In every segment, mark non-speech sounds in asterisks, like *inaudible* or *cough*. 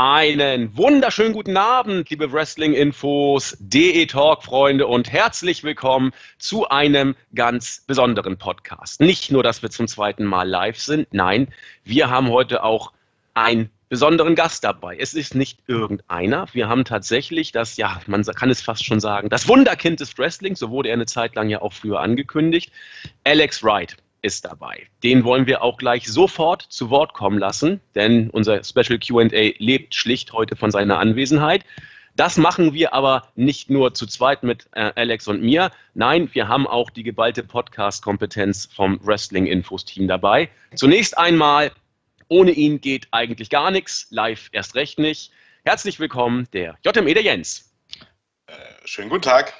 Einen wunderschönen guten Abend, liebe Wrestling-Infos, DE Talk-Freunde und herzlich willkommen zu einem ganz besonderen Podcast. Nicht nur, dass wir zum zweiten Mal live sind, nein, wir haben heute auch einen besonderen Gast dabei. Es ist nicht irgendeiner. Wir haben tatsächlich das, ja, man kann es fast schon sagen, das Wunderkind des Wrestling, so wurde er eine Zeit lang ja auch früher angekündigt, Alex Wright ist dabei. Den wollen wir auch gleich sofort zu Wort kommen lassen, denn unser Special QA lebt schlicht heute von seiner Anwesenheit. Das machen wir aber nicht nur zu zweit mit äh, Alex und mir. Nein, wir haben auch die geballte Podcast-Kompetenz vom Wrestling-Infos-Team dabei. Zunächst einmal, ohne ihn geht eigentlich gar nichts, live erst recht nicht. Herzlich willkommen, der JME der Jens. Äh, schönen guten Tag.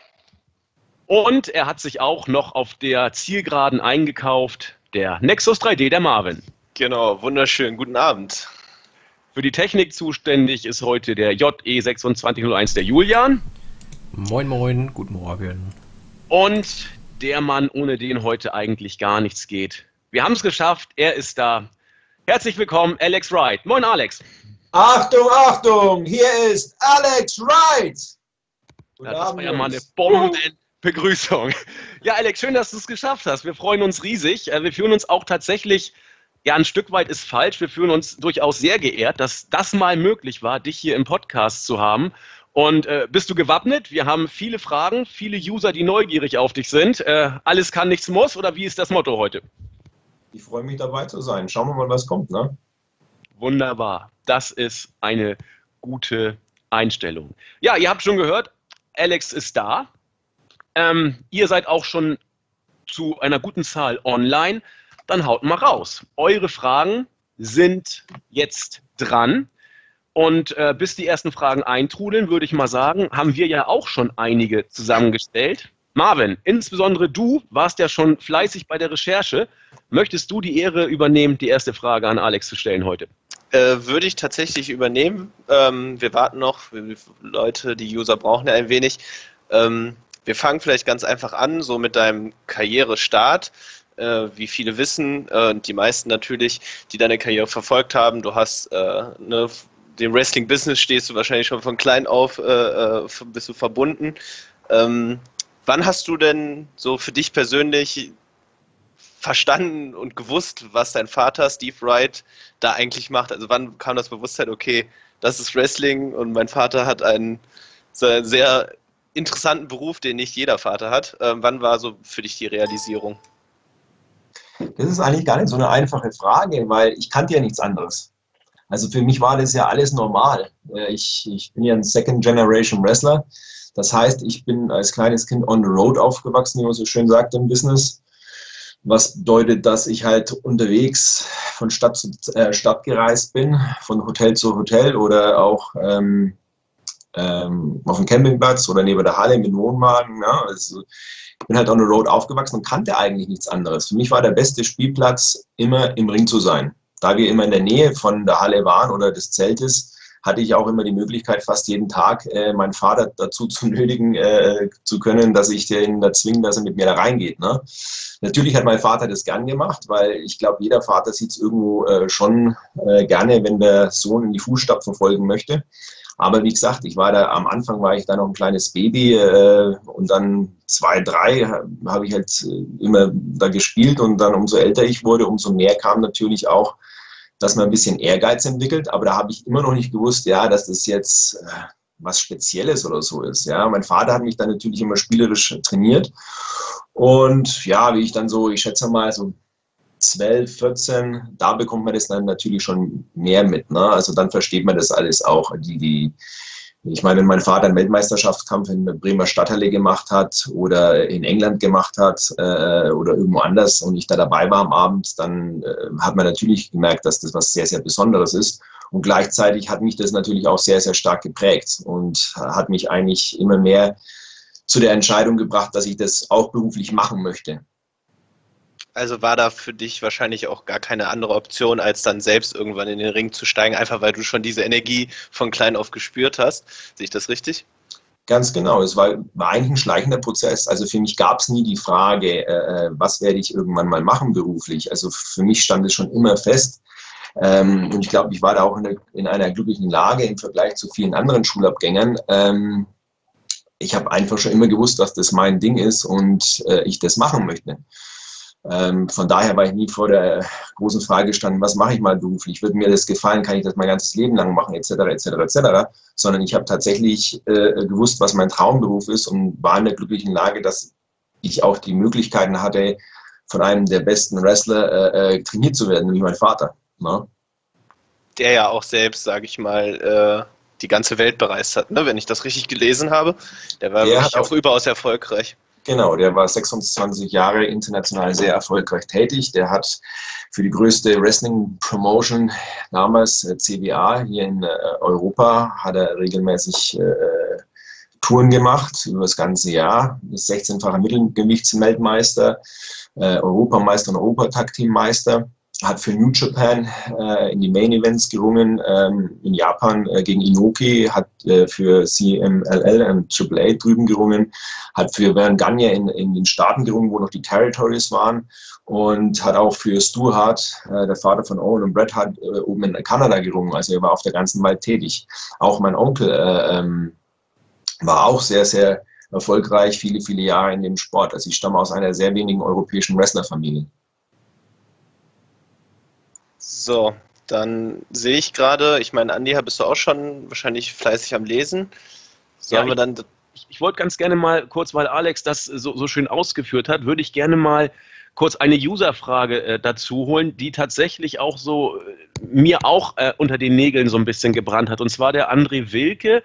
Und er hat sich auch noch auf der Zielgeraden eingekauft, der Nexus 3D der Marvin. Genau, wunderschön, guten Abend. Für die Technik zuständig ist heute der JE2601 der Julian. Moin moin, guten Morgen. Und der Mann, ohne den heute eigentlich gar nichts geht. Wir haben es geschafft, er ist da. Herzlich willkommen, Alex Wright. Moin, Alex. Achtung, Achtung, hier ist Alex Wright. Guten das Abend, war ja mal eine Bombe. Begrüßung. Ja, Alex, schön, dass du es geschafft hast. Wir freuen uns riesig. Äh, wir fühlen uns auch tatsächlich, ja, ein Stück weit ist falsch. Wir fühlen uns durchaus sehr geehrt, dass das mal möglich war, dich hier im Podcast zu haben. Und äh, bist du gewappnet? Wir haben viele Fragen, viele User, die neugierig auf dich sind. Äh, alles kann, nichts muss. Oder wie ist das Motto heute? Ich freue mich dabei zu sein. Schauen wir mal, was kommt. Ne? Wunderbar. Das ist eine gute Einstellung. Ja, ihr habt schon gehört, Alex ist da. Ähm, ihr seid auch schon zu einer guten Zahl online. Dann haut mal raus. Eure Fragen sind jetzt dran. Und äh, bis die ersten Fragen eintrudeln, würde ich mal sagen, haben wir ja auch schon einige zusammengestellt. Marvin, insbesondere du warst ja schon fleißig bei der Recherche. Möchtest du die Ehre übernehmen, die erste Frage an Alex zu stellen heute? Äh, würde ich tatsächlich übernehmen. Ähm, wir warten noch. Leute, die User brauchen ja ein wenig. Ähm, wir fangen vielleicht ganz einfach an, so mit deinem Karrierestart. Äh, wie viele wissen, äh, die meisten natürlich, die deine Karriere verfolgt haben, du hast äh, ne, dem Wrestling-Business stehst du wahrscheinlich schon von klein auf, äh, äh, bist du verbunden. Ähm, wann hast du denn so für dich persönlich verstanden und gewusst, was dein Vater Steve Wright da eigentlich macht? Also wann kam das Bewusstsein, okay, das ist Wrestling und mein Vater hat einen sehr interessanten Beruf, den nicht jeder Vater hat. Ähm, wann war so für dich die Realisierung? Das ist eigentlich gar nicht so eine einfache Frage, weil ich kannte ja nichts anderes. Also für mich war das ja alles normal. Äh, ich, ich bin ja ein Second Generation Wrestler. Das heißt, ich bin als kleines Kind on the road aufgewachsen, wie man so schön sagt im Business. Was bedeutet, dass ich halt unterwegs von Stadt zu äh, Stadt gereist bin, von Hotel zu Hotel oder auch ähm, ähm, auf dem Campingplatz oder neben der Halle mit Wohnwagen. Ja, also ich bin halt on the road aufgewachsen und kannte eigentlich nichts anderes. Für mich war der beste Spielplatz immer im Ring zu sein. Da wir immer in der Nähe von der Halle waren oder des Zeltes, hatte ich auch immer die Möglichkeit, fast jeden Tag äh, meinen Vater dazu zu *laughs* nötigen äh, zu können, dass ich ihn da zwinge, dass er mit mir da reingeht. Ne? Natürlich hat mein Vater das gern gemacht, weil ich glaube, jeder Vater sieht es irgendwo äh, schon äh, gerne, wenn der Sohn in die Fußstapfen folgen möchte. Aber wie gesagt, ich war da am Anfang war ich da noch ein kleines Baby äh, und dann zwei, drei habe ich halt äh, immer da gespielt und dann umso älter ich wurde, umso mehr kam natürlich auch, dass man ein bisschen Ehrgeiz entwickelt. Aber da habe ich immer noch nicht gewusst, ja, dass das jetzt äh, was Spezielles oder so ist. Ja, mein Vater hat mich dann natürlich immer spielerisch trainiert und ja, wie ich dann so, ich schätze mal so 12, 14, da bekommt man das dann natürlich schon mehr mit. Ne? Also dann versteht man das alles auch. Die, die, ich meine, wenn mein Vater einen Weltmeisterschaftskampf in Bremer Stadthalle gemacht hat oder in England gemacht hat äh, oder irgendwo anders und ich da dabei war am Abend, dann äh, hat man natürlich gemerkt, dass das was sehr, sehr Besonderes ist. Und gleichzeitig hat mich das natürlich auch sehr, sehr stark geprägt und hat mich eigentlich immer mehr zu der Entscheidung gebracht, dass ich das auch beruflich machen möchte. Also war da für dich wahrscheinlich auch gar keine andere Option, als dann selbst irgendwann in den Ring zu steigen, einfach weil du schon diese Energie von klein auf gespürt hast. Sehe ich das richtig? Ganz genau. Es war, war eigentlich ein schleichender Prozess. Also für mich gab es nie die Frage, äh, äh, was werde ich irgendwann mal machen beruflich. Also für mich stand es schon immer fest, Ähm, und ich glaube, ich war da auch in, der, in, einer glücklichen Lage im Vergleich zu vielen anderen Schulabgängern. Ähm, ich habe einfach schon immer gewusst, dass das mein Ding ist und äh, ich das machen möchte. Ähm, von daher war ich nie vor der großen Frage gestanden, was mache ich mal beruflich? Würde mir das gefallen? Kann ich das mein ganzes Leben lang machen? Etc. etc. etc. Sondern ich habe tatsächlich äh, gewusst, was mein Traumberuf ist und war in der glücklichen Lage, dass ich auch die Möglichkeiten hatte, von einem der besten Wrestler äh, äh trainiert zu werden, nämlich mein Vater. Ne? Der ja auch selbst, sage ich mal, äh, die ganze Welt bereist hat, ne? wenn ich das richtig gelesen habe. Der war der wirklich auch überaus erfolgreich. Genau, der war 26 Jahre international sehr erfolgreich tätig. Der hat für die größte Wrestling-Promotion damals, äh, CWA, hier in äh, Europa, hat er regelmäßig äh, Touren gemacht über das ganze Jahr. Ist 16-facher Mittelgewichtsweltmeister, äh, Europameister und Europatag-Teammeister hat für New Japan äh, in die Main Events gerungen, ähm, in Japan äh, gegen Inoki, hat äh, für CMLL und AAA drüben gerungen, hat für Vern Gagne in, in den Staaten gerungen, wo noch die Territories waren und hat auch für Stu Hart, äh, der Vater von Owen und Bret Hart, äh, oben in Kanada gerungen. Also er war auf der ganzen Welt tätig. Auch mein Onkel äh, ähm, war auch sehr, sehr erfolgreich, viele, viele Jahre in dem Sport. Also ich stamme aus einer sehr wenigen europäischen Wrestlerfamilie. So, dann sehe ich gerade, ich meine, Andi, bist du auch schon wahrscheinlich fleißig am Lesen. Sollen ja, wir dann. Ich, ich wollte ganz gerne mal kurz, weil Alex das so, so schön ausgeführt hat, würde ich gerne mal kurz eine Userfrage äh, dazu holen, die tatsächlich auch so äh, mir auch äh, unter den Nägeln so ein bisschen gebrannt hat. Und zwar der André Wilke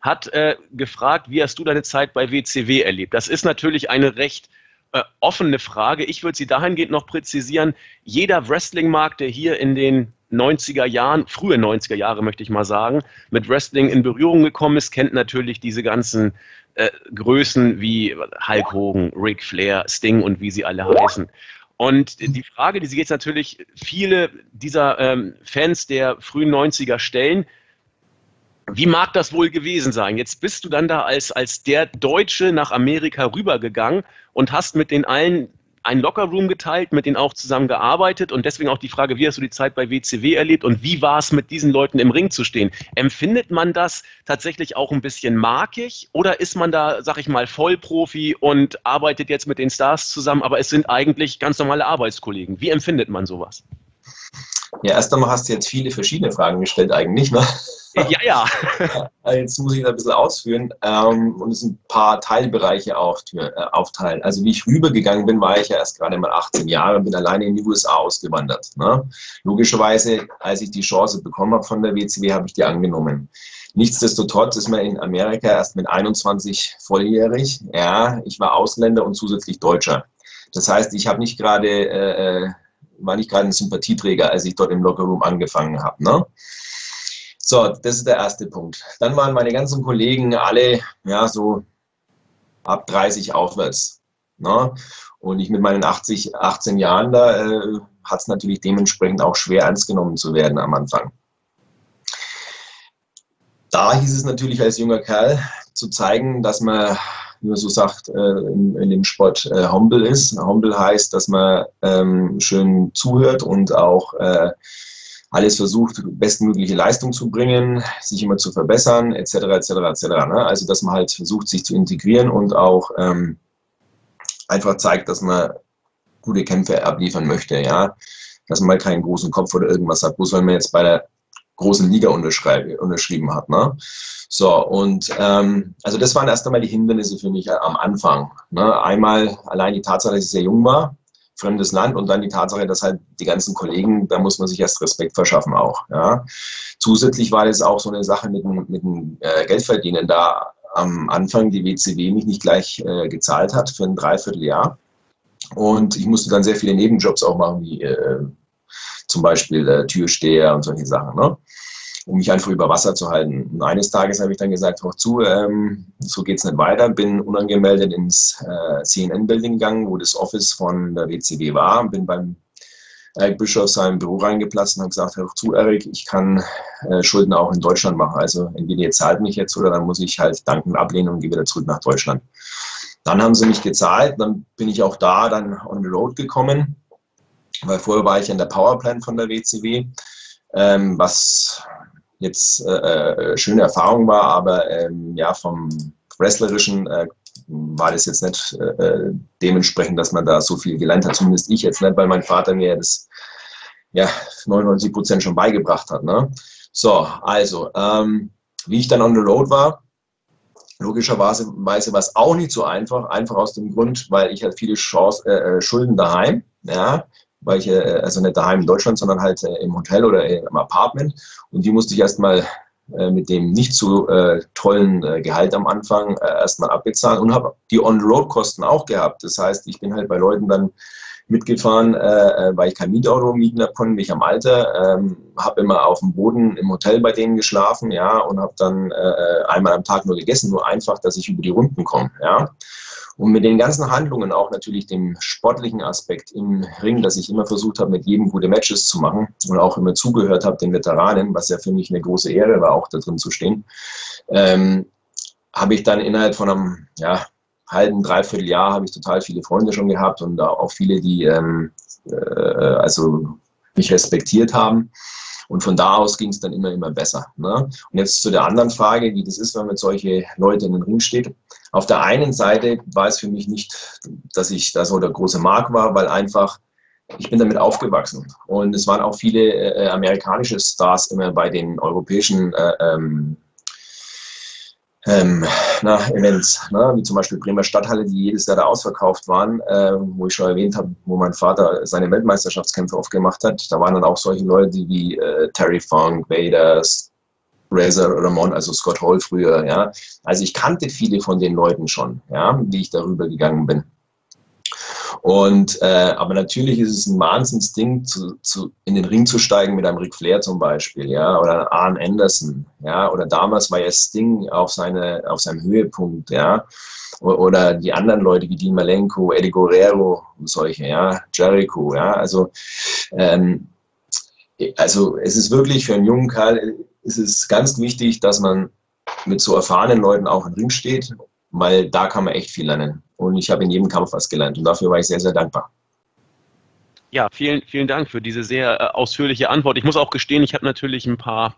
hat äh, gefragt, wie hast du deine Zeit bei WCW erlebt? Das ist natürlich eine recht äh, offene Frage. Ich würde sie dahingehend noch präzisieren. Jeder Wrestling-Markt, der hier in den 90er Jahren, frühe 90er Jahre möchte ich mal sagen, mit Wrestling in Berührung gekommen ist, kennt natürlich diese ganzen äh, Größen wie Hulk Hogan, Ric Flair, Sting und wie sie alle heißen. Und die Frage, die sich jetzt natürlich viele dieser ähm, Fans der frühen 90er stellen, wie mag das wohl gewesen sein? Jetzt bist du dann da als, als der Deutsche nach Amerika rübergegangen und hast mit den allen einen Lockerroom geteilt, mit denen auch zusammen gearbeitet und deswegen auch die Frage, wie hast du die Zeit bei WCW erlebt und wie war es mit diesen Leuten im Ring zu stehen? Empfindet man das tatsächlich auch ein bisschen markig oder ist man da, sag ich mal, Vollprofi und arbeitet jetzt mit den Stars zusammen, aber es sind eigentlich ganz normale Arbeitskollegen? Wie empfindet man sowas? Ja, erst einmal hast du jetzt viele verschiedene Fragen gestellt eigentlich, ne? Ja, ja. Jetzt muss ich da ein bisschen ausführen ähm, und es ein paar Teilbereiche äh, aufteilen. Also wie ich rübergegangen bin, war ich ja erst gerade mal 18 Jahre und bin alleine in die USA ausgewandert. Ne? Logischerweise, als ich die Chance bekommen habe von der WCW, habe ich die angenommen. Nichtsdestotrotz ist man in Amerika erst mit 21 volljährig. Ja, ich war Ausländer und zusätzlich Deutscher. Das heißt, ich habe nicht gerade äh, äh war nicht gerade ein Sympathieträger, als ich dort im Lockerroom angefangen habe. Ne? So, das ist der erste Punkt. Dann waren meine ganzen Kollegen alle ja so ab 30 aufwärts. Ne? Und ich mit meinen 80, 18 Jahren, da äh, hat es natürlich dementsprechend auch schwer ernst genommen zu werden am Anfang. Da hieß es natürlich als junger Kerl zu zeigen, dass man wie man so sagt, äh, in, in, dem Sport äh, humble ist. Humble heißt, dass man ähm, schön zuhört und auch äh, alles versucht, bestmögliche Leistung zu bringen, sich immer zu verbessern, etc., etc., etc. Ne? Also, dass man halt versucht, sich zu integrieren und auch ähm, einfach zeigt, dass man gute Kämpfe abliefern möchte, ja. Dass man mal keinen großen Kopf oder irgendwas hat, bloß weil man jetzt bei der großen Liga unterschrieben hat. Ne? So, und ähm, also das waren erst einmal die Hindernisse für mich äh, am Anfang. Ne? Einmal allein die Tatsache, dass ich sehr jung war, fremdes Land und dann die Tatsache, dass halt die ganzen Kollegen, da muss man sich erst Respekt verschaffen auch. Ja? Zusätzlich war das auch so eine Sache mit dem, mit dem äh, Geldverdienen, da am Anfang die WCW mich nicht gleich äh, gezahlt hat für ein Dreivierteljahr. Und ich musste dann sehr viele Nebenjobs auch machen, wie äh, zum Beispiel äh, Türsteher und solche Sachen, ne? um mich einfach über Wasser zu halten. Und eines Tages habe ich dann gesagt, hoch zu, ähm, so geht es nicht weiter, bin unangemeldet ins äh, CNN-Building gegangen, wo das Office von der WCW war, bin beim Eric Bischof sein Büro reingeplatzt und habe gesagt, hör zu, Eric, ich kann äh, Schulden auch in Deutschland machen. Also entweder ihr zahlt mich jetzt oder dann muss ich halt danken ablehnen und gehe wieder zurück nach Deutschland. Dann haben sie mich gezahlt, dann bin ich auch da dann on the road gekommen weil vorher war ich in der Powerplant von der WCW. ähm, was jetzt äh, äh, schöne Erfahrung war, aber ähm, ja, vom Wrestlerischen äh, war das jetzt nicht äh, dementsprechend, dass man da so viel gelernt hat, zumindest ich jetzt nicht, weil mein Vater mir das ja 99 Prozent schon beigebracht hat. Ne? So, also, ähm, wie ich dann on the road war, logischerweise war es auch nicht so einfach, einfach aus dem Grund, weil ich halt viele Chance, äh, äh, Schulden daheim, ja, weil ich, äh, also nicht daheim in Deutschland, sondern halt äh, im Hotel oder im Apartment und die musste ich erstmal äh, mit dem nicht so äh, tollen äh, Gehalt am Anfang äh, erstmal abbezahlen und habe die On-Road-Kosten auch gehabt. Das heißt, ich bin halt bei Leuten dann mitgefahren, weil ich kein Mietauto mieten konnte, mich am Alter, ähm, habe immer auf dem Boden im Hotel bei denen geschlafen, ja, und habe dann einmal am Tag nur gegessen, nur einfach, dass ich über die Runden komme, ja. Und mit den ganzen Handlungen auch natürlich dem sportlichen Aspekt im Ring, dass ich immer versucht habe, mit jedem gute Matches zu machen und auch immer zugehört habe den Veteranen, was ja für mich eine große Ehre war, auch da drin zu stehen, ähm, habe ich dann innerhalb von einem ja, halben, dreiviertel Jahr habe ich total viele Freunde schon gehabt und auch viele, die ähm, äh, also mich respektiert haben. Und von da aus ging es dann immer, immer besser. Ne? Und jetzt zu der anderen Frage, wie das ist, wenn man solche Leute in den Ring steht. Auf der einen Seite war es für mich nicht, dass ich da so der große Mark war, weil einfach ich bin damit aufgewachsen. Und es waren auch viele äh, amerikanische Stars immer bei den europäischen äh, ähm, ähm, na, Events, na, wie zum Beispiel Bremer Stadthalle, die jedes Jahr da ausverkauft waren, äh, wo ich schon erwähnt habe, wo mein Vater seine Weltmeisterschaftskämpfe aufgemacht hat. Da waren dann auch solche Leute wie äh, Terry Funk, Vaders, Razor Ramon, also Scott Hall früher. Ja. Also ich kannte viele von den Leuten schon, ja, wie ich darüber gegangen bin. Und, äh, aber natürlich ist es ein Wahnsinnsding, zu, zu, in den Ring zu steigen mit einem Ric Flair zum Beispiel, ja, oder Arn Anderson, ja, oder damals war ja Sting auf, seine, auf seinem Höhepunkt, ja, oder die anderen Leute wie Dean Malenko, Eddie Guerrero, solche, ja, Jericho, ja, also, ähm, also es ist wirklich für einen jungen Kerl, ist es ganz wichtig, dass man mit so erfahrenen Leuten auch im Ring steht, weil da kann man echt viel lernen. Und ich habe in jedem Kampf was gelernt und dafür war ich sehr, sehr dankbar. Ja, vielen, vielen Dank für diese sehr äh, ausführliche Antwort. Ich muss auch gestehen, ich habe natürlich ein paar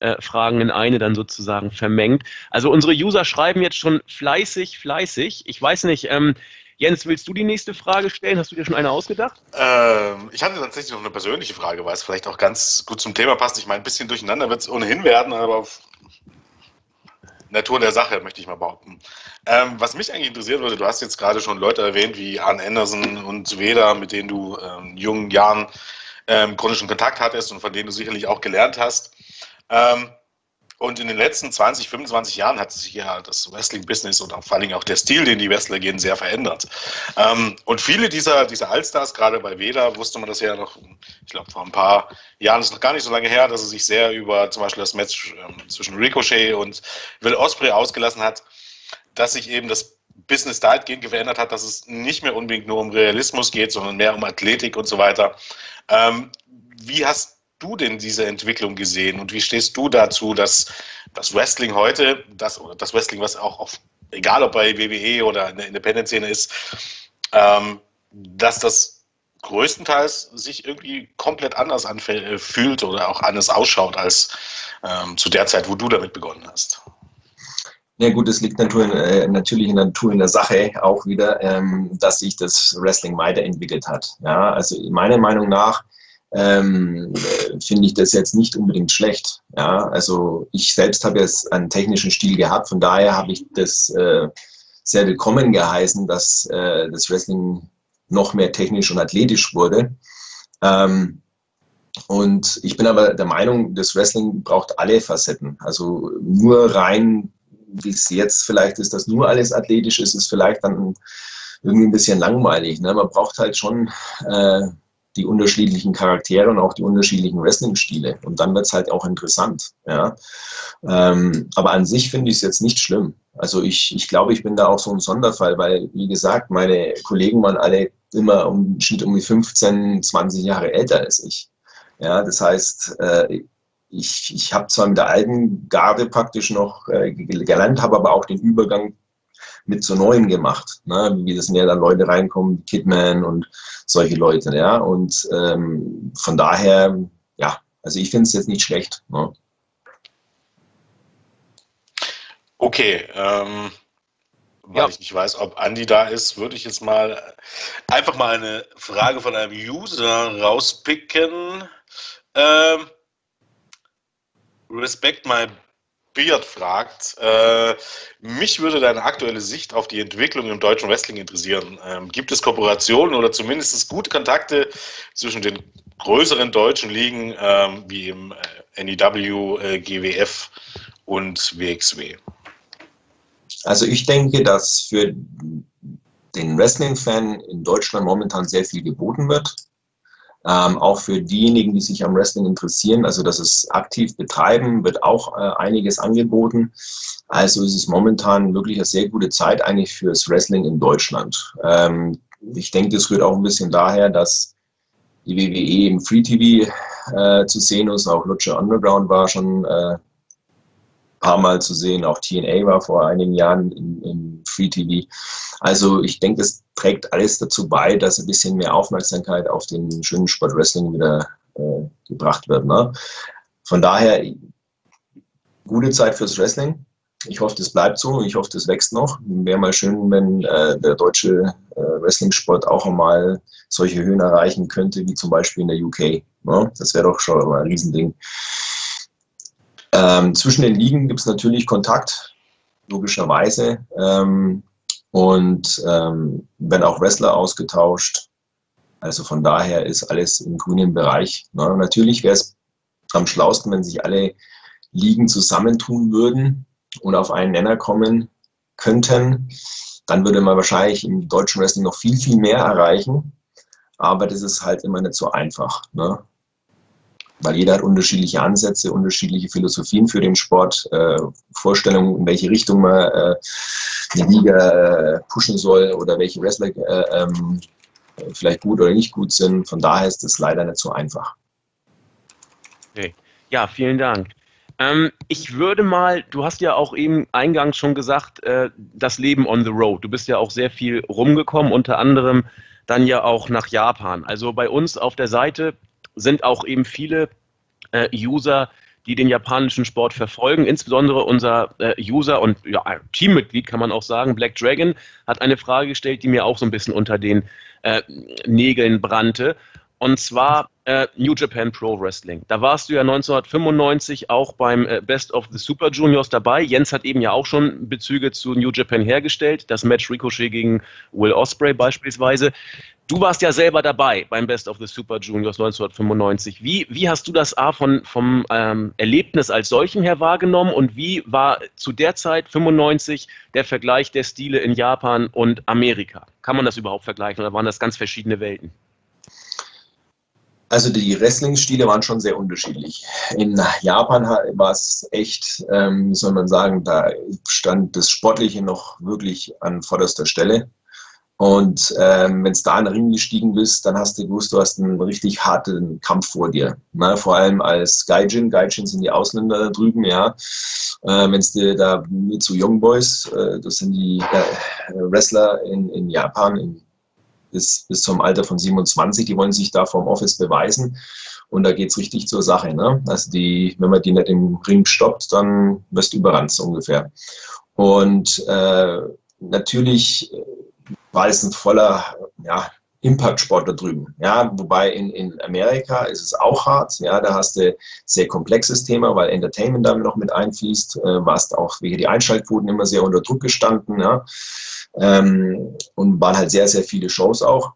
äh, Fragen in eine dann sozusagen vermengt. Also unsere User schreiben jetzt schon fleißig, fleißig. Ich weiß nicht, ähm, Jens, willst du die nächste Frage stellen? Hast du dir schon eine ausgedacht? Ähm, ich hatte tatsächlich noch eine persönliche Frage, weil es vielleicht auch ganz gut zum Thema passt. Ich meine, ein bisschen durcheinander wird es ohnehin werden, aber Natur der Sache, möchte ich mal behaupten. Ähm, was mich eigentlich interessiert würde, du hast jetzt gerade schon Leute erwähnt wie Arne Anderson und Weda, mit denen du ähm, in jungen Jahren ähm, chronischen Kontakt hattest und von denen du sicherlich auch gelernt hast. Ähm, und in den letzten 20, 25 Jahren hat sich ja das Wrestling-Business und vor allem auch der Stil, den die Wrestler gehen, sehr verändert. Ähm, und viele dieser, dieser Allstars, gerade bei Veda, wusste man das ja noch, ich glaube, vor ein paar Jahren ist noch gar nicht so lange her, dass er sich sehr über zum Beispiel das Match ähm, zwischen Ricochet und Will Osprey ausgelassen hat, dass sich eben das Business dahingehend geändert hat, dass es nicht mehr unbedingt nur um Realismus geht, sondern mehr um Athletik und so weiter. Ähm, wie hast du denn diese Entwicklung gesehen und wie stehst du dazu, dass das Wrestling heute, das, oder das Wrestling, was auch auf, egal ob bei WWE oder in der Independent-Szene ist, ähm, dass das größtenteils sich irgendwie komplett anders anfühlt oder auch anders ausschaut als ähm, zu der Zeit, wo du damit begonnen hast? Ja gut, es liegt natürlich, äh, natürlich in der Natur in der Sache auch wieder, ähm, dass sich das Wrestling weiterentwickelt hat. Ja, also meiner Meinung nach ähm, finde ich das jetzt nicht unbedingt schlecht. Ja, also ich selbst habe jetzt einen technischen Stil gehabt, von daher habe ich das äh, sehr willkommen geheißen, dass äh, das Wrestling noch mehr technisch und athletisch wurde. Ähm, und ich bin aber der Meinung, das Wrestling braucht alle Facetten. Also nur rein, wie es jetzt vielleicht ist, dass nur alles athletisch ist, ist vielleicht dann irgendwie ein bisschen langweilig. Ne? Man braucht halt schon äh, die unterschiedlichen Charaktere und auch die unterschiedlichen Wrestling-Stile. Und dann wird es halt auch interessant. Ja. Ähm, aber an sich finde ich es jetzt nicht schlimm. Also ich, ich glaube, ich bin da auch so ein Sonderfall, weil, wie gesagt, meine Kollegen waren alle immer um Schnitt um die 15, 20 Jahre älter als ich. Ja, das heißt, äh, ich, ich habe zwar mit der alten Garde praktisch noch äh, gelernt, habe aber auch den Übergang mit zu Neuen gemacht. Ne? Wie das ja dann Leute reinkommen, Kidman und solche Leute. Ja? Und ähm, von daher, ja, Also ich finde es jetzt nicht schlecht. Ne? Okay, ähm, weil ja. ich nicht weiß, ob Andi da ist, würde ich jetzt mal einfach mal eine Frage von einem User rauspicken. Ähm, Respect My Beard fragt, äh, mich würde deine aktuelle Sicht auf die Entwicklung im deutschen Wrestling interessieren. Ähm, gibt es Kooperationen oder zumindest gute Kontakte zwischen den größeren deutschen Ligen ähm, wie im äh, NEW, äh, GWF und WXW? Also ich denke, dass für den Wrestling-Fan in Deutschland momentan sehr viel geboten wird. Ähm, auch für diejenigen, die sich am Wrestling interessieren, also das ist aktiv betreiben, wird auch äh, einiges angeboten. Also ist es momentan wirklich eine sehr gute Zeit eigentlich fürs Wrestling in Deutschland. Ähm, ich denke, das rührt auch ein bisschen daher, dass die WWE im Free TV äh, zu sehen ist. Auch Lucha Underground war schon äh, paar Mal zu sehen. Auch TNA war vor einigen Jahren im, Free TV. Also ich denke, es trägt alles dazu bei, dass ein bisschen mehr Aufmerksamkeit auf den schönen Sport Wrestling wieder äh, gebracht wird. Ne? Von daher gute Zeit fürs Wrestling. Ich hoffe, das bleibt so. Ich hoffe, das wächst noch. Wäre mal schön, wenn äh, der deutsche äh, Wrestling-Sport auch einmal solche Höhen erreichen könnte, wie zum Beispiel in der UK. Ne? Das wäre doch schon mal ein Riesending. Ähm, zwischen den Ligen gibt es natürlich Kontakt, logischerweise. Ähm, und ähm, werden auch Wrestler ausgetauscht. Also von daher ist alles im grünen Bereich. Ne? Natürlich wäre es am schlausten, wenn sich alle Ligen zusammentun würden und auf einen Nenner kommen könnten. Dann würde man wahrscheinlich im deutschen Wrestling noch viel, viel mehr erreichen. Aber das ist halt immer nicht so einfach. Ne? Weil jeder hat unterschiedliche Ansätze, unterschiedliche Philosophien für den Sport, äh, Vorstellungen, in welche Richtung man äh, eine Liga äh, pushen soll oder welche Wrestler äh, ähm, vielleicht gut oder nicht gut sind. Von daher ist das leider nicht so einfach. Okay. Ja, vielen Dank. Ähm, ich würde mal, du hast ja auch eben eingangs schon gesagt, äh, das Leben on the road. Du bist ja auch sehr viel rumgekommen, unter anderem dann ja auch nach Japan. Also bei uns auf der Seite sind auch eben viele äh, User, die den japanischen Sport verfolgen. Insbesondere unser äh, User und ja, Teammitglied, kann man auch sagen, Black Dragon, hat eine Frage gestellt, die mir auch so ein bisschen unter den äh, Nägeln brannte. Und zwar äh, New Japan Pro Wrestling. Da warst du ja 1995 auch beim äh, Best of the Super Juniors dabei. Jens hat eben ja auch schon Bezüge zu New Japan hergestellt. Das Match Ricochet gegen Will Osprey beispielsweise. Du warst ja selber dabei beim Best of the Super Juniors 1995. Wie, wie hast du das A von, vom ähm, Erlebnis als solchen her wahrgenommen und wie war zu der Zeit 95 der Vergleich der Stile in Japan und Amerika? Kann man das überhaupt vergleichen oder waren das ganz verschiedene Welten? Also die Wrestling-Stile waren schon sehr unterschiedlich. In Japan war es echt, ähm, wie soll man sagen, da stand das Sportliche noch wirklich an vorderster Stelle. Und ähm, wenn es da in den Ring gestiegen bist, dann hast du gewusst, du hast einen richtig harten Kampf vor dir. Ne? Vor allem als Gaijin. Gaijin sind die Ausländer da drüben, ja. Äh, wenn es dir da mit zu Young Boys, äh, das sind die äh, Wrestler in, in Japan in, bis, bis zum Alter von 27, die wollen sich da vom Office beweisen. Und da geht es richtig zur Sache. Ne? Also die, wenn man die nicht im Ring stoppt, dann wirst du überrannt so ungefähr. Und äh, natürlich war es ein voller ja, Impact-Sport da drüben. Ja, wobei in, in Amerika ist es auch hart. Ja, da hast du sehr komplexes Thema, weil Entertainment damit noch mit einfließt. Äh, warst auch wegen die Einschaltquoten immer sehr unter Druck gestanden. Ja, ähm, und waren halt sehr, sehr viele Shows auch.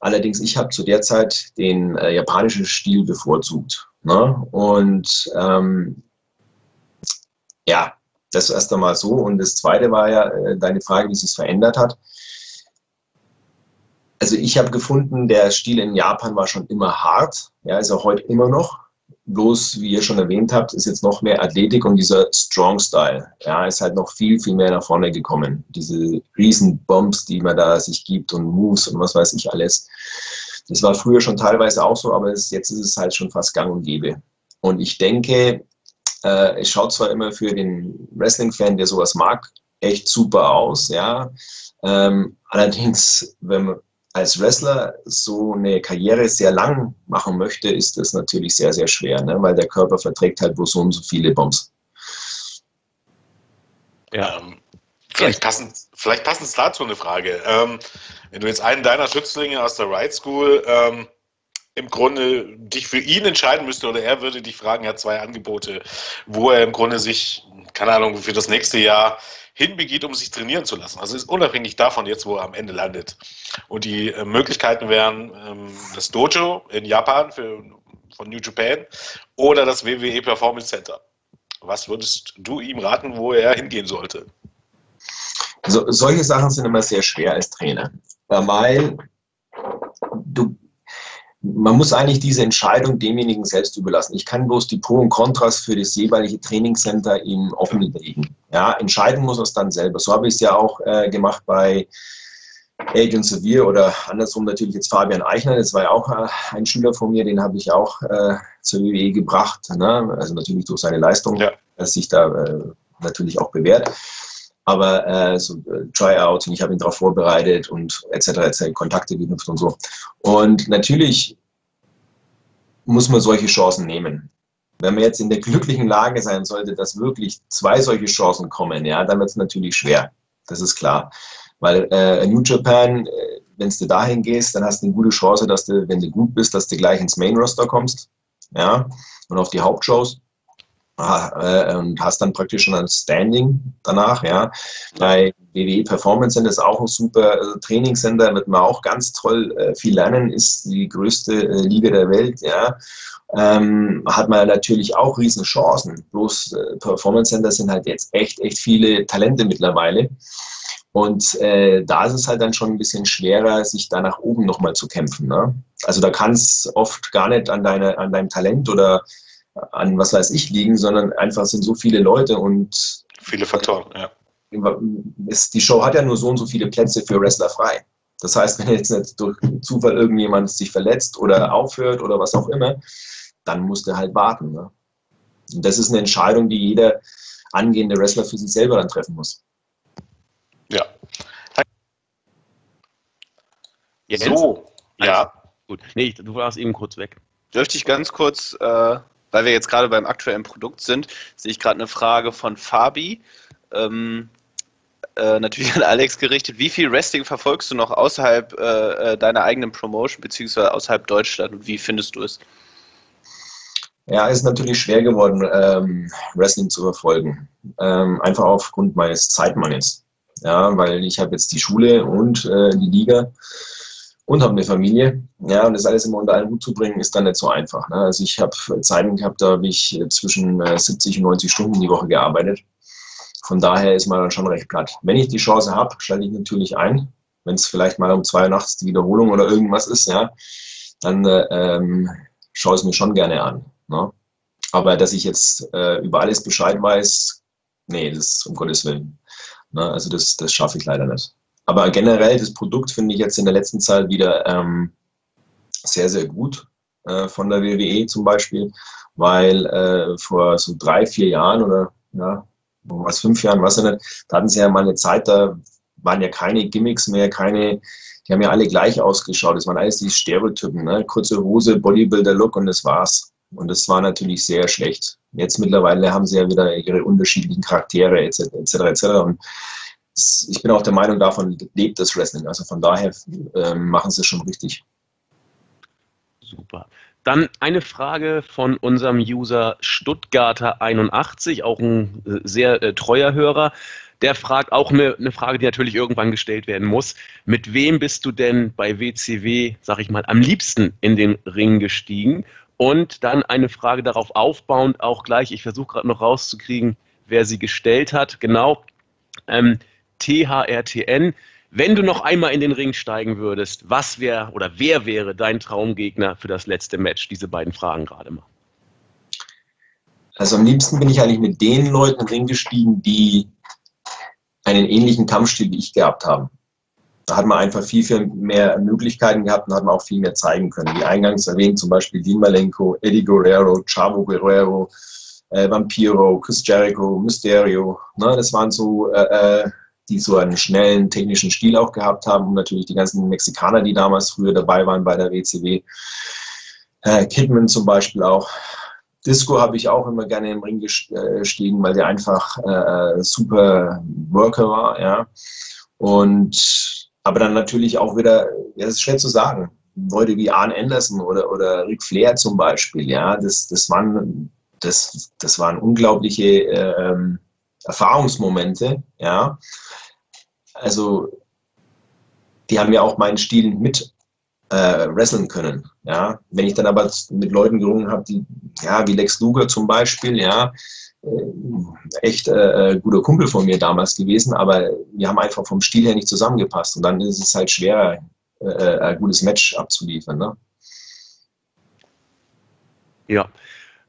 Allerdings, ich habe zu der Zeit den äh, japanischen Stil bevorzugt. Ne? Und ähm, ja, das erst einmal so. Und das zweite war ja äh, deine Frage, wie sich es verändert hat. Also ich habe gefunden, der Stil in Japan war schon immer hart, ja, ist auch heute immer noch. Bloß, wie ihr schon erwähnt habt, ist jetzt noch mehr Athletik und dieser Strong Style, ja, ist halt noch viel, viel mehr nach vorne gekommen. Diese riesen Bombs, die man da sich gibt und Moves und was weiß ich alles. Das war früher schon teilweise auch so, aber es, jetzt ist es halt schon fast gang und gäbe. Und ich denke, äh, es schaut zwar immer für den Wrestling-Fan, der sowas mag, echt super aus, ja. Ähm, allerdings, wenn man als Wrestler so eine Karriere sehr lang machen möchte, ist das natürlich sehr, sehr schwer, ne? weil der Körper verträgt halt bloß so und so viele Bombs. Ja. Ähm, vielleicht, passend, vielleicht passend dazu eine Frage. Ähm, wenn du jetzt einen deiner Schützlinge aus der Ride School ähm, im Grunde dich für ihn entscheiden müsste oder er würde dich fragen, er hat zwei Angebote, wo er im Grunde sich, keine Ahnung, für das nächste Jahr hinbegeht, um sich trainieren zu lassen. Also ist unabhängig davon jetzt, wo er am Ende landet. Und die äh, Möglichkeiten wären ähm, das Dojo in Japan für, von New Japan oder das WWE Performance Center. Was würdest du ihm raten, wo er hingehen sollte? Also solche Sachen sind immer sehr schwer als Trainer, weil man muss eigentlich diese Entscheidung demjenigen selbst überlassen. Ich kann bloß die Pro und Kontras für das jeweilige Trainingscenter ihm offenlegen. Ja, entscheiden muss er es dann selber. So habe ich es ja auch äh, gemacht bei Adrian Sevier oder andersrum natürlich jetzt Fabian Eichner. Das war ja auch äh, ein Schüler von mir, den habe ich auch äh, zur WWE gebracht. Ne? Also natürlich durch seine Leistung, ja. dass sich da äh, natürlich auch bewährt aber äh, so äh, Tryouts und ich habe ihn darauf vorbereitet und etc. etc. Kontakte geknüpft und so. Und natürlich muss man solche Chancen nehmen. Wenn man jetzt in der glücklichen Lage sein sollte, dass wirklich zwei solche Chancen kommen, ja, dann wird es natürlich schwer. Das ist klar. Weil äh, New Japan, äh, wenn du dahin gehst, dann hast du eine gute Chance, dass du, wenn du gut bist, dass du gleich ins Main Roster kommst. Ja, und auf die Hauptshows. Äh, und hast dann praktisch schon ein Standing danach. Ja. Bei WWE Performance Center ist auch ein super äh, Trainingscenter, wird man auch ganz toll äh, viel lernen, ist die größte Liga der Welt. Ja. Ähm, hat man natürlich auch riesen Chancen. Bloß äh, Performance Center sind halt jetzt echt, echt viele Talente mittlerweile. Und äh, da ist es halt dann schon ein bisschen schwerer, sich da nach oben nochmal zu kämpfen. Ne? Also da kann es oft gar nicht an, deine, an deinem Talent oder an was weiß ich liegen, sondern einfach sind so viele Leute und viele Faktoren, ja. die Show hat ja nur so und so viele Plätze für Wrestler frei. Das heißt, *laughs* wenn jetzt nicht durch Zufall irgendjemand sich verletzt oder aufhört oder was auch immer, dann muss der halt warten. Ne? Und das ist eine Entscheidung, die jeder angehende Wrestler für sich selber dann treffen muss. Ja. So, ja. Gut. Nee, du warst eben kurz weg. Dürfte ich ganz kurz äh, weil wir jetzt gerade beim aktuellen Produkt sind, sehe ich gerade eine Frage von Fabi. Ähm, äh, natürlich an Alex gerichtet. Wie viel Wrestling verfolgst du noch außerhalb äh, äh, deiner eigenen Promotion beziehungsweise außerhalb Deutschland und wie findest du es? Ja, es ist natürlich schwer geworden, ähm, Wrestling zu verfolgen. Ähm, einfach aufgrund meines Zeitmangels. Ja, weil ich habe jetzt die Schule und äh, die Liga und habe eine Familie. Ja, und das alles immer unter einen Hut zu bringen, ist dann nicht so einfach. Ne? Also ich habe Zeiten gehabt, da habe ich zwischen 70 äh, und 90 Stunden die Woche gearbeitet. Von daher ist man dann schon recht platt. Wenn ich die Chance habe, schalte ich natürlich ein. Wenn es vielleicht mal um zwei Uhr nachts die Wiederholung oder irgendwas ist, ja, dann äh, ähm, schaue ich es mir schon gerne an. Ne? Aber dass ich jetzt äh, über alles Bescheid weiß, nee, das ist um Gottes Willen. Ne? Also das, das schaffe ich leider nicht. Aber generell, das Produkt finde ich jetzt in der letzten Zeit wieder ähm, sehr, sehr gut äh, von der WWE zum Beispiel, weil äh, vor so drei, vier Jahren oder ja, was fünf Jahren, was ja nicht, da hatten sie ja mal eine Zeit, da waren ja keine Gimmicks mehr, keine, die haben ja alle gleich ausgeschaut. Das waren alles die Stereotypen, ne? kurze Hose, Bodybuilder-Look und das war's. Und das war natürlich sehr schlecht. Jetzt mittlerweile haben sie ja wieder ihre unterschiedlichen Charaktere etc. etc. etc. Und ich bin auch der Meinung, davon lebt das Wrestling. Also von daher äh, machen sie es schon richtig. Super. Dann eine Frage von unserem User Stuttgarter81, auch ein äh, sehr äh, treuer Hörer. Der fragt auch eine, eine, Frage, die natürlich irgendwann gestellt werden muss. Mit wem bist du denn bei WCW, sag ich mal, am liebsten in den Ring gestiegen? Und dann eine Frage darauf aufbauend, auch gleich, ich versuche gerade noch rauszukriegen, wer sie gestellt hat. Genau. Ähm, THRTN. Wenn du noch einmal in den Ring steigen würdest, was wäre oder wer wäre dein Traumgegner für das letzte Match? Diese beiden Fragen gerade mal. Also am liebsten bin ich eigentlich mit den Leuten in den Ring gestiegen, die einen ähnlichen Kampfstil wie ich gehabt haben. Da hat man einfach viel, viel mehr Möglichkeiten gehabt und hat man auch viel mehr zeigen können. Wie eingangs erwähnt, zum Beispiel Dean Malenko, Eddie Guerrero, Chavo Guerrero, äh, Vampiro, Chris Jericho, Mysterio. Ne, das waren so äh, äh die so einen schnellen technischen Stil auch gehabt haben und natürlich die ganzen Mexikaner, die damals früher dabei waren bei der WCW. Äh, Kidman zum Beispiel auch. Disco habe ich auch immer gerne im Ring gestiegen, weil der einfach äh, super Worker war, ja. Und aber dann natürlich auch wieder, ja, das ist schwer zu sagen. Leute wie Arne Anderson oder, oder Ric Flair zum Beispiel, ja, das, das waren, das, das waren unglaubliche äh, Erfahrungsmomente, ja. Also, die haben ja auch meinen Stil mit äh, wresteln können. Ja, wenn ich dann aber mit Leuten gerungen habe, die, ja, wie Lex Luger zum Beispiel, ja, äh, echt äh, guter Kumpel von mir damals gewesen, aber wir haben einfach vom Stil her nicht zusammengepasst und dann ist es halt schwerer, äh, äh ein gutes Match abzuliefern. Ne? Ja,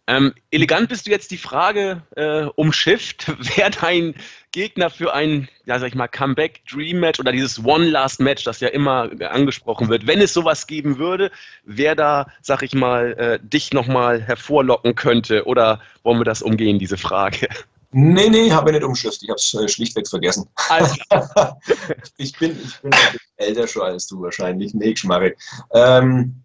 ähm, elegant bist du jetzt die Frage äh, umschifft, *laughs* wer dein Gegner für ein, ja, sag ich mal, Comeback Dream Match oder dieses One Last Match, das ja immer angesprochen wird, wenn es sowas geben würde, wer da, sag ich mal, äh, dich nochmal hervorlocken könnte oder wollen wir das umgehen, diese Frage? Nee, nee, habe ich nicht umschifft. Ich habe es äh, schlichtweg vergessen. Also. *laughs* ich bin, ich bin älter schon als du wahrscheinlich. Nee, Schmarre. Ähm,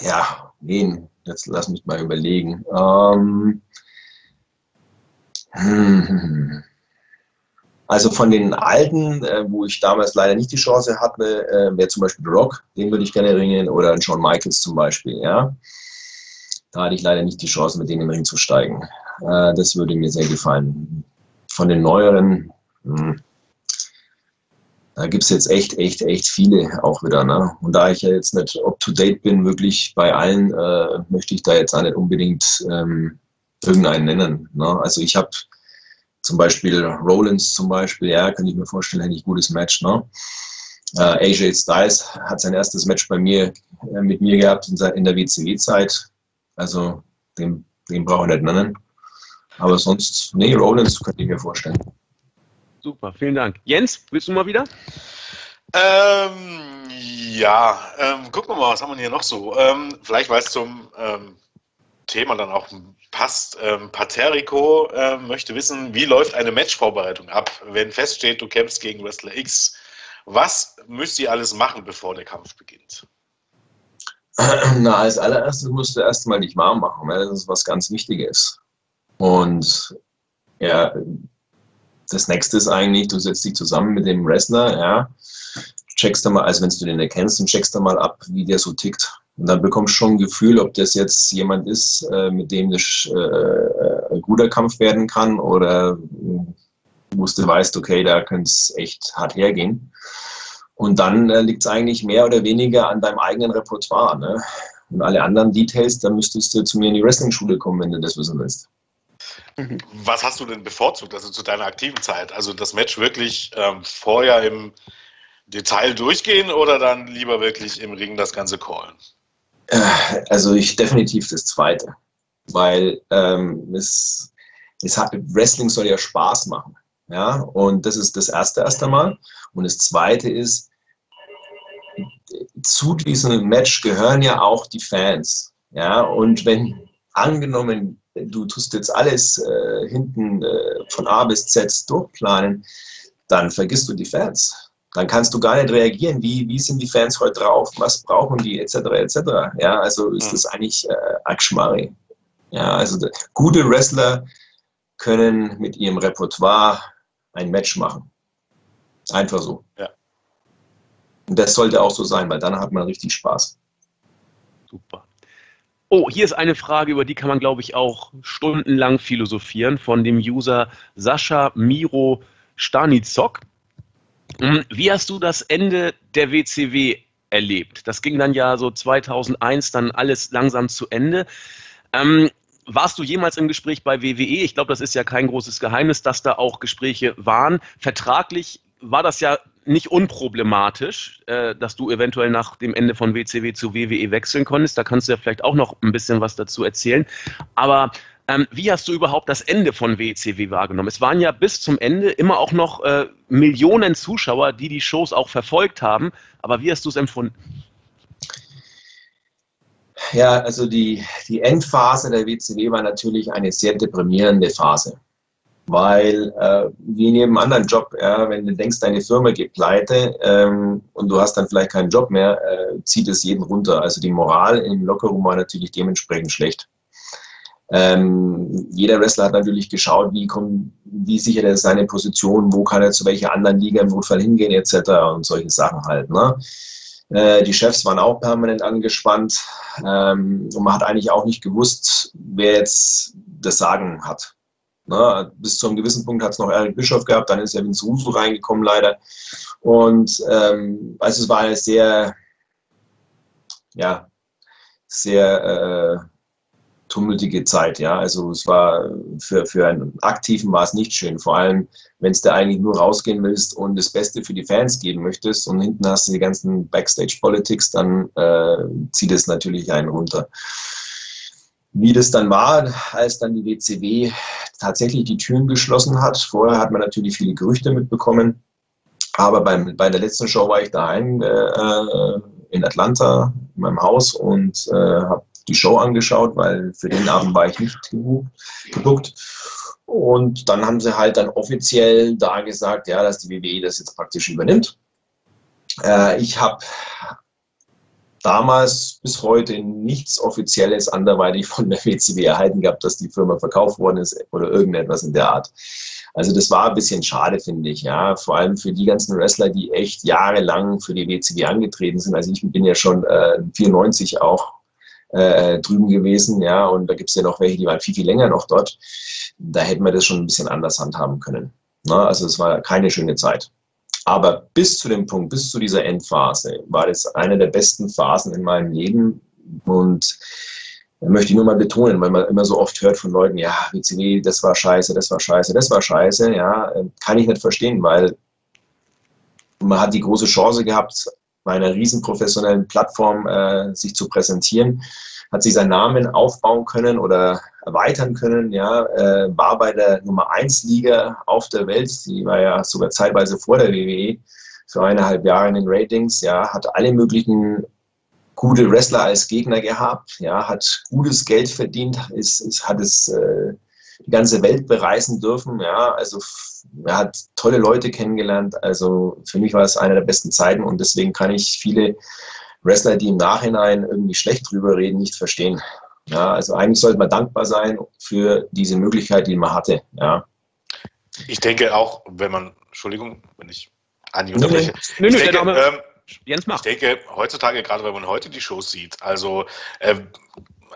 ja, wen? Jetzt lass mich mal überlegen. Ähm, hm, also von den alten, äh, wo ich damals leider nicht die Chance hatte, äh, wäre zum Beispiel Rock, den würde ich gerne ringen, oder ein Shawn Michaels zum Beispiel, ja. Da hatte ich leider nicht die Chance, mit denen im Ring zu steigen. Äh, das würde mir sehr gefallen. Von den neueren, hm, da gibt es jetzt echt, echt, echt viele auch wieder. Ne? Und da ich ja jetzt nicht up-to-date bin, wirklich bei allen, äh, möchte ich da jetzt auch nicht unbedingt ähm, irgendeinen nennen. Ne? Also ich habe zum Beispiel Rollins zum Beispiel, ja, kann ich mir vorstellen, hätte ich gutes Match. Ne? Äh, AJ Styles hat sein erstes Match bei mir, äh, mit mir gehabt in, in der WCW-Zeit. Also den, den brauche ich nicht nennen. Aber sonst, nee, Rollins könnte ich mir vorstellen. Super, vielen Dank. Jens, willst du mal wieder? Ähm, ja, ähm, gucken wir mal, was haben wir hier noch so? Ähm, vielleicht, weil es zum ähm, Thema dann auch passt. Ähm, Paterico äh, möchte wissen, wie läuft eine Matchvorbereitung ab, wenn feststeht, du kämpfst gegen Wrestler X? Was müsst ihr alles machen, bevor der Kampf beginnt? *clears throat* Na, als allererstes musst du erstmal dich warm machen, weil das ist was ganz Wichtiges. Und ja, das nächste ist eigentlich, du setzt dich zusammen mit dem Wrestler, ja, checkst da mal, also wenn du den erkennst, und checkst da mal ab, wie der so tickt. Und dann bekommst du schon ein Gefühl, ob das jetzt jemand ist, äh, mit dem das äh, ein guter Kampf werden kann oder wo du weißt, okay, da könnte es echt hart hergehen. Und dann äh, liegt es eigentlich mehr oder weniger an deinem eigenen Repertoire. Ne? Und alle anderen Details, da müsstest du zu mir in die Wrestling-Schule kommen, wenn du das wissen willst. Mhm. Was hast du denn bevorzugt, also zu deiner aktiven Zeit? Also das Match wirklich ähm, vorher im Detail durchgehen oder dann lieber wirklich im Ring das Ganze callen? Äh, also ich definitiv das Zweite, weil ähm, es, es hat, Wrestling soll ja Spaß machen. Ja, und das ist das erste erst einmal. Und das zweite ist, zu diesem Match gehören ja auch die Fans. Ja, und wenn angenommen du tust jetzt alles äh, hinten äh, von A bis Z durchplanen, dann vergisst du die Fans. Dann kannst du gar nicht reagieren, wie, wie sind die Fans heute drauf, was brauchen die, etc. etc. Ja, also ist das eigentlich äh, Akschmari. Ja, also gute Wrestler können mit ihrem Repertoire ein Match machen. Einfach so. Ja. Und das sollte auch so sein, weil dann hat man richtig Spaß. Super. Oh, hier ist eine Frage, über die kann man, glaube ich, auch stundenlang philosophieren, von dem User Sascha Miro Stanizok. Hm, wie hast du das Ende der WCW erlebt? Das ging dann ja so 2001 dann alles langsam zu Ende. Ähm, warst du jemals im Gespräch bei WWE? Ich glaube, das ist ja kein großes Geheimnis, dass da auch Gespräche waren. Vertraglich war das ja nicht unproblematisch, äh, dass du eventuell nach dem Ende von WCW zu WWE wechseln konntest. Da kannst du ja vielleicht auch noch ein bisschen was dazu erzählen. Aber ähm, wie hast du überhaupt das Ende von WCW wahrgenommen? Es waren ja bis zum Ende immer auch noch äh, Millionen Zuschauer, die die Shows auch verfolgt haben. Aber wie hast du es empfunden? Ja, also die, die Endphase der WCW war natürlich eine sehr deprimierende Phase. Weil äh, wie in jedem anderen Job, ja, wenn du denkst, deine Firma geht pleite ähm, und du hast dann vielleicht keinen Job mehr, äh, zieht es jeden runter. Also die Moral im Lockerroom war natürlich dementsprechend schlecht. Ähm, jeder Wrestler hat natürlich geschaut, wie, kommt, wie sichert er seine Position, wo kann er zu welcher anderen Liga im Notfall hingehen, etc. und solche Sachen halt. Ne? Äh, die Chefs waren auch permanent angespannt ähm, und man hat eigentlich auch nicht gewusst, wer jetzt das Sagen hat. Ne? Bis zu einem gewissen Punkt hat es noch Eric Bischof gehabt, dann ist ja Vince Russo reingekommen leider. Und ähm, also es war eine sehr, ja, sehr äh, tummeltige Zeit, ja. Also es war für, für einen Aktiven war es nicht schön, vor allem wenn es da eigentlich nur rausgehen willst und das Beste für die Fans geben möchtest und hinten hast du die ganzen Backstage-Politics, dann äh, zieht es natürlich einen runter. Wie das dann war, als dann die WCW tatsächlich die Türen geschlossen hat. Vorher hat man natürlich viele Gerüchte mitbekommen, aber beim, bei der letzten Show war ich daheim äh, in Atlanta in meinem Haus und äh, habe die Show angeschaut, weil für den Abend war ich nicht gebucht. Und dann haben sie halt dann offiziell da gesagt, ja, dass die WWE das jetzt praktisch übernimmt. Äh, ich habe damals bis heute nichts Offizielles anderweitig von der WCW erhalten gehabt, dass die Firma verkauft worden ist oder irgendetwas in der Art. Also das war ein bisschen schade, finde ich, ja. Vor allem für die ganzen Wrestler, die echt jahrelang für die WCW angetreten sind. Also ich bin ja schon äh, 94 auch äh, drüben gewesen, ja, und da gibt es ja noch welche, die waren viel, viel länger noch dort. Da hätten wir das schon ein bisschen anders handhaben können. Na, ne? also es war keine schöne Zeit. Aber bis zu dem Punkt, bis zu dieser Endphase, war das eine der besten Phasen in meinem Leben. Und da möchte ich nur mal betonen, weil man immer so oft hört von Leuten, ja, WCW, das war scheiße, das war scheiße, das war scheiße. Ja, kann ich nicht verstehen, weil man hat die große Chance gehabt, bei einer riesen professionellen Plattform äh, sich zu präsentieren, hat sich seinen Namen aufbauen können oder erweitern können, ja, äh, war bei der Nummer 1 Liga auf der Welt, die war ja sogar zeitweise vor der WWE, für eineinhalb Jahre in den Ratings, ja, hat alle möglichen gute Wrestler als Gegner gehabt, ja, hat gutes Geld verdient, ist, ist hat es äh, die ganze Welt bereisen dürfen, ja, also er hat tolle Leute kennengelernt. Also für mich war es eine der besten Zeiten und deswegen kann ich viele Wrestler, die im Nachhinein irgendwie schlecht drüber reden, nicht verstehen. Ja, also eigentlich sollte man dankbar sein für diese Möglichkeit, die man hatte. Ja. Ich denke auch, wenn man, Entschuldigung, wenn ich Andi unterbreche. Nee, nee, ich denke, ähm, Jens macht. Ich denke, heutzutage, gerade wenn man heute die Shows sieht, also äh,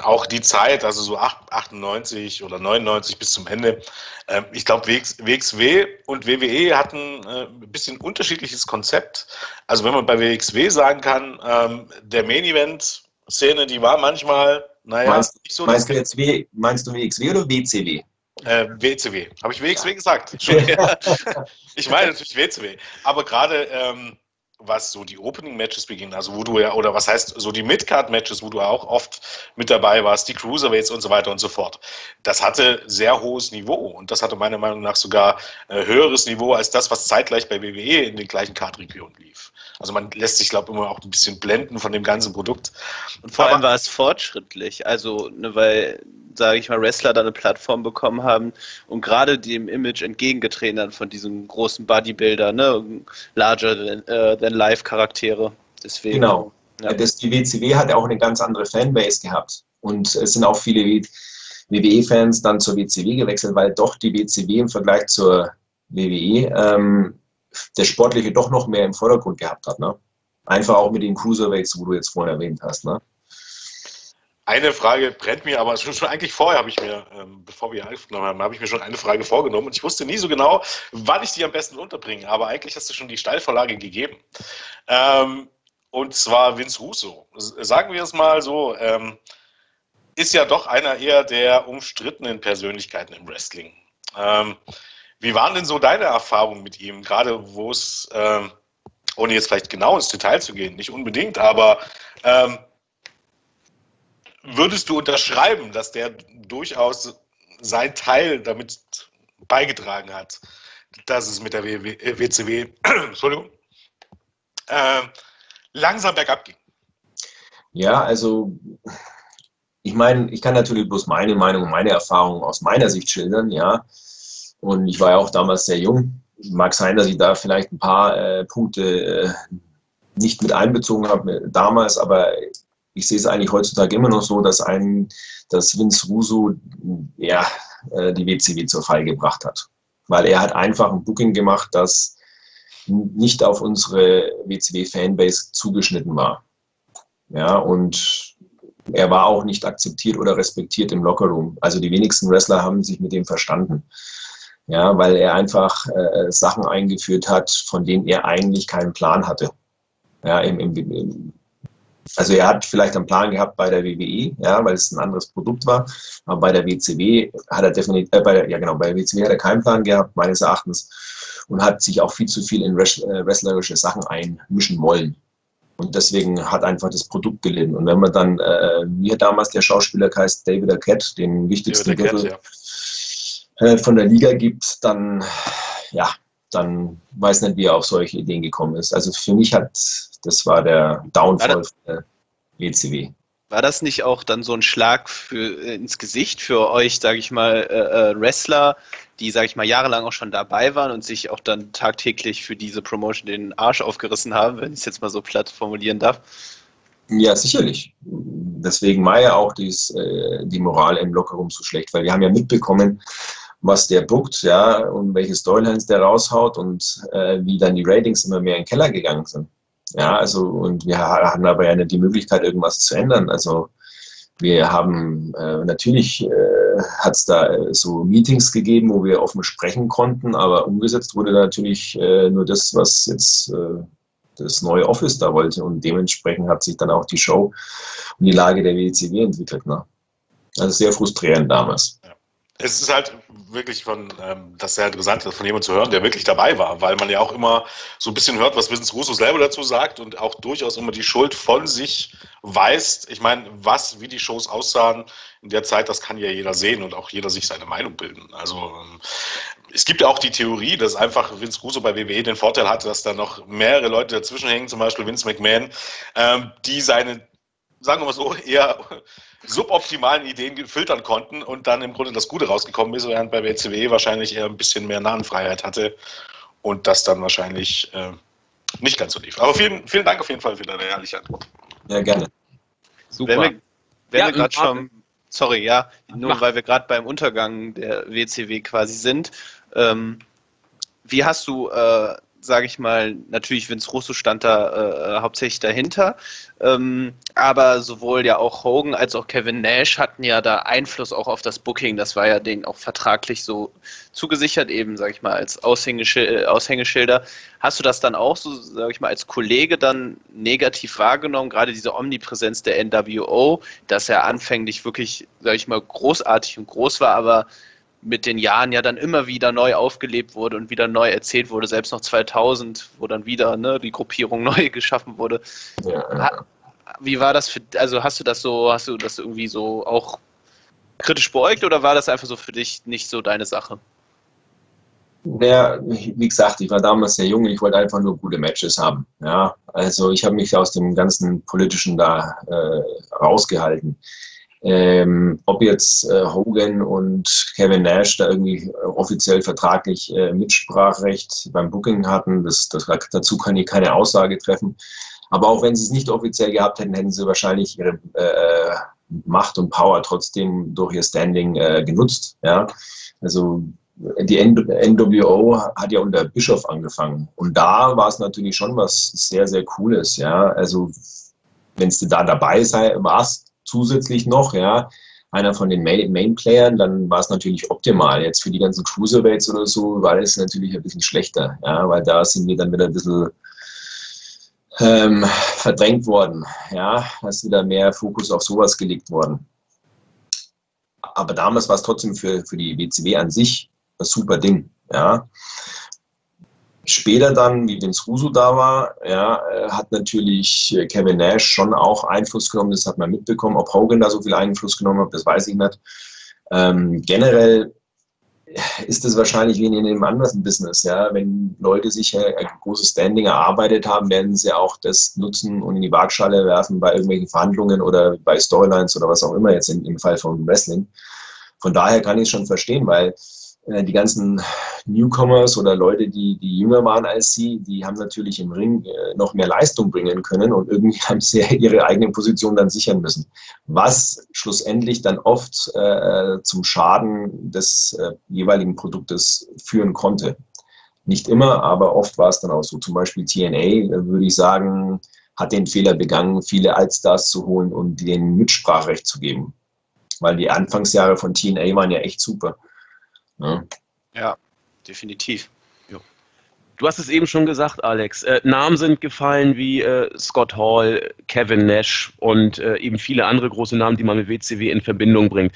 auch die Zeit, also so 98 oder 99 bis zum Ende, äh, ich glaube, WXW und WWE hatten äh, ein bisschen unterschiedliches Konzept. Also wenn man bei WXW sagen kann, ähm, der Main Event Szene, die war manchmal, naja, meinst, nicht so. Meinst du jetzt w, meinst du WXW oder WCW? Äh, WCW. Habe ich WXW gesagt? *laughs* *laughs* ich meine natürlich WCW. Aber gerade ähm, was so die Opening-Matches beginnen, also wo du ja, oder was heißt so die Mid-Card-Matches, wo du auch oft mit dabei warst, die Cruiserweights und so weiter und so fort. Das hatte sehr hohes Niveau und das hatte meiner Meinung nach sogar äh, höheres Niveau als das, was zeitgleich bei WWE in den gleichen Card-Regionen lief. Also man lässt sich, glaube ich, immer auch ein bisschen blenden von dem ganzen Produkt. Und vor Aber, allem war es fortschrittlich, also ne, weil sage ich mal, Wrestler da eine Plattform bekommen haben und gerade dem Image entgegengetreten haben von diesem großen Bodybuilder, ne? larger than, uh, than life Charaktere. Deswegen, genau. Ja. Das, die WCW hat auch eine ganz andere Fanbase gehabt und es sind auch viele WWE-Fans dann zur WCW gewechselt, weil doch die WCW im Vergleich zur WWE ähm, der Sportliche doch noch mehr im Vordergrund gehabt hat. Ne? Einfach auch mit den Cruiserweights, wo du jetzt vorhin erwähnt hast. Ne? Eine Frage brennt mir, aber schon, schon eigentlich vorher habe ich mir, ähm, bevor wir aufgenommen haben, habe ich mir schon eine Frage vorgenommen und ich wusste nie so genau, wann ich die am besten unterbringe. Aber eigentlich hast du schon die Steilvorlage gegeben. Ähm, und zwar Vince Russo. Sagen wir es mal so, ähm, ist ja doch einer eher der umstrittenen Persönlichkeiten im Wrestling. Ähm, wie waren denn so deine Erfahrungen mit ihm, gerade wo es, ähm, ohne jetzt vielleicht genau ins Detail zu gehen, nicht unbedingt, aber ähm, würdest du unterschreiben, dass der durchaus sein Teil damit beigetragen hat, dass es mit der WCW, äh, *clears throat* Entschuldigung, äh, langsam bergab ging? Ja, also ich meine, ich kann natürlich bloß meine Meinung und meine Erfahrungen aus meiner Sicht schildern, ja. Und ich war ja auch damals sehr jung. Mag sein, dass ich da vielleicht ein paar äh, Punkte äh, nicht mit einbezogen habe damals, aber ich sehe es eigentlich heutzutage immer noch so, dass ein, dass Vince Russo ja, äh, die WCW zur Fall gebracht hat. Weil er hat einfach ein Booking gemacht, das nicht auf unsere WCW-Fanbase zugeschnitten war. Ja, und er war auch nicht akzeptiert oder respektiert im Lockerroom. Also die wenigsten Wrestler haben sich mit dem verstanden. Ja, weil er einfach äh, Sachen eingeführt hat, von denen er eigentlich keinen Plan hatte. Ja, im, im, im, also er hat vielleicht einen Plan gehabt bei der WWE, ja, weil es ein anderes Produkt war. Aber bei der WCW hat er definitiv, äh, bei der, ja genau, bei der WCW hat er keinen Plan gehabt, meines Erachtens, und hat sich auch viel zu viel in äh, wrestlerische Sachen einmischen wollen. Und deswegen hat einfach das Produkt gelitten. Und wenn man dann, äh, wie hat damals der Schauspieler heißt, David Arquette, den wichtigsten Gürtel ja. äh, von der Liga gibt, dann, ja, dann weiß nicht, wie er auf solche Ideen gekommen ist. Also für mich hat, das war der Downfall der WCW. War das nicht auch dann so ein Schlag für, äh, ins Gesicht für euch, sage ich mal, äh, äh, Wrestler, die, sage ich mal, jahrelang auch schon dabei waren und sich auch dann tagtäglich für diese Promotion den Arsch aufgerissen haben, wenn ich es jetzt mal so platt formulieren darf? Ja, sicherlich. Deswegen war ja auch dies, äh, die Moral im Lockerroom so schlecht, weil wir haben ja mitbekommen, was der bookt, ja, und welche Storylines der raushaut und äh, wie dann die Ratings immer mehr in den Keller gegangen sind. Ja, also, und wir hatten aber ja nicht die Möglichkeit, irgendwas zu ändern. Also, wir haben äh, natürlich äh, hat es da äh, so Meetings gegeben, wo wir offen sprechen konnten, aber umgesetzt wurde natürlich äh, nur das, was jetzt äh, das neue Office da wollte. Und dementsprechend hat sich dann auch die Show und die Lage der WCW entwickelt. Ne? Also sehr frustrierend damals. Ja es ist halt wirklich von, ähm, das sehr interessant, von jemandem zu hören, der wirklich dabei war, weil man ja auch immer so ein bisschen hört, was Vince Russo selber dazu sagt und auch durchaus immer die Schuld von sich weist. Ich meine, was, wie die Shows aussahen in der Zeit, das kann ja jeder sehen und auch jeder sich seine Meinung bilden. Also ähm, es gibt ja auch die Theorie, dass einfach Vince Russo bei WWE den Vorteil hatte, dass da noch mehrere Leute dazwischen hängen, zum Beispiel Vince McMahon, ähm, die seine, sagen wir mal so, eher suboptimalen Ideen filtern konnten und dann im Grunde das Gute rausgekommen ist, während bei WCW wahrscheinlich eher ein bisschen mehr Nahenfreiheit hatte und das dann wahrscheinlich äh, nicht ganz so lief. Aber vielen, vielen Dank auf jeden Fall für deine ehrliche Antwort. Ja, gerne. Super. Wenn wir, wenn ja, wir gerade schon, sorry, ja, nur Mach. weil wir gerade beim Untergang der WCW quasi sind, ähm, wie hast du äh, sage ich mal, natürlich Vince Russo stand da äh, hauptsächlich dahinter, ähm, aber sowohl ja auch Hogan als auch Kevin Nash hatten ja da Einfluss auch auf das Booking. Das war ja denen auch vertraglich so zugesichert, eben, sage ich mal, als Aushängeschil Aushängeschilder. Hast du das dann auch so, sage ich mal, als Kollege dann negativ wahrgenommen, gerade diese Omnipräsenz der NWO, dass er anfänglich wirklich, sage ich mal, großartig und groß war, aber mit den Jahren ja dann immer wieder neu aufgelebt wurde und wieder neu erzählt wurde, selbst noch 2000, wo dann wieder ne, die Gruppierung *laughs* neu geschaffen wurde. Ja. Wie war das für, also hast du das so, hast du das irgendwie so auch kritisch beäugt oder war das einfach so für dich nicht so deine Sache? Ja, wie gesagt, ich war damals sehr jung, ich wollte einfach nur gute Matches haben. Ja, also ich habe mich aus dem ganzen Politischen da äh, rausgehalten. Ähm, ob jetzt äh, Hogan und Kevin Nash da irgendwie offiziell vertraglich äh, Mitsprachrecht beim Booking hatten, das, das, dazu kann ich keine Aussage treffen. Aber auch wenn sie es nicht offiziell gehabt hätten, hätten sie wahrscheinlich ihre äh, Macht und Power trotzdem durch ihr Standing äh, genutzt. Ja? Also die NWO hat ja unter Bischof angefangen. Und da war es natürlich schon was sehr, sehr Cooles. Ja? Also wenn du da dabei sei, warst, zusätzlich noch, ja, einer von den Main-Playern, dann war es natürlich optimal. Jetzt für die ganzen Cruiserweights oder so war es natürlich ein bisschen schlechter, ja, weil da sind wir dann wieder ein bisschen ähm, verdrängt worden. Ja, da ist wieder mehr Fokus auf sowas gelegt worden. Aber damals war es trotzdem für, für die WCW an sich ein super Ding. Ja. Später dann, wie Vince Russo da war, ja, äh, hat natürlich äh, Kevin Nash schon auch Einfluss genommen, das hat man mitbekommen. Ob Hogan da so viel Einfluss genommen hat, das weiß ich nicht. Ähm, generell ist es wahrscheinlich wie in einem anderen Business. Ja? Wenn Leute sich ein großes Standing erarbeitet haben, werden sie auch das nutzen und in die Waagschale werfen bei irgendwelchen Verhandlungen oder bei Storylines oder was auch immer jetzt im Fall von Wrestling. Von daher kann ich es schon verstehen, weil äh, die ganzen Newcomers oder Leute, die, die jünger waren als sie, die haben natürlich im Ring äh, noch mehr Leistung bringen können und irgendwie *laughs* haben sie ihre eigene Position dann sichern müssen. Was schlussendlich dann oft äh, zum Schaden des äh, jeweiligen Produktes führen konnte. Nicht immer, aber oft war es dann auch so. Zum Beispiel TNA, äh, würde ich sagen, hat den Fehler begangen, viele Altstars zu holen und denen Mitspracherecht zu geben. Weil die Anfangsjahre von TNA waren ja echt super. Ja, ja definitiv. Du hast es eben schon gesagt, Alex. Äh, Namen sind gefallen wie äh, Scott Hall, Kevin Nash und äh, eben viele andere große Namen, die man mit WCW in Verbindung bringt.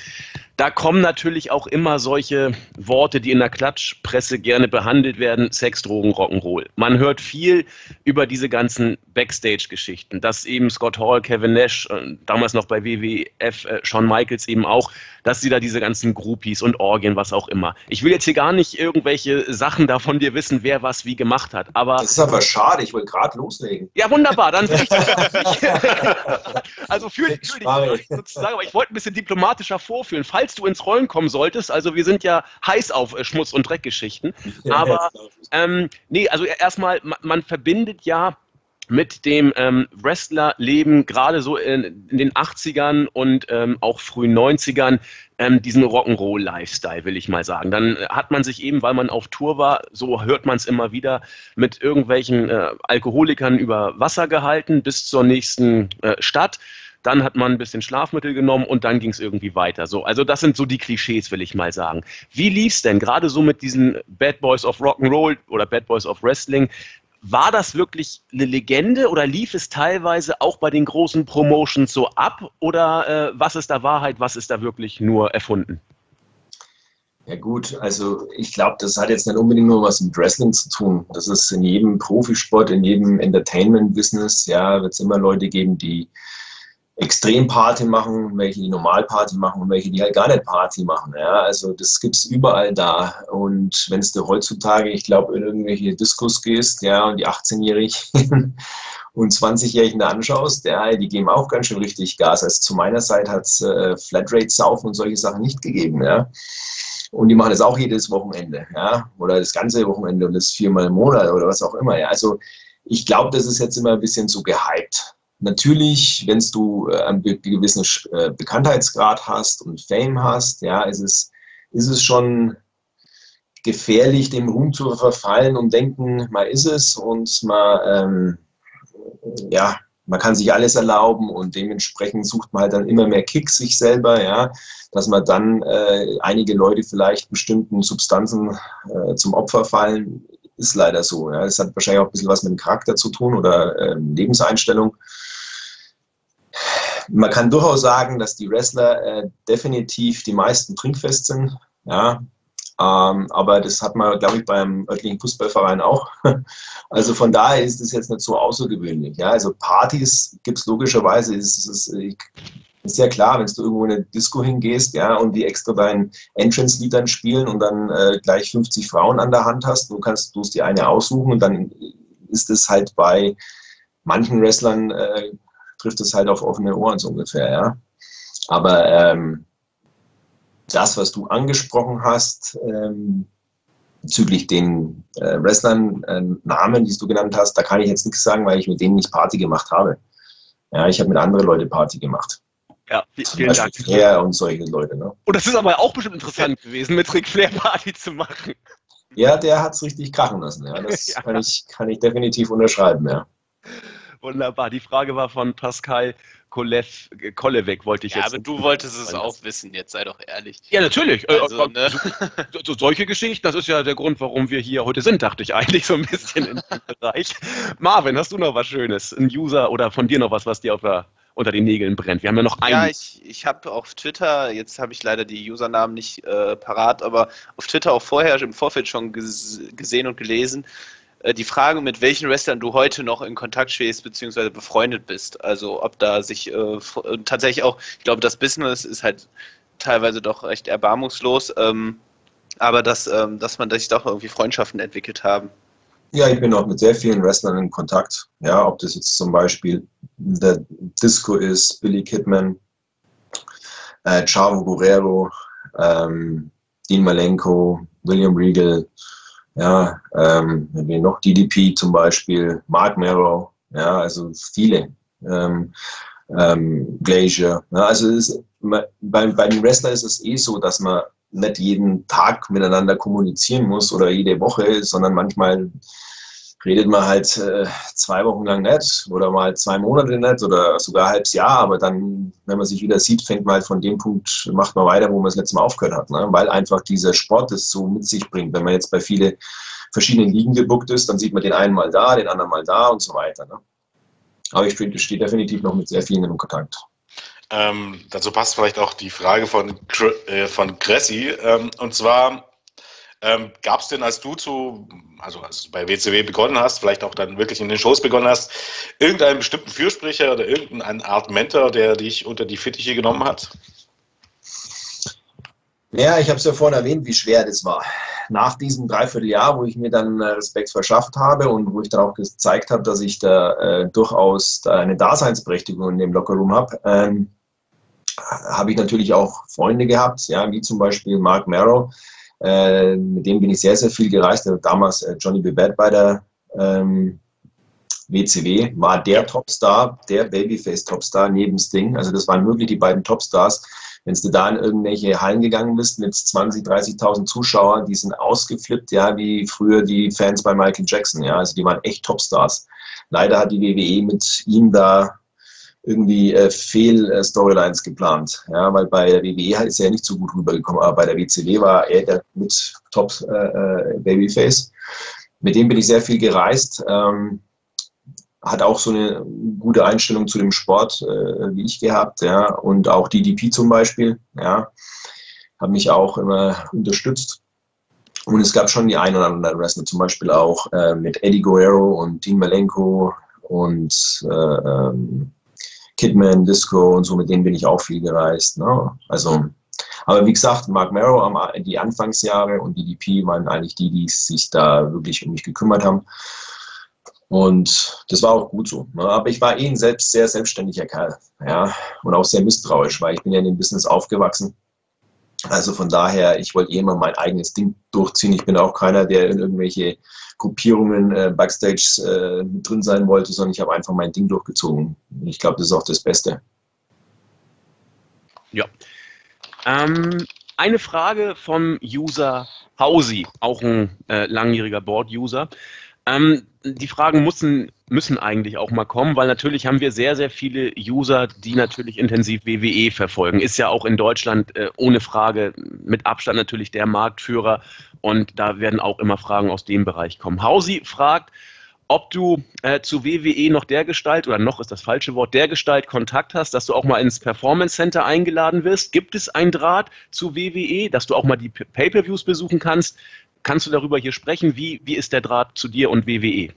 Da kommen natürlich auch immer solche Worte, die in der Klatschpresse gerne behandelt werden, Sex, Drogen, Rock'n'Roll. Man hört viel über diese ganzen Backstage-Geschichten, dass eben Scott Hall, Kevin Nash, äh, damals noch bei WWF, äh, Shawn Michaels eben auch, dass sie da diese ganzen Groupies und Orgien, was auch immer. Ich will jetzt hier gar nicht irgendwelche Sachen davon dir wissen, wer was wie gemacht hat, aber... Das ist aber schade, ich wollte gerade loslegen. Ja, wunderbar, dann *laughs* ich *laughs* Also für, für dich sozusagen, aber ich wollte ein bisschen diplomatischer vorführen, falls falls du ins Rollen kommen solltest, also wir sind ja heiß auf äh, Schmutz- und Dreckgeschichten, aber ähm, nee, also erstmal, man, man verbindet ja mit dem ähm, Wrestlerleben, gerade so in, in, den 80ern und ähm, auch frühen 90ern, ähm, diesen Rock'n'Roll-Lifestyle, will ich mal sagen. Dann hat man sich eben, weil man auf Tour war, so hört man es immer wieder, mit irgendwelchen äh, Alkoholikern über Wasser gehalten bis zur nächsten äh, Stadt dann hat man ein bisschen Schlafmittel genommen und dann ging es irgendwie weiter. So, also das sind so die Klischees, will ich mal sagen. Wie lief es denn gerade so mit diesen Bad Boys of Rock'n'Roll oder Bad Boys of Wrestling? War das wirklich eine Legende oder lief es teilweise auch bei den großen Promotions so ab? Oder äh, was ist da Wahrheit, was ist da wirklich nur erfunden? Ja gut, also ich glaube, das hat jetzt nicht unbedingt nur was mit Wrestling zu tun. Das ist in jedem Profisport, in jedem Entertainment-Business, ja, wird es immer Leute geben, die Extremparty machen, welche die Normalparty machen und welche die halt gar nicht Party machen. Ja, also das gibt es überall da. Und wenn du heutzutage, ich glaube, in irgendwelche Diskos gehst, ja, und die 18-Jährigen *laughs* und 20-Jährigen da anschaust, ja, die geben auch ganz schön richtig Gas. Also zu meiner Zeit hat es äh, Flatrate-Saufen und solche Sachen nicht gegeben, ja. Und die machen das auch jedes Wochenende, ja, oder das ganze Wochenende und das viermal im Monat oder was auch immer, ja. Also ich glaube, das ist jetzt immer ein bisschen so gehypt. Natürlich, wenn du äh, einen gewissen äh, Bekanntheitsgrad hast und Fame hast, ja, ist es, ist es schon gefährlich, dem Ruhm zu verfallen und denken, man ist es und man, ähm, ja, man kann sich alles erlauben und dementsprechend sucht man halt dann immer mehr Kicks sich selber, ja, dass man dann äh, einige Leute vielleicht bestimmten Substanzen äh, zum Opfer fallen, ist leider so. Ja. Hat wahrscheinlich auch ein bisschen was mit dem Charakter zu tun oder äh, Lebenseinstellung man kann durchaus sagen, dass die Wrestler äh, definitiv die meisten trinkfest sind. Ja, ähm, aber das hat man, glaube ich, beim örtlichen Fußballverein auch. *laughs* Also von daher ist es jetzt nicht so außergewöhnlich. Ja, also Partys gibt es logischerweise, ist, ist, ist ja klar, wenn du irgendwo in eine Disco hingehst, ja, und die extra dein Entrance-Lied dann spielen und dann äh, gleich 50 Frauen an der Hand hast, du kannst du dir eine aussuchen und dann ist es halt bei manchen Wrestlern äh, trifft es halt auf offene Ohren so ungefähr, ja. Aber ähm, das, was du angesprochen hast, ähm, bezüglich den äh, Wrestlern, äh, Namen, die du genannt hast, da kann ich jetzt nichts sagen, weil ich mit denen nicht Party gemacht habe. Ja, ich habe mit anderen Leuten Party gemacht. Ja, vielen Dank. Flair und solche Leute. Ne? Und das ist aber auch bestimmt interessant gewesen, mit Ric Flair Party zu machen. Ja, der hat es richtig krachen lassen. Ja. Das *laughs* ja. Kann, ich, kann ich definitiv unterschreiben, ja. Wunderbar. Die Frage war von Pascal Kolev, Kollewek, wollte ich ja, jetzt. Ja, aber du wolltest es auch wissen, jetzt sei doch ehrlich. Ja, natürlich. Äh, also, ne? so, so, solche Geschichten, das ist ja der Grund, warum wir hier heute sind, dachte ich eigentlich so ein bisschen in dem *laughs* Bereich. Marvin, hast du noch was Schönes? Ein User oder von dir noch was, was dir auf der unter den Nägeln brennt. Wir haben ja noch einen. Ja, ich, ich habe auf Twitter, jetzt habe ich leider die Usernamen nicht äh, parat, aber auf Twitter auch vorher im Vorfeld schon gesehen und gelesen, äh, die Frage, mit welchen Wrestlern du heute noch in Kontakt stehst bzw. befreundet bist. Also ob da sich äh, äh, tatsächlich auch, ich glaube, das Business ist halt teilweise doch recht erbarmungslos, ähm, aber dass, ähm, dass man sich doch irgendwie Freundschaften entwickelt haben. Ja, ich bin auch mit sehr vielen Wrestlern in Kontakt. Ja, ob das jetzt zum Beispiel der Disco ist, Billy Kidman, äh, Chavo Guerrero, ähm, Dean Malenko, William Regal, ja, ähm, wir noch DDP zum Beispiel, Mark Merrow, ja, also viele. Ähm, ähm, Glacier. Ja, also ist, bei, bei den Wrestlern ist es eh so, dass man nicht jeden Tag miteinander kommunizieren muss oder jede Woche, sondern manchmal redet man halt äh, zwei Wochen lang nicht oder mal zwei Monate nicht oder sogar ein halbes Jahr, aber dann, wenn man sich wieder sieht, fängt man halt von dem Punkt, macht man weiter, wo man das letzte Mal aufgehört hat, ne? weil einfach dieser Sport es so mit sich bringt. Wenn man jetzt bei vielen verschiedenen Ligen gebuckt ist, dann sieht man den einen mal da, den anderen mal da und so weiter. Ne? Aber ich stehe definitiv noch mit sehr vielen in Kontakt. Ähm, dazu passt vielleicht auch die Frage von, äh, von Cressy. Ähm, und zwar, ähm, gab es denn, als du zu, also als du bei WCW begonnen hast, vielleicht auch dann wirklich in den Shows begonnen hast, irgendeinen bestimmten Fürsprecher oder irgendeine Art Mentor, der dich unter die Fittiche genommen hat? Ja, ich habe es ja vorhin erwähnt, wie schwer das war. Nach diesem Dreivierteljahr, wo ich mir dann äh, Respekt verschafft habe und wo ich dann auch gezeigt habe, dass ich da äh, durchaus da eine Daseinsberechtigung in dem Lockerroom habe, ähm, habe ich natürlich auch Freunde gehabt, ja, wie zum Beispiel Mark Merrow, äh, mit dem bin ich sehr, sehr viel gereist. Der damals äh, Johnny Bibet bei der ähm, WCW, war der Topstar, der Babyface-Topstar neben Sting. Also das waren wirklich die beiden Topstars. Wenn du da in irgendwelche Hallen gegangen bist mit 20, 30.000 Zuschauern, die sind ausgeflippt, ja, wie früher die Fans bei Michael Jackson, ja, also die waren echt Topstars. Leider hat die WWE mit ihm da irgendwie äh, Fehl-Storylines geplant. Ja, weil bei der WWE ist er ja nicht so gut rübergekommen, aber bei der WCW war er der mit Top äh, äh, Babyface. Mit dem bin ich sehr viel gereist. Ähm, hat auch so eine gute Einstellung zu dem Sport äh, wie ich gehabt, ja, und auch DDP zum Beispiel, ja, hat mich auch immer unterstützt. Und es gab schon die ein oder andere Wrestler, zum Beispiel auch äh, mit Eddie Guerrero und Dean Malenko und äh, ähm, Kidman, Disco und so, mit denen bin ich auch viel gereist. Ne? Also, aber wie gesagt, Mark Merrow, die Anfangsjahre und DDP waren eigentlich die, die sich da wirklich um mich gekümmert haben. Und das war auch gut so. Ne? Aber ich war eh ein selbst sehr selbstständiger Kerl. Ja? Und auch sehr misstrauisch, weil ich bin ja in dem Business aufgewachsen. Also von daher, ich wollte eh immer mein eigenes Ding durchziehen. Ich bin auch keiner, der in irgendwelche Gruppierungen äh, Backstage äh, drin sein wollte, sondern ich habe einfach mein Ding durchgezogen. Ich glaube, das ist auch das Beste. Ja. Ähm, eine Frage vom User Hausi, auch ein äh, langjähriger Board-User. Ähm, die Fragen müssen, müssen eigentlich auch mal kommen, weil natürlich haben wir sehr, sehr viele User, die natürlich intensiv WWE verfolgen. Ist ja auch in Deutschland äh, ohne Frage mit Abstand natürlich der Marktführer und da werden auch immer Fragen aus dem Bereich kommen. Hausi fragt, ob du äh, zu WWE noch der Gestalt, oder noch ist das falsche Wort, der Gestalt Kontakt hast, dass du auch mal ins Performance Center eingeladen wirst. Gibt es ein Draht zu WWE, dass du auch mal die Pay-Per-Views besuchen kannst? Kannst du darüber hier sprechen? Wie, wie ist der Draht zu dir und WWE?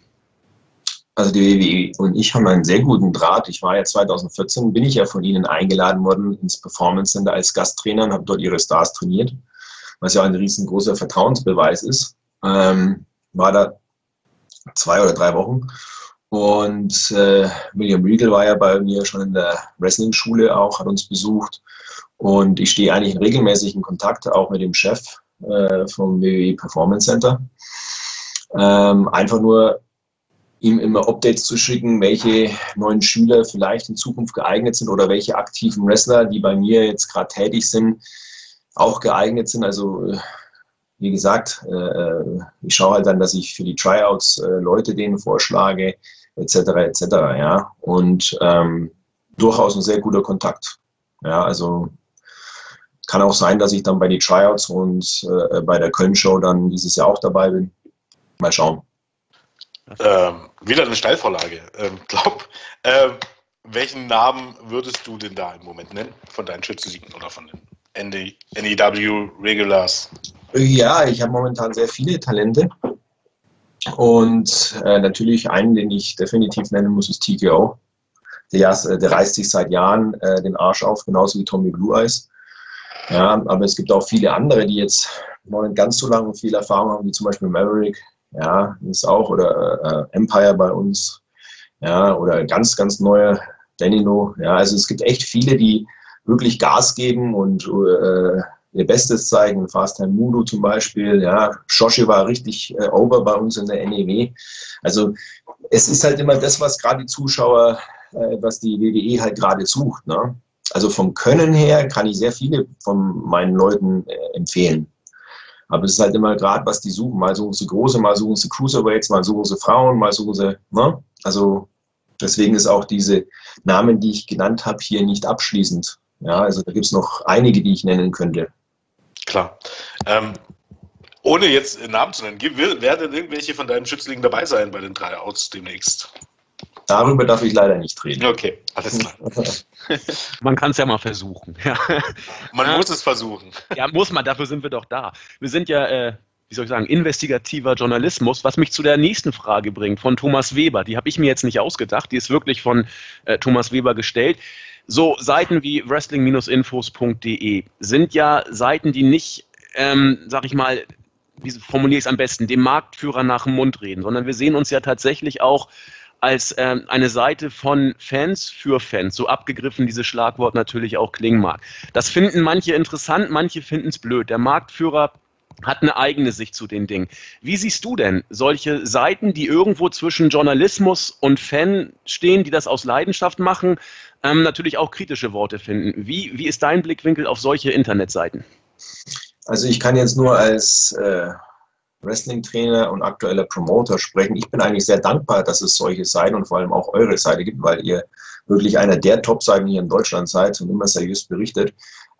Also die WWE und ich haben einen sehr guten Draht. Ich war ja 2014, bin ich ja von Ihnen eingeladen worden ins Performance Center als Gasttrainer und habe dort Ihre Stars trainiert, was ja ein riesengroßer Vertrauensbeweis ist. Ähm, war da zwei oder drei Wochen. Und äh, William Regal war ja bei mir schon in der Wrestling-Schule auch, hat uns besucht. Und ich stehe eigentlich in regelmäßigen Kontakt auch mit dem Chef äh, vom WWE Performance Center. Ähm, einfach nur ihm immer Updates zu schicken, welche neuen Schüler vielleicht in Zukunft geeignet sind oder welche aktiven Wrestler, die bei mir jetzt gerade tätig sind, auch geeignet sind. Also äh, wie gesagt, äh, ich schaue halt dann, dass ich für die Tryouts äh, Leute denen vorschlage, etc. etc. Ja, und ähm, durchaus ein sehr guter Kontakt. Ja, also kann auch sein, dass ich dann bei den Tryouts und äh, bei der Köln-Show dann dieses Jahr auch dabei bin. Mal schauen. Ähm, wieder eine Steilvorlage. Ähm, glaub, ähm, welchen Namen würdest du denn da im Moment nennen von deinen Schützensiegen oder von den NEW Regulars? Ja, ich habe momentan sehr viele Talente. Und äh, natürlich einen, den ich definitiv nennen muss, ist TKO. Der, der reißt sich seit Jahren äh, den Arsch auf, genauso wie Tommy Blue Eyes. Ja, aber es gibt auch viele andere, die jetzt noch nicht ganz so lange viel Erfahrung haben, wie zum Beispiel Maverick, ja, ist auch, oder äh, Empire bei uns, ja, oder ganz, ganz neue Danino, ja, also es gibt echt viele, die wirklich Gas geben und äh, ihr Bestes zeigen. Fast Time Mudo zum Beispiel. Ja, Shoshi war richtig äh, over bei uns in der NEW. Also es ist halt immer das, was gerade die Zuschauer, äh, was die WWE halt gerade sucht. Ne? Also vom Können her kann ich sehr viele von meinen Leuten äh, empfehlen. Aber es ist halt immer gerade, was die suchen. Mal suchen sie große, mal suchen sie Cruiserweights, mal suchen sie Frauen, mal suchen sie, ne? Also deswegen ist auch diese Namen, die ich genannt habe, hier nicht abschließend. Ja, also da gibt es noch einige, die ich nennen könnte. Klar. Ähm, ohne jetzt Namen zu nennen, werden irgendwelche von deinen Schützlingen dabei sein bei den drei Outs demnächst? Darüber darf ich leider nicht reden. Okay, alles klar. *laughs* Man kann es ja mal versuchen. Ja. Man muss es versuchen. Ja, muss man, dafür sind wir doch da. Wir sind ja, äh, wie soll ich sagen, investigativer Journalismus, was mich zu der nächsten Frage bringt von Thomas Weber. Die habe ich mir jetzt nicht ausgedacht, die ist wirklich von äh, Thomas Weber gestellt. So Seiten wie wrestling-infos.de sind ja Seiten, die nicht, ähm, sag ich mal, wie formuliere ich es am besten, dem Marktführer nach dem Mund reden, sondern wir sehen uns ja tatsächlich auch als ähm, eine Seite von Fans für Fans, so abgegriffen dieses Schlagwort natürlich auch klingen mag. Das finden manche interessant, manche finden es blöd. Der Marktführer hat eine eigene Sicht zu den Dingen. Wie siehst du denn solche Seiten, die irgendwo zwischen Journalismus und Fan stehen, die das aus Leidenschaft machen, ähm, natürlich auch kritische Worte finden? Wie, wie ist dein Blickwinkel auf solche Internetseiten? Also ich kann jetzt nur als äh, Wrestling-Trainer und aktueller Promoter sprechen. Ich bin eigentlich sehr dankbar, dass es solche Seiten und vor allem auch eure Seite gibt, weil ihr wirklich einer der Top-Seiten hier in Deutschland seid und immer seriös berichtet.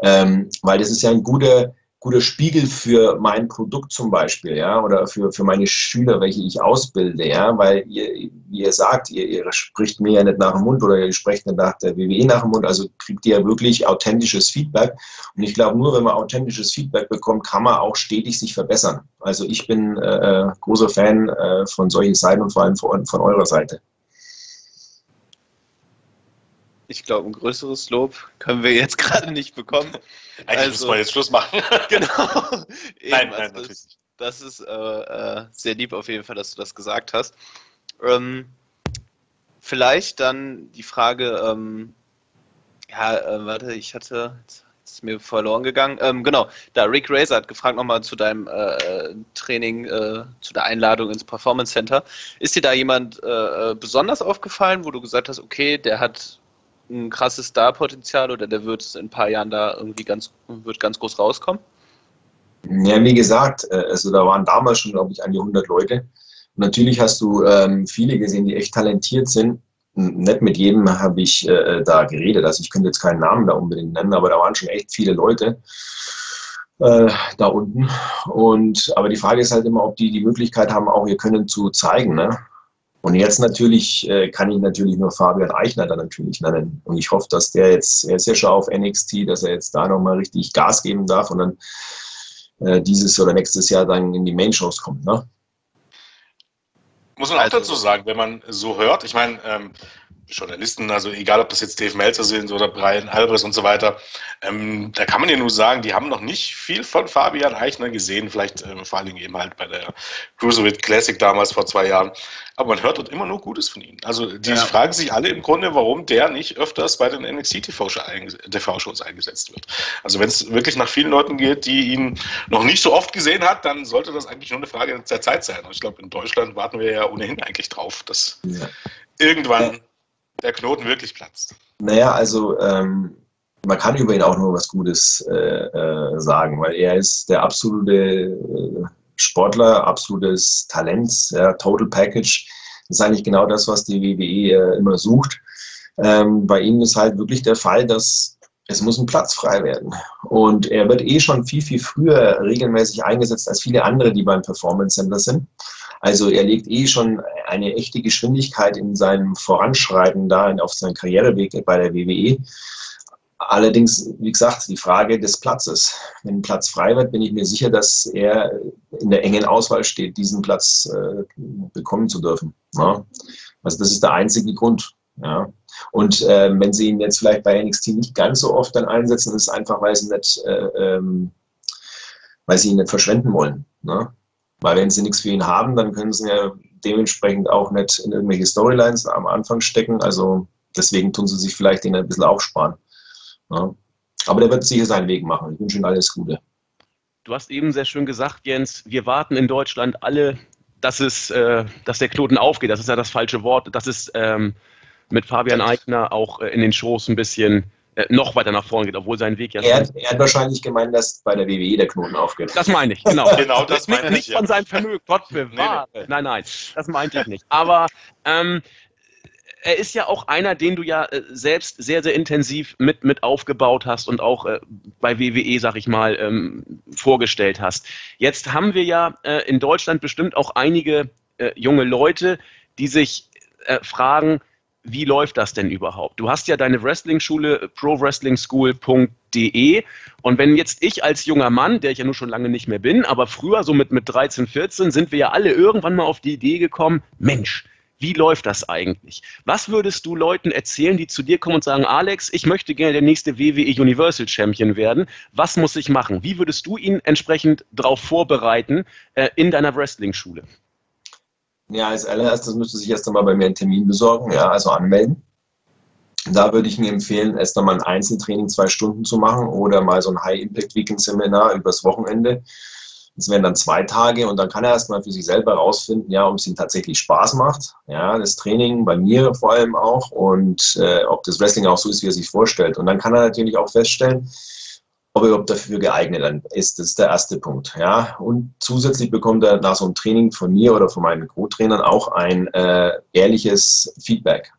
Ähm, weil das ist ja ein guter guter Spiegel für mein Produkt zum Beispiel, ja, oder für, für meine Schüler, welche ich ausbilde, ja, weil ihr, wie ihr sagt, ihr, ihr spricht mir ja nicht nach dem Mund oder ihr sprecht nicht nach der WWE nach dem Mund, also kriegt ihr ja wirklich authentisches Feedback. Und ich glaube, nur wenn man authentisches Feedback bekommt, kann man auch stetig sich verbessern. Also ich bin äh, äh großer Fan äh, von solchen Seiten und vor allem von, von eurer Seite. Ich glaube, ein größeres Lob können wir jetzt *laughs* gerade nicht bekommen. Eigentlich also, müssen wir jetzt Schluss machen. *laughs* genau. *laughs* Eben, nein, nein, also natürlich nicht. Das ist äh, äh, sehr lieb auf jeden Fall, dass du das gesagt hast. Ähm, vielleicht dann die Frage, ähm, ja, äh, warte, ich hatte, jetzt ist mir verloren gegangen. Ähm, genau, da Rick Razor hat gefragt nochmal zu deinem äh, Training, äh, zu der Einladung ins Performance Center. Ist dir da jemand äh, besonders aufgefallen, wo du gesagt hast, okay, der hat ein krasses Star-Potenzial oder der wird in ein paar Jahren da irgendwie ganz, wird ganz groß rauskommen? Ja, wie gesagt, äh, also da waren damals schon, glaube ich, an die 100 Leute. Und natürlich hast du ähm, viele gesehen, die echt talentiert sind. Nicht mit jedem habe ich äh, da geredet. Also ich könnte jetzt keinen Namen da unbedingt nennen, aber da waren schon echt viele Leute äh, da unten. Und aber die Frage ist halt immer, ob die die Möglichkeit haben, auch ihr Können zu zeigen. Ne? Und jetzt natürlich äh, kann ich natürlich nur Fabian Eichner da natürlich nennen. Und ich hoffe, dass der jetzt, er ist ja schon auf NXT, dass er jetzt da nochmal richtig Gas geben darf und dann äh, dieses oder nächstes Jahr dann in die Main-Shows kommt. Ne? Muss man auch also, dazu sagen, wenn man so hört, ich meine, ähm, Journalisten, also egal ob das jetzt Dave Meltzer sind oder Brian Alvarez und so weiter, ähm, da kann man ja nur sagen, die haben noch nicht viel von Fabian Eichner gesehen, vielleicht ähm, vor allen Dingen eben halt bei der Cruiserweight Classic damals vor zwei Jahren. Aber man hört dort immer nur Gutes von ihm. Also die ja. fragen sich alle im Grunde, warum der nicht öfters bei den NXT TV-Shows eingesetzt wird. Also wenn es wirklich nach vielen Leuten geht, die ihn noch nicht so oft gesehen hat, dann sollte das eigentlich nur eine Frage der Zeit sein. Und ich glaube, in Deutschland warten wir ja ohnehin eigentlich drauf, dass ja. irgendwann der Knoten wirklich platzt. Naja, also ähm, man kann über ihn auch nur was Gutes äh, äh, sagen, weil er ist der absolute äh, Sportler, absolutes Talent, ja, Total Package. Das ist eigentlich genau das, was die WWE äh, immer sucht. Ähm, bei ihm ist halt wirklich der Fall, dass es muss ein Platz frei werden. Und er wird eh schon viel, viel früher regelmäßig eingesetzt als viele andere, die beim Performance Center sind. Also er legt eh schon eine echte Geschwindigkeit in seinem Voranschreiten da auf seinem Karriereweg bei der WWE. Allerdings, wie gesagt, die Frage des Platzes. Wenn ein Platz frei wird, bin ich mir sicher, dass er in der engen Auswahl steht, diesen Platz äh, bekommen zu dürfen. Ja? Also das ist der einzige Grund. Ja? Und äh, wenn sie ihn jetzt vielleicht bei NXT nicht ganz so oft dann einsetzen, ist es einfach, weil sie nicht, äh, ähm, weil sie ihn nicht verschwenden wollen. Ne? Weil wenn sie nichts für ihn haben, dann können sie ja dementsprechend auch nicht in irgendwelche Storylines am Anfang stecken. Also deswegen tun sie sich vielleicht den ein bisschen aufsparen. Ja. Aber der wird sicher seinen Weg machen. Ich wünsche ihm alles Gute. Du hast eben sehr schön gesagt, Jens, wir warten in Deutschland alle, dass, es, äh, dass der Knoten aufgeht. Das ist ja das falsche Wort. Dass es ähm, mit Fabian Eigner auch äh, in den Shows ein bisschen noch weiter nach vorne geht, obwohl sein Weg ja er, hat, er hat wahrscheinlich gemeint, dass bei der WWE der Knoten aufgeht. Das meine ich, genau. *laughs* genau das meine ich. Nicht von seinem Vermögen, Gott bewahre. Nee, nee. Nein, nein, das meinte ich nicht. Aber ähm, er ist ja auch einer, den du ja äh, selbst sehr, sehr intensiv mit, mit aufgebaut hast und auch äh, bei WWE, sag ich mal, ähm, vorgestellt hast. Jetzt haben wir ja äh, in Deutschland bestimmt auch einige äh, junge Leute, die sich äh, fragen, wie läuft das denn überhaupt? Du hast ja deine Wrestling-Schule prowrestlingschool.de und wenn jetzt ich als junger Mann, der ich ja nur schon lange nicht mehr bin, aber früher so mit, mit 13, 14, sind wir ja alle irgendwann mal auf die Idee gekommen, Mensch, wie läuft das eigentlich? Was würdest du Leuten erzählen, die zu dir kommen und sagen, Alex, ich möchte gerne der nächste WWE Universal Champion werden. Was muss ich machen? Wie würdest du ihn entsprechend darauf vorbereiten äh, in deiner Wrestling-Schule? Ja, als allererstes müsste sich erst einmal bei mir einen Termin besorgen, ja, also anmelden. Da würde ich mir empfehlen, erst einmal ein Einzeltraining zwei Stunden zu machen oder mal so ein High-Impact-Weekend-Seminar übers Wochenende das wären dann zwei Tage und dann kann er erstmal für sich selber herausfinden, ja, ob es ihm tatsächlich Spaß macht. Ja, das Training bei mir vor allem auch und äh, ob das Wrestling auch so ist, wie er sich vorstellt. Und dann kann er natürlich auch feststellen, überhaupt dafür geeignet ist. Das ist der erste Punkt. Ja, und zusätzlich bekommt er nach so einem Training von mir oder von meinen Co-Trainern auch ein äh, ehrliches Feedback.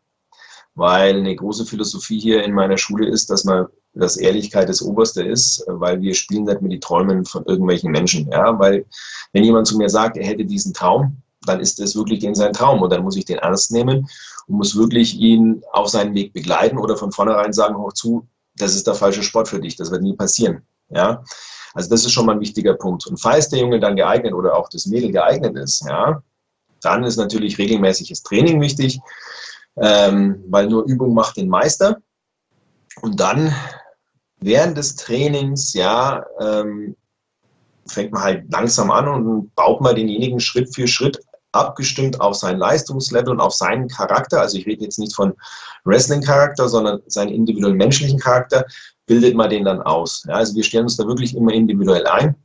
Weil eine große Philosophie hier in meiner Schule ist, dass man dass Ehrlichkeit das Oberste ist, weil wir spielen nicht mit die Träumen von irgendwelchen Menschen. Ja? Weil wenn jemand zu mir sagt, er hätte diesen Traum, dann ist es wirklich in sein Traum und dann muss ich den ernst nehmen und muss wirklich ihn auf seinen Weg begleiten oder von vornherein sagen, hoch zu, das ist der falsche Sport für dich, das wird nie passieren. Ja? Also das ist schon mal ein wichtiger Punkt. Und falls der Junge dann geeignet oder auch das Mädel geeignet ist, ja, dann ist natürlich regelmäßiges Training wichtig, ähm, weil nur Übung macht den Meister. Und dann während des Trainings, ja, ähm, fängt man halt langsam an und baut man denjenigen Schritt für Schritt abgestimmt auf sein Leistungslevel und auf seinen Charakter. Also ich rede jetzt nicht von Wrestling-Charakter, sondern seinen individuellen menschlichen Charakter, bildet man den dann aus. Ja, also wir stellen uns da wirklich immer individuell ein.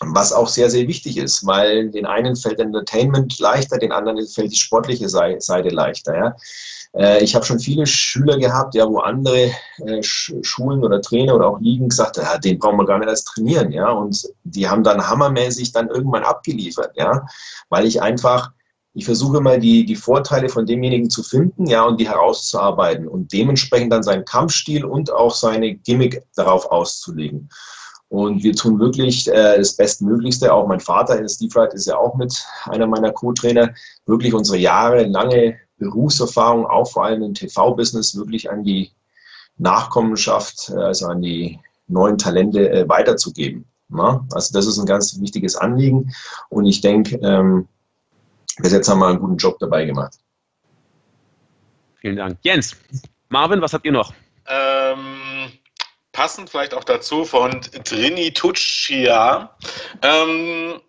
Was auch sehr, sehr wichtig ist, weil den einen fällt Entertainment leichter, den anderen fällt die sportliche Seite leichter. Ja. Äh, ich habe schon viele Schüler gehabt, ja, wo andere äh, Schulen oder Trainer oder auch Ligen gesagt haben, ja, den brauchen wir gar nicht als trainieren, ja. Und die haben dann hammermäßig dann irgendwann abgeliefert, ja, weil ich einfach, ich versuche mal die, die Vorteile von demjenigen zu finden, ja, und die herauszuarbeiten und dementsprechend dann seinen Kampfstil und auch seine Gimmick darauf auszulegen. Und wir tun wirklich äh, das Bestmöglichste. Auch mein Vater, Steve Wright, ist ja auch mit einer meiner Co-Trainer, wirklich unsere jahrelange Berufserfahrung, auch vor allem im TV-Business, wirklich an die Nachkommenschaft, also an die neuen Talente äh, weiterzugeben. Na? Also das ist ein ganz wichtiges Anliegen und ich denke, ähm, bis jetzt haben wir einen guten Job dabei gemacht. Vielen Dank. Jens, Marvin, was habt ihr noch? Ähm, passend vielleicht auch dazu von Trini Tuccia. Ähm,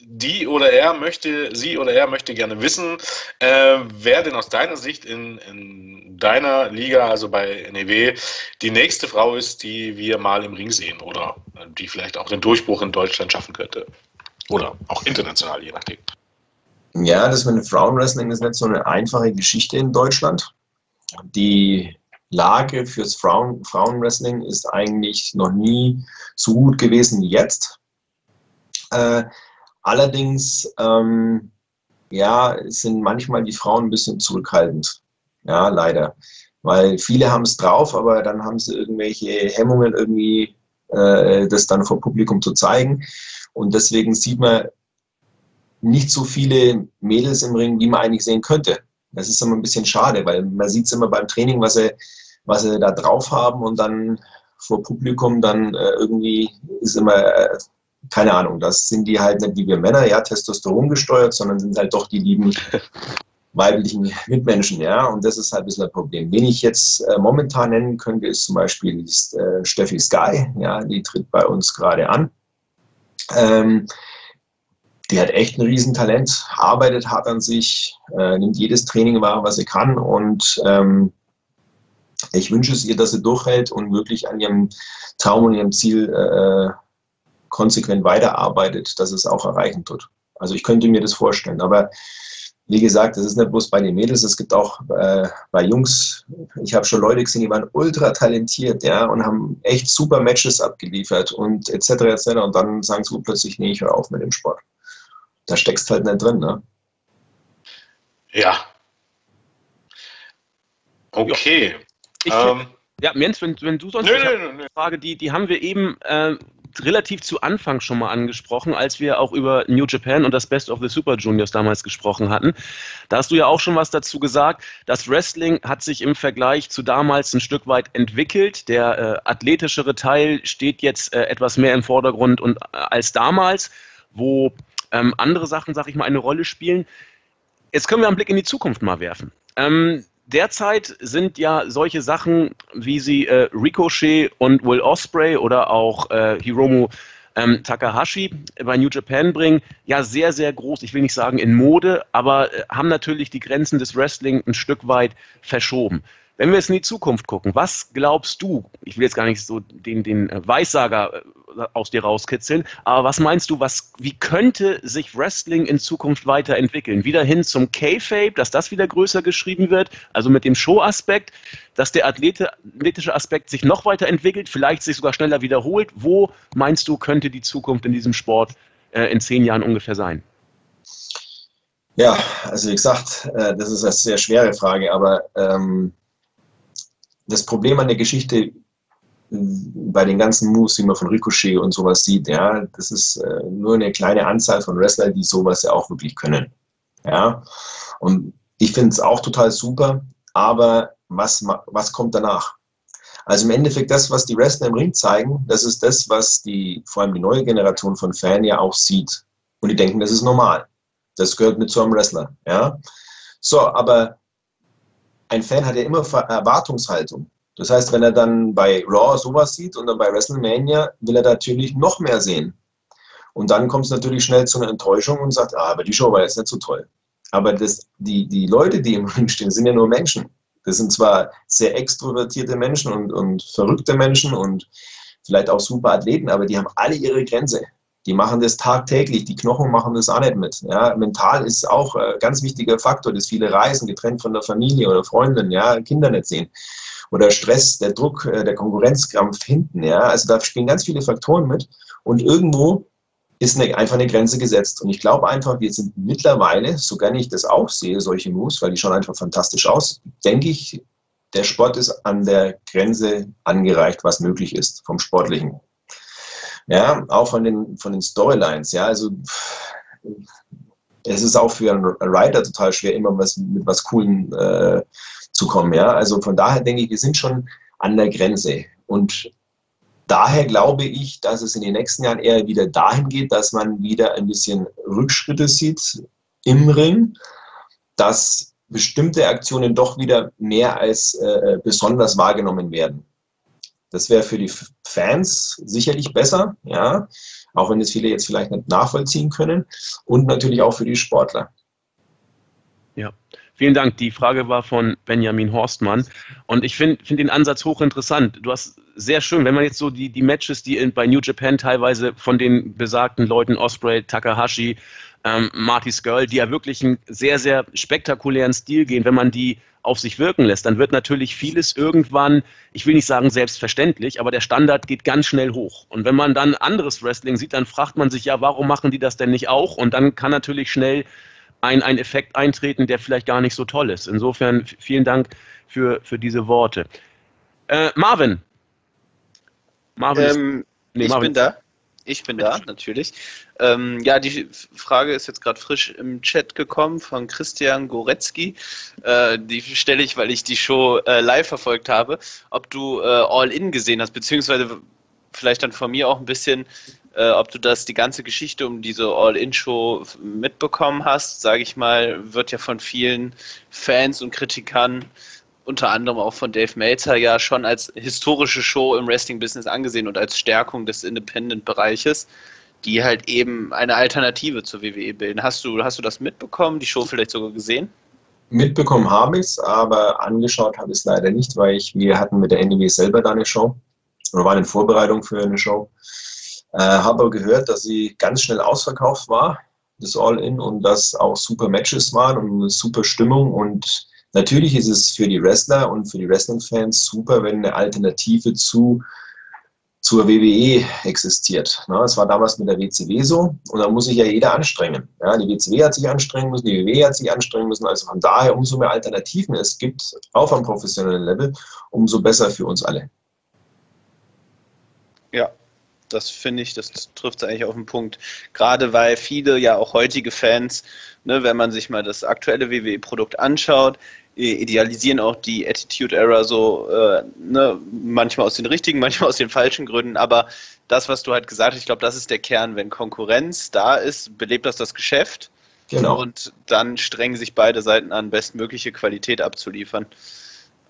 die oder er möchte, sie oder er möchte gerne wissen, äh, wer denn aus deiner Sicht in, in, deiner Liga, also bei NEW, die nächste Frau ist, die wir mal im Ring sehen oder die vielleicht auch den Durchbruch in Deutschland schaffen könnte. Oder auch international, je nachdem. Ja, das mit dem Frauenwrestling ist nicht so eine einfache Geschichte in Deutschland. Die Lage fürs Frauen, Frauenwrestling ist eigentlich noch nie so gut gewesen wie jetzt. Äh, Allerdings, ähm, ja, sind manchmal die Frauen ein bisschen zurückhaltend. Ja, leider. Weil viele haben es drauf, aber dann haben sie irgendwelche Hemmungen, irgendwie äh, das dann vor Publikum zu zeigen. Und deswegen sieht man nicht so viele Mädels im Ring, wie man eigentlich sehen könnte. Das ist immer ein bisschen schade, weil man sieht es immer beim Training, was sie, was sie da drauf haben und dann vor Publikum dann äh, irgendwie ist immer äh, keine Ahnung, das sind die halt nicht wie wir Männer, ja, Testosteron gesteuert, sondern sind halt doch die lieben *laughs* weiblichen Mitmenschen, ja, und das ist halt ein bisschen ein Problem. Wen ich jetzt äh, momentan nennen könnte, ist zum Beispiel ist, äh, Steffi Sky, ja, die tritt bei uns gerade an. Ähm, die hat echt ein Riesentalent, arbeitet hart an sich, äh, nimmt jedes Training wahr, was sie kann und ähm, Ich wünsche es ihr, dass sie durchhält und wirklich an ihrem Traum und ihrem Ziel äh, konsequent weiterarbeitet, dass es auch erreichen tut. Also ich könnte mir das vorstellen. Aber wie gesagt, das ist nicht bloß bei den Mädels, es gibt auch äh, bei Jungs, ich habe schon Leute gesehen, die waren ultra talentiert, ja, und haben echt super Matches abgeliefert und etc. etc. Und dann sagen sie plötzlich, nee, ich höre auf mit dem Sport. Da steckst halt nicht drin, ne? Ja. Okay. Ich, ähm, ja, Jens, wenn, wenn du sonst nö, nö, nö. Frage, die, die haben wir eben äh, relativ zu Anfang schon mal angesprochen, als wir auch über New Japan und das Best of the Super Juniors damals gesprochen hatten. Da hast du ja auch schon was dazu gesagt. Das Wrestling hat sich im Vergleich zu damals ein Stück weit entwickelt. Der äh, athletischere Teil steht jetzt äh, etwas mehr im Vordergrund und, äh, als damals, wo ähm, andere Sachen, sag ich mal, eine Rolle spielen. Jetzt können wir einen Blick in die Zukunft mal werfen. Ähm, derzeit sind ja solche Sachen, wie sie äh, Ricochet und Will Osprey oder auch äh, Hiromu ähm, Takahashi bei New Japan bringen, ja sehr, sehr groß. Ich will nicht sagen in Mode, aber äh, haben natürlich die Grenzen des Wrestling ein Stück weit verschoben. Wenn wir jetzt in die Zukunft gucken, was glaubst du, ich will jetzt gar nicht so den, den äh, Weissager äh, aus dir rauskitzeln, aber was meinst du, was, wie könnte sich Wrestling in Zukunft weiterentwickeln? Wieder hin zum K-Fape, dass das wieder größer geschrieben wird, also mit dem Show-Aspekt, dass der athletische Aspekt sich noch weiterentwickelt, vielleicht sich sogar schneller wiederholt. Wo meinst du, könnte die Zukunft in diesem Sport äh, in zehn Jahren ungefähr sein? Ja, also wie gesagt, äh, das ist eine sehr schwere Frage, aber ähm, das Problem an der Geschichte bei den ganzen Moves, die man von Ricochet und sowas sieht, ja, das ist äh, nur eine kleine Anzahl von Wrestlern, die sowas ja auch wirklich können. Ja, und ich finde es auch total super, aber was, was kommt danach? Also im Endeffekt das, was die Wrestler im Ring zeigen, das ist das, was die, vor allem die neue Generation von Fan ja auch sieht. Und die denken, das ist normal. Das gehört mit zu einem Wrestler. Ja? So, aber ein Fan hat ja immer Erwartungshaltung. Das heißt, wenn er dann bei Raw sowas sieht und dann bei WrestleMania, will er natürlich noch mehr sehen. Und dann kommt es natürlich schnell zu einer Enttäuschung und sagt, ah, aber die Show war jetzt nicht so toll. Aber das, die, die Leute, die im Ring stehen, sind ja nur Menschen. Das sind zwar sehr extrovertierte Menschen und, und verrückte Menschen und vielleicht auch super Athleten, aber die haben alle ihre Grenze. Die machen das tagtäglich, die Knochen machen das auch nicht mit. Ja, mental ist auch ein ganz wichtiger Faktor, dass viele reisen, getrennt von der Familie oder Freundin, ja, Kinder nicht sehen. Oder Stress, der Druck, äh, der Konkurrenzkampf hinten, ja. Also da spielen ganz viele Faktoren mit. Und irgendwo ist eine, einfach eine Grenze gesetzt. Und ich glaube einfach, wir sind mittlerweile, so gerne ich das auch sehe, solche Moves, weil die schauen einfach fantastisch aus, denke ich, der Sport ist an der Grenze angereicht, was möglich ist vom Sportlichen. Ja, auch von den, von den Storylines. Ja, also es ist auch für einen Writer total schwer, immer was, mit was Coolen äh, zu kommen. Ja, also von daher denke ich, wir sind schon an der Grenze. Und daher glaube ich, dass es in den nächsten Jahren eher wieder dahin geht, dass man wieder ein bisschen Rückschritte sieht im Ring, dass bestimmte Aktionen doch wieder mehr als äh, besonders wahrgenommen werden. Das wäre für die Fans sicherlich besser, ja, auch wenn es viele jetzt vielleicht nicht nachvollziehen können und natürlich auch für die Sportler. Ja, vielen Dank. Die Frage war von Benjamin Horstmann und ich finde find den Ansatz hochinteressant. Du hast sehr schön, wenn man jetzt so die, die Matches, die in, bei New Japan teilweise von den besagten Leuten Osprey, Takahashi, ähm, Marty Skirl, die ja wirklich einen sehr, sehr spektakulären Stil gehen, wenn man die auf sich wirken lässt, dann wird natürlich vieles irgendwann, ich will nicht sagen selbstverständlich, aber der Standard geht ganz schnell hoch. Und wenn man dann anderes Wrestling sieht, dann fragt man sich ja, warum machen die das denn nicht auch? Und dann kann natürlich schnell ein, ein Effekt eintreten, der vielleicht gar nicht so toll ist. Insofern vielen Dank für, für diese Worte. Äh, Marvin. Marvin ähm, nee, ich Marvin bin da. Ich bin da, natürlich. Ähm, ja, die Frage ist jetzt gerade frisch im Chat gekommen von Christian Goretzky. Äh, die stelle ich, weil ich die Show äh, live verfolgt habe. Ob du äh, All In gesehen hast, beziehungsweise vielleicht dann von mir auch ein bisschen, äh, ob du das die ganze Geschichte um diese All-In-Show mitbekommen hast, sage ich mal, wird ja von vielen Fans und Kritikern unter anderem auch von Dave Meltzer ja schon als historische Show im Wrestling-Business angesehen und als Stärkung des Independent-Bereiches, die halt eben eine Alternative zur WWE bilden. Hast du, hast du das mitbekommen, die Show vielleicht sogar gesehen? Mitbekommen habe ich es, aber angeschaut habe ich es leider nicht, weil ich, wir hatten mit der NEW selber da eine Show oder waren in Vorbereitung für eine Show. Äh, habe aber gehört, dass sie ganz schnell ausverkauft war, das All-In, und dass auch super Matches waren und eine super Stimmung. Und natürlich ist es für die Wrestler und für die Wrestling-Fans super, wenn eine Alternative zu zur WWE existiert. Es war damals mit der WCW so und da muss sich ja jeder anstrengen. Ja, die WCW hat sich anstrengen müssen, die WWE hat sich anstrengen müssen. Also von daher, umso mehr Alternativen es gibt, auf einem professionellen Level, umso besser für uns alle. Ja, das finde ich, das trifft es eigentlich auf den Punkt. Gerade weil viele ja auch heutige Fans, ne, wenn man sich mal das aktuelle WWE-Produkt anschaut, idealisieren auch die Attitude Era so, äh, ne, manchmal aus den richtigen, *laughs* manchmal aus den falschen Gründen, aber das, was du halt gesagt hast, ich glaube, das ist der Kern. Wenn Konkurrenz da ist, belebt das das Geschäft. Genau. Und dann strengen sich beide Seiten an, bestmögliche Qualität abzuliefern.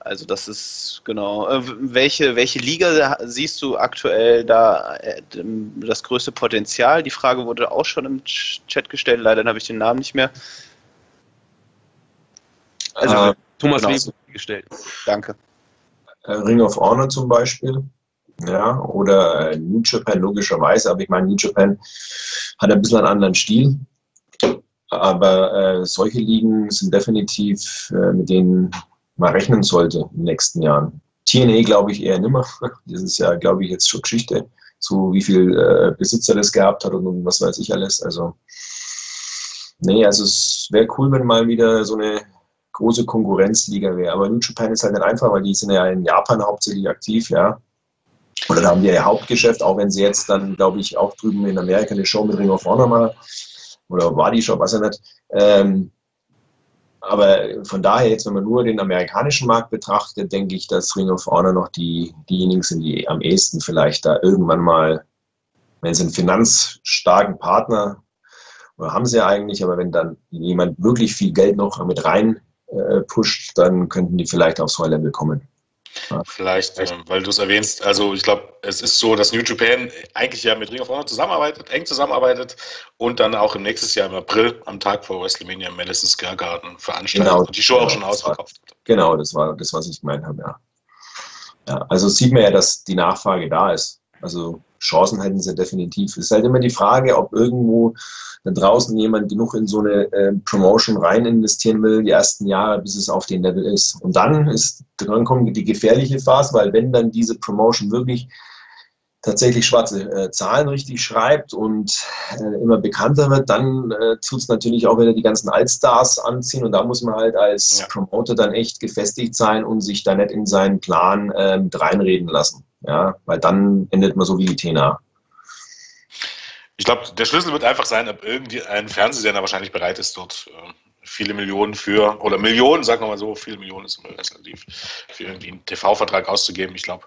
Also das ist genau. Äh, welche, welche Liga siehst du aktuell da äh, das größte Potenzial? Die Frage wurde auch schon im Chat gestellt, leider habe ich den Namen nicht mehr. Also äh, Thomas genau. Web gestellt. Danke. Äh, Ring of Honor zum Beispiel. Ja, oder äh, New Japan logischerweise, aber ich meine, New Japan hat ein bisschen einen anderen Stil. Aber äh, solche Ligen sind definitiv, äh, mit denen man rechnen sollte in den nächsten Jahren. TNA glaube ich eher nimmer. *laughs* Das ist ja, glaube ich, jetzt schon Geschichte. So wie viel äh, Besitzer das gehabt hat und, und was weiß ich alles. Also, nee, also es wäre cool, wenn mal wieder so eine große Konkurrenzliga wäre. Aber New Japan ist halt nicht einfach, weil die sind ja in Japan hauptsächlich aktiv, ja. Oder da haben die ihr Hauptgeschäft, auch wenn sie jetzt dann, glaube ich, auch drüben in Amerika eine Show mit Ring of Honor machen. Oder war die Show, weiß ich nicht. Ähm, aber von daher, jetzt, wenn man nur den amerikanischen Markt betrachtet, denke ich, dass Ring of Honor noch die, diejenigen sind, die am ehesten vielleicht da irgendwann mal, wenn sie einen finanzstarken Partner, oder haben sie ja eigentlich, aber wenn dann jemand wirklich viel Geld noch mit rein äh, pusht, dann könnten die vielleicht aufs neue Level kommen. Ja. Vielleicht, äh, weil du es erwähnst, also ich glaube, es ist so, dass New Japan eigentlich ja mit Ring of Honor zusammenarbeitet, eng zusammenarbeitet und dann auch im nächsten Jahr im April am Tag vor WrestleMania im Madison Square Garden veranstaltet genau, und die Show genau, auch schon ausverkauft. War, genau, das war das, was ich gemeint habe, ja. ja. Also sieht man ja, dass die Nachfrage da ist. Also Chancen hätten sie definitiv. Es ist halt immer die Frage, ob irgendwo da draußen jemand genug in so eine äh, Promotion rein investieren will, die ersten Jahre, bis es auf den Level ist. Und dann ist, dann kommt die gefährliche Phase, weil wenn dann diese Promotion wirklich tatsächlich schwarze äh, Zahlen richtig schreibt und äh, immer bekannter wird, dann äh, tut es natürlich auch wieder die ganzen Altstars anziehen und da muss man halt als ja. Promoter dann echt gefestigt sein und sich da nicht in seinen Plan äh, mit reinreden lassen. Ja, weil dann endet man so wie die Tena. Ich glaube, der Schlüssel wird einfach sein, ob irgendwie ein Fernsehsender wahrscheinlich bereit ist, dort äh, viele Millionen für, oder Millionen, sagen wir mal so, viele Millionen ist immer relativ, für irgendwie einen TV-Vertrag auszugeben. Ich glaube,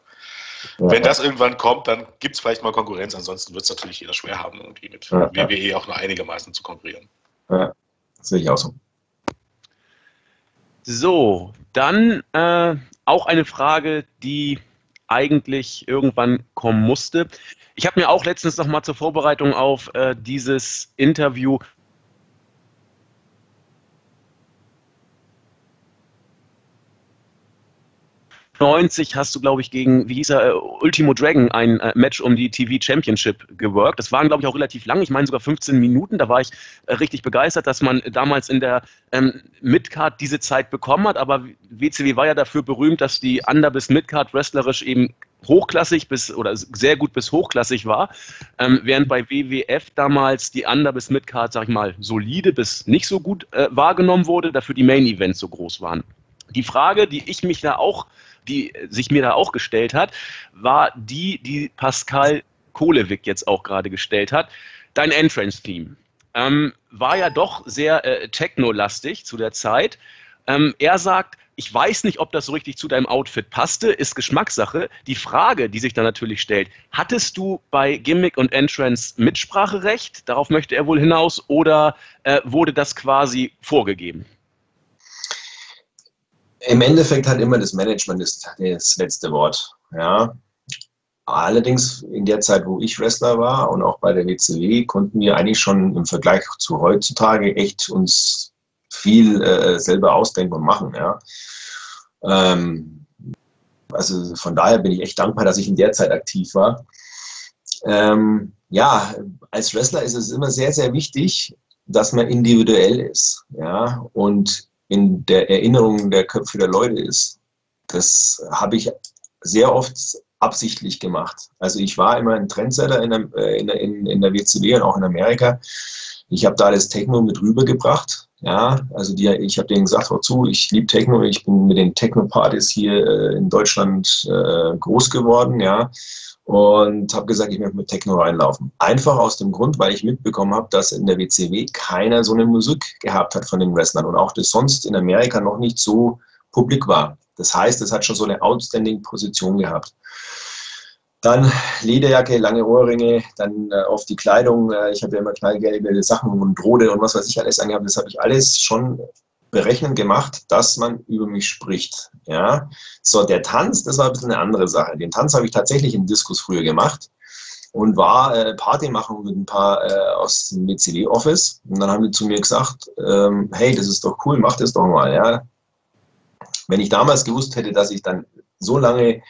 ja. wenn das irgendwann kommt, dann gibt es vielleicht mal Konkurrenz. Ansonsten wird es natürlich jeder schwer haben, irgendwie mit ja, WWE auch nur einigermaßen zu konkurrieren. Ja, das sehe ich auch so. So, dann äh, auch eine Frage, die eigentlich irgendwann kommen musste. Ich habe mir auch letztens noch mal zur Vorbereitung auf äh, dieses Interview 90 hast du, glaube ich, gegen, wie hieß er, äh, Ultimo Dragon ein äh, Match um die TV Championship geworkt. Das waren, glaube ich, auch relativ lang. Ich meine sogar 15 Minuten. Da war ich äh, richtig begeistert, dass man damals in der ähm, Midcard diese Zeit bekommen hat. Aber WCW war ja dafür berühmt, dass die Under- bis Midcard wrestlerisch eben hochklassig bis oder sehr gut bis hochklassig war, ähm, während bei WWF damals die Under- bis Midcard, sag ich mal, solide bis nicht so gut äh, wahrgenommen wurde, dafür die Main Events so groß waren. Die Frage, die ich mich da auch die sich mir da auch gestellt hat, war die, die Pascal Kohlewig jetzt auch gerade gestellt hat. Dein Entrance-Theme ähm, war ja doch sehr äh, techno-lastig zu der Zeit. Ähm, er sagt, ich weiß nicht, ob das so richtig zu deinem Outfit passte, ist Geschmackssache. Die Frage, die sich dann natürlich stellt, hattest du bei Gimmick und Entrance Mitspracherecht? Darauf möchte er wohl hinaus oder äh, wurde das quasi vorgegeben? Im Endeffekt hat immer das Management das, das letzte Wort. Ja. Allerdings in der Zeit, wo ich Wrestler war und auch bei der WCW, konnten wir eigentlich schon im Vergleich zu heutzutage echt uns viel äh, selber ausdenken und machen. Ja. Ähm, also von daher bin ich echt dankbar, dass ich in der Zeit aktiv war. Ähm, ja, als Wrestler ist es immer sehr, sehr wichtig, dass man individuell ist ja, und in der Erinnerung der Köpfe der Leute ist. Das habe ich sehr oft absichtlich gemacht. Also ich war immer ein Trendsetter in der, äh, in der, in der WCW und auch in Amerika. Ich habe da das Techno mit rübergebracht. Ja, also die, ich habe denen gesagt, hör zu, ich liebe Techno, ich bin mit den Techno-Partys hier äh, in Deutschland äh, groß geworden, ja, und habe gesagt, ich möchte mit Techno reinlaufen. Einfach aus dem Grund, weil ich mitbekommen habe, dass in der WCW keiner so eine Musik gehabt hat von den Wrestlern und auch das sonst in Amerika noch nicht so publik war. Das heißt, es hat schon so eine outstanding Position gehabt. Dann Lederjacke, lange Ohrringe, dann äh, auf die Kleidung. Äh, ich habe ja immer knallgelbe Sachen und Rode und was weiß ich alles angehabt. Das habe ich alles schon berechnen gemacht, dass man über mich spricht. Ja, so der Tanz, das war ein bisschen eine andere Sache. Den Tanz habe ich tatsächlich in Diskus früher gemacht und war äh, Party machen mit ein paar äh, aus dem WCW Office. Und dann haben die zu mir gesagt, ähm, hey, das ist doch cool, mach das doch mal. Ja, wenn ich damals gewusst hätte, dass ich dann so lange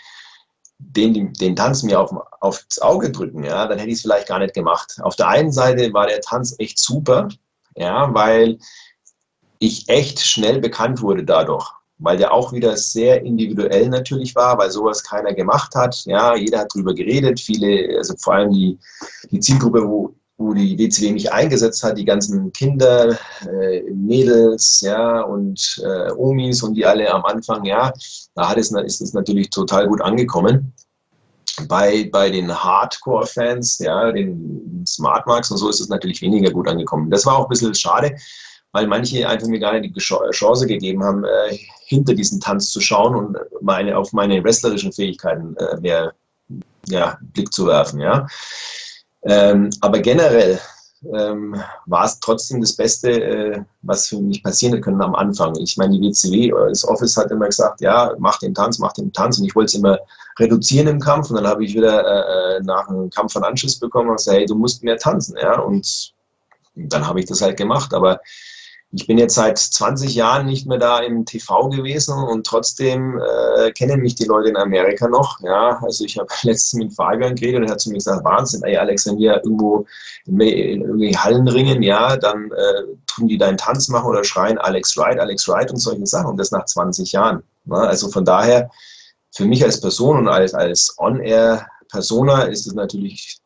den, den Tanz mir auf, aufs Auge drücken, ja, dann hätte ich es vielleicht gar nicht gemacht. Auf der einen Seite war der Tanz echt super, ja, weil ich echt schnell bekannt wurde dadurch, weil der auch wieder sehr individuell natürlich war, weil sowas keiner gemacht hat. Ja, jeder hat drüber geredet, viele, also vor allem die, die Zielgruppe, wo wo die WCW mich eingesetzt hat, die ganzen Kinder, äh, Mädels, ja, und äh, Omis und die alle am Anfang, ja, da hat es, ist es natürlich total gut angekommen. Bei, bei den Hardcore-Fans, ja, den Smartmarks und so ist es natürlich weniger gut angekommen. Das war auch ein bisschen schade, weil manche einfach mir gar nicht die Chance gegeben haben, äh, hinter diesen Tanz zu schauen und meine, auf meine wrestlerischen Fähigkeiten äh, mehr ja, Blick zu werfen, ja. Ähm, aber generell ähm, war es trotzdem das Beste, äh, was für mich passieren können am Anfang. Ich meine, die WCW, das Office hat immer gesagt, ja, mach den Tanz, mach den Tanz. Und ich wollte es immer reduzieren im Kampf. Und dann habe ich wieder äh, äh nach einem Kampf von Anschluss bekommen und gesagt, hey, du musst mehr tanzen. Ja? Und dann habe ich das halt gemacht. Aber ich bin jetzt seit 20 Jahren nicht mehr da im TV gewesen und trotzdem äh, kennen mich die Leute in Amerika noch. Ja, also ich habe *laughs* letztens mit Fabian geredet und er hat zu mir gesagt, Wahnsinn, ey Alex, wenn wir irgendwo in irgendwie Hallen ringen, ja, dann äh, tun die deinen Tanz machen oder schreien Alex Wright, Alex Wright und solche Sachen und das nach 20 Jahren. Ne? Also von daher, für mich als Person und als, als On-Air-Persona ist es natürlich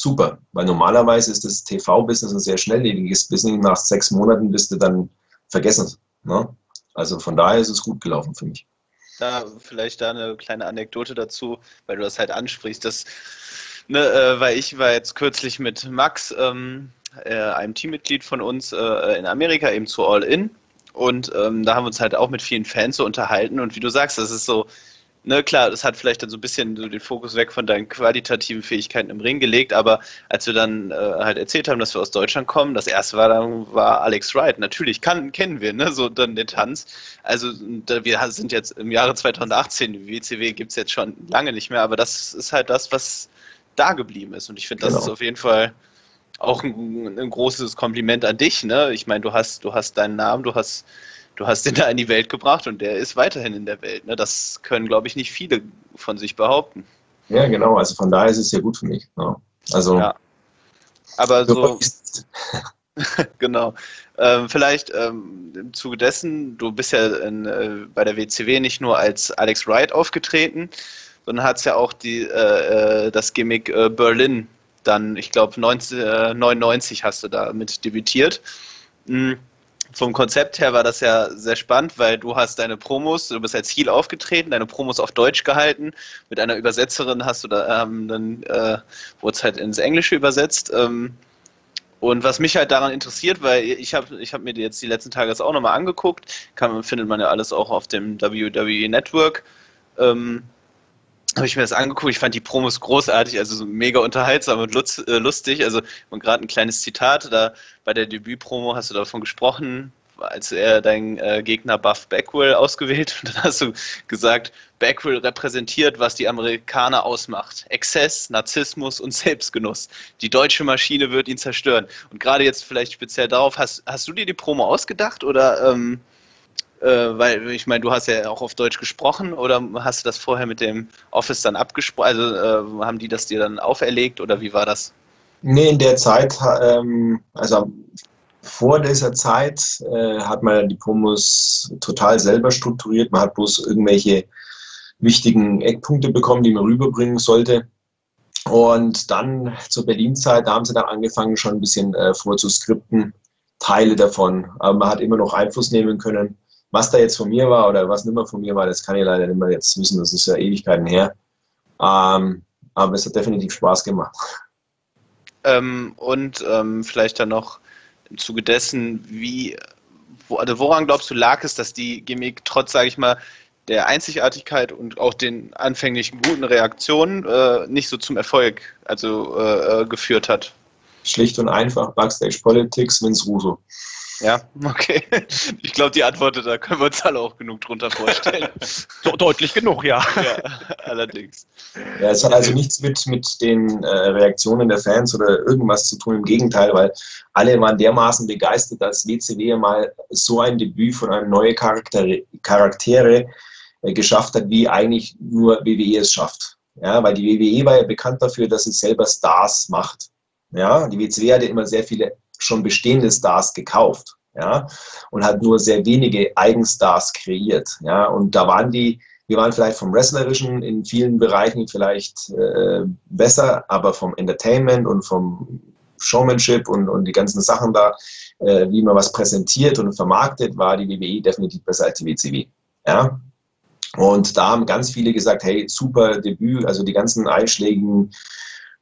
super, weil normalerweise ist das TV-Business ein sehr schnelllebiges Business. Nach sechs Monaten bist du dann vergessen. Ne? Also von daher ist es gut gelaufen für mich. Da vielleicht da eine kleine Anekdote dazu, weil du das halt ansprichst, dass, ne, äh, weil ich war jetzt kürzlich mit Max, ähm, äh, einem Teammitglied von uns äh, in Amerika, eben zu All In. Und ähm, da haben wir uns halt auch mit vielen Fans so unterhalten. Und wie du sagst, das ist so, ne, klar, das hat vielleicht dann so ein bisschen so den Fokus weg von deinen qualitativen Fähigkeiten im Ring gelegt, aber als wir dann äh, halt erzählt haben, dass wir aus Deutschland kommen, das erste war dann war Alex Wright. Natürlich kann, kennen wir, ne, so dann den Tanz. Also da, wir sind jetzt im Jahre 2018, die WCW gibt es jetzt schon lange nicht mehr, aber das ist halt das, was da geblieben ist. Und ich finde, das genau. ist auf jeden Fall auch ein, ein, großes Kompliment an dich. Ne? Ich meine, du hast, du hast deinen Namen, du hast du hast ihn da in die Welt gebracht und der ist weiterhin in der Welt. Ne? Das können, glaube ich, nicht viele von sich behaupten. Ja, genau. Also von daher ist es ja gut für mich. Ne? Also. Ja. Aber so. *laughs* genau. Ähm, vielleicht ähm, im Zuge dessen, du bist ja in, äh, bei der WCW nicht nur als Alex Wright aufgetreten, sondern hat es ja auch die, äh, äh, das Gimmick äh, Berlin dann, ich glaube, 1999 hast du da mit debütiert. Mhm vom Konzept her war das ja sehr spannend, weil du hast deine Promos, du bist als Heel aufgetreten, deine Promos auf Deutsch gehalten. Mit einer Übersetzerin hast du da ähm, dann äh, wurde es halt ins Englische übersetzt. Ähm, und was mich halt daran interessiert, weil ich habe ich hab mir jetzt die letzten Tage das auch nochmal angeguckt, kann, findet man ja alles auch auf dem WWE Network. Ähm, habe ich mir das angeguckt. Ich fand die Promos großartig, also so mega unterhaltsam und äh, lustig. Also gerade ein kleines Zitat, da bei der Debütpromo hast du davon gesprochen, als er dein äh, Gegner Buff Backwell ausgewählt und *laughs* dann hast du gesagt, Backwell repräsentiert, was die Amerikaner ausmacht. Exzess, Narzissmus und Selbstgenuss. Die deutsche Maschine wird ihn zerstören. Und gerade jetzt vielleicht speziell darauf, hast, hast du dir die Promo ausgedacht oder ähm, äh, weil ich meine, du hast ja auch auf Deutsch gesprochen oder hast du das vorher mit dem Office dann abgesprochen? Also äh, haben die das dir dann auferlegt oder wie war das? Nee, in der Zeit, ähm, also vor dieser Zeit äh, hat man die Promos total selber strukturiert. Man hat bloß irgendwelche wichtigen Eckpunkte bekommen, die man rüberbringen sollte. Und dann zur Berlin-Zeit, da haben sie dann angefangen, schon ein bisschen äh, vorzuskripten, Teile davon. Aber man hat immer noch Einfluss nehmen können. Was da jetzt von mir war oder was nicht mehr von mir war, das kann ich leider nicht mehr jetzt wissen. Das ist ja Ewigkeiten her. Ähm, aber es hat definitiv Spaß gemacht. Ähm, und ähm, vielleicht dann noch im Zuge dessen, wie, wo, also woran glaubst du lag es, dass die Gimmick trotz, sage ich mal, der Einzigartigkeit und auch den anfänglichen guten Reaktionen äh, nicht so zum Erfolg also äh, äh geführt hat? Schlicht und einfach Backstage Politics, Vince Russo. Ja, okay. *laughs* Ich glaube, die Antwort, da können wir uns alle auch genug drunter vorstellen. *laughs* so, deutlich genug, ja. *laughs* ja. Allerdings. Ja, es hat also nichts mit, mit den äh, Reaktionen der Fans oder irgendwas zu tun. Im Gegenteil, weil alle waren dermaßen begeistert, dass WCW mal so ein Debüt von einem neuen Charaktere, Charaktere äh, geschafft hat, wie eigentlich nur WWE es schafft. Ja, weil die WWE war ja bekannt dafür, dass sie selber Stars macht. Ja, die WCW hatte immer sehr viele schon bestehende Stars gekauft, ja, und hat nur sehr wenige Eigenstars kreiert, ja, und da waren die, wir waren vielleicht vom Wrestlerischen in vielen Bereichen vielleicht äh, besser, aber vom Entertainment und vom Showmanship und, und die ganzen Sachen da, äh, wie man was präsentiert und vermarktet, war die WWE definitiv besser als die WCW, ja. Und da haben ganz viele gesagt, hey, super Debüt, also die ganzen einschlägigen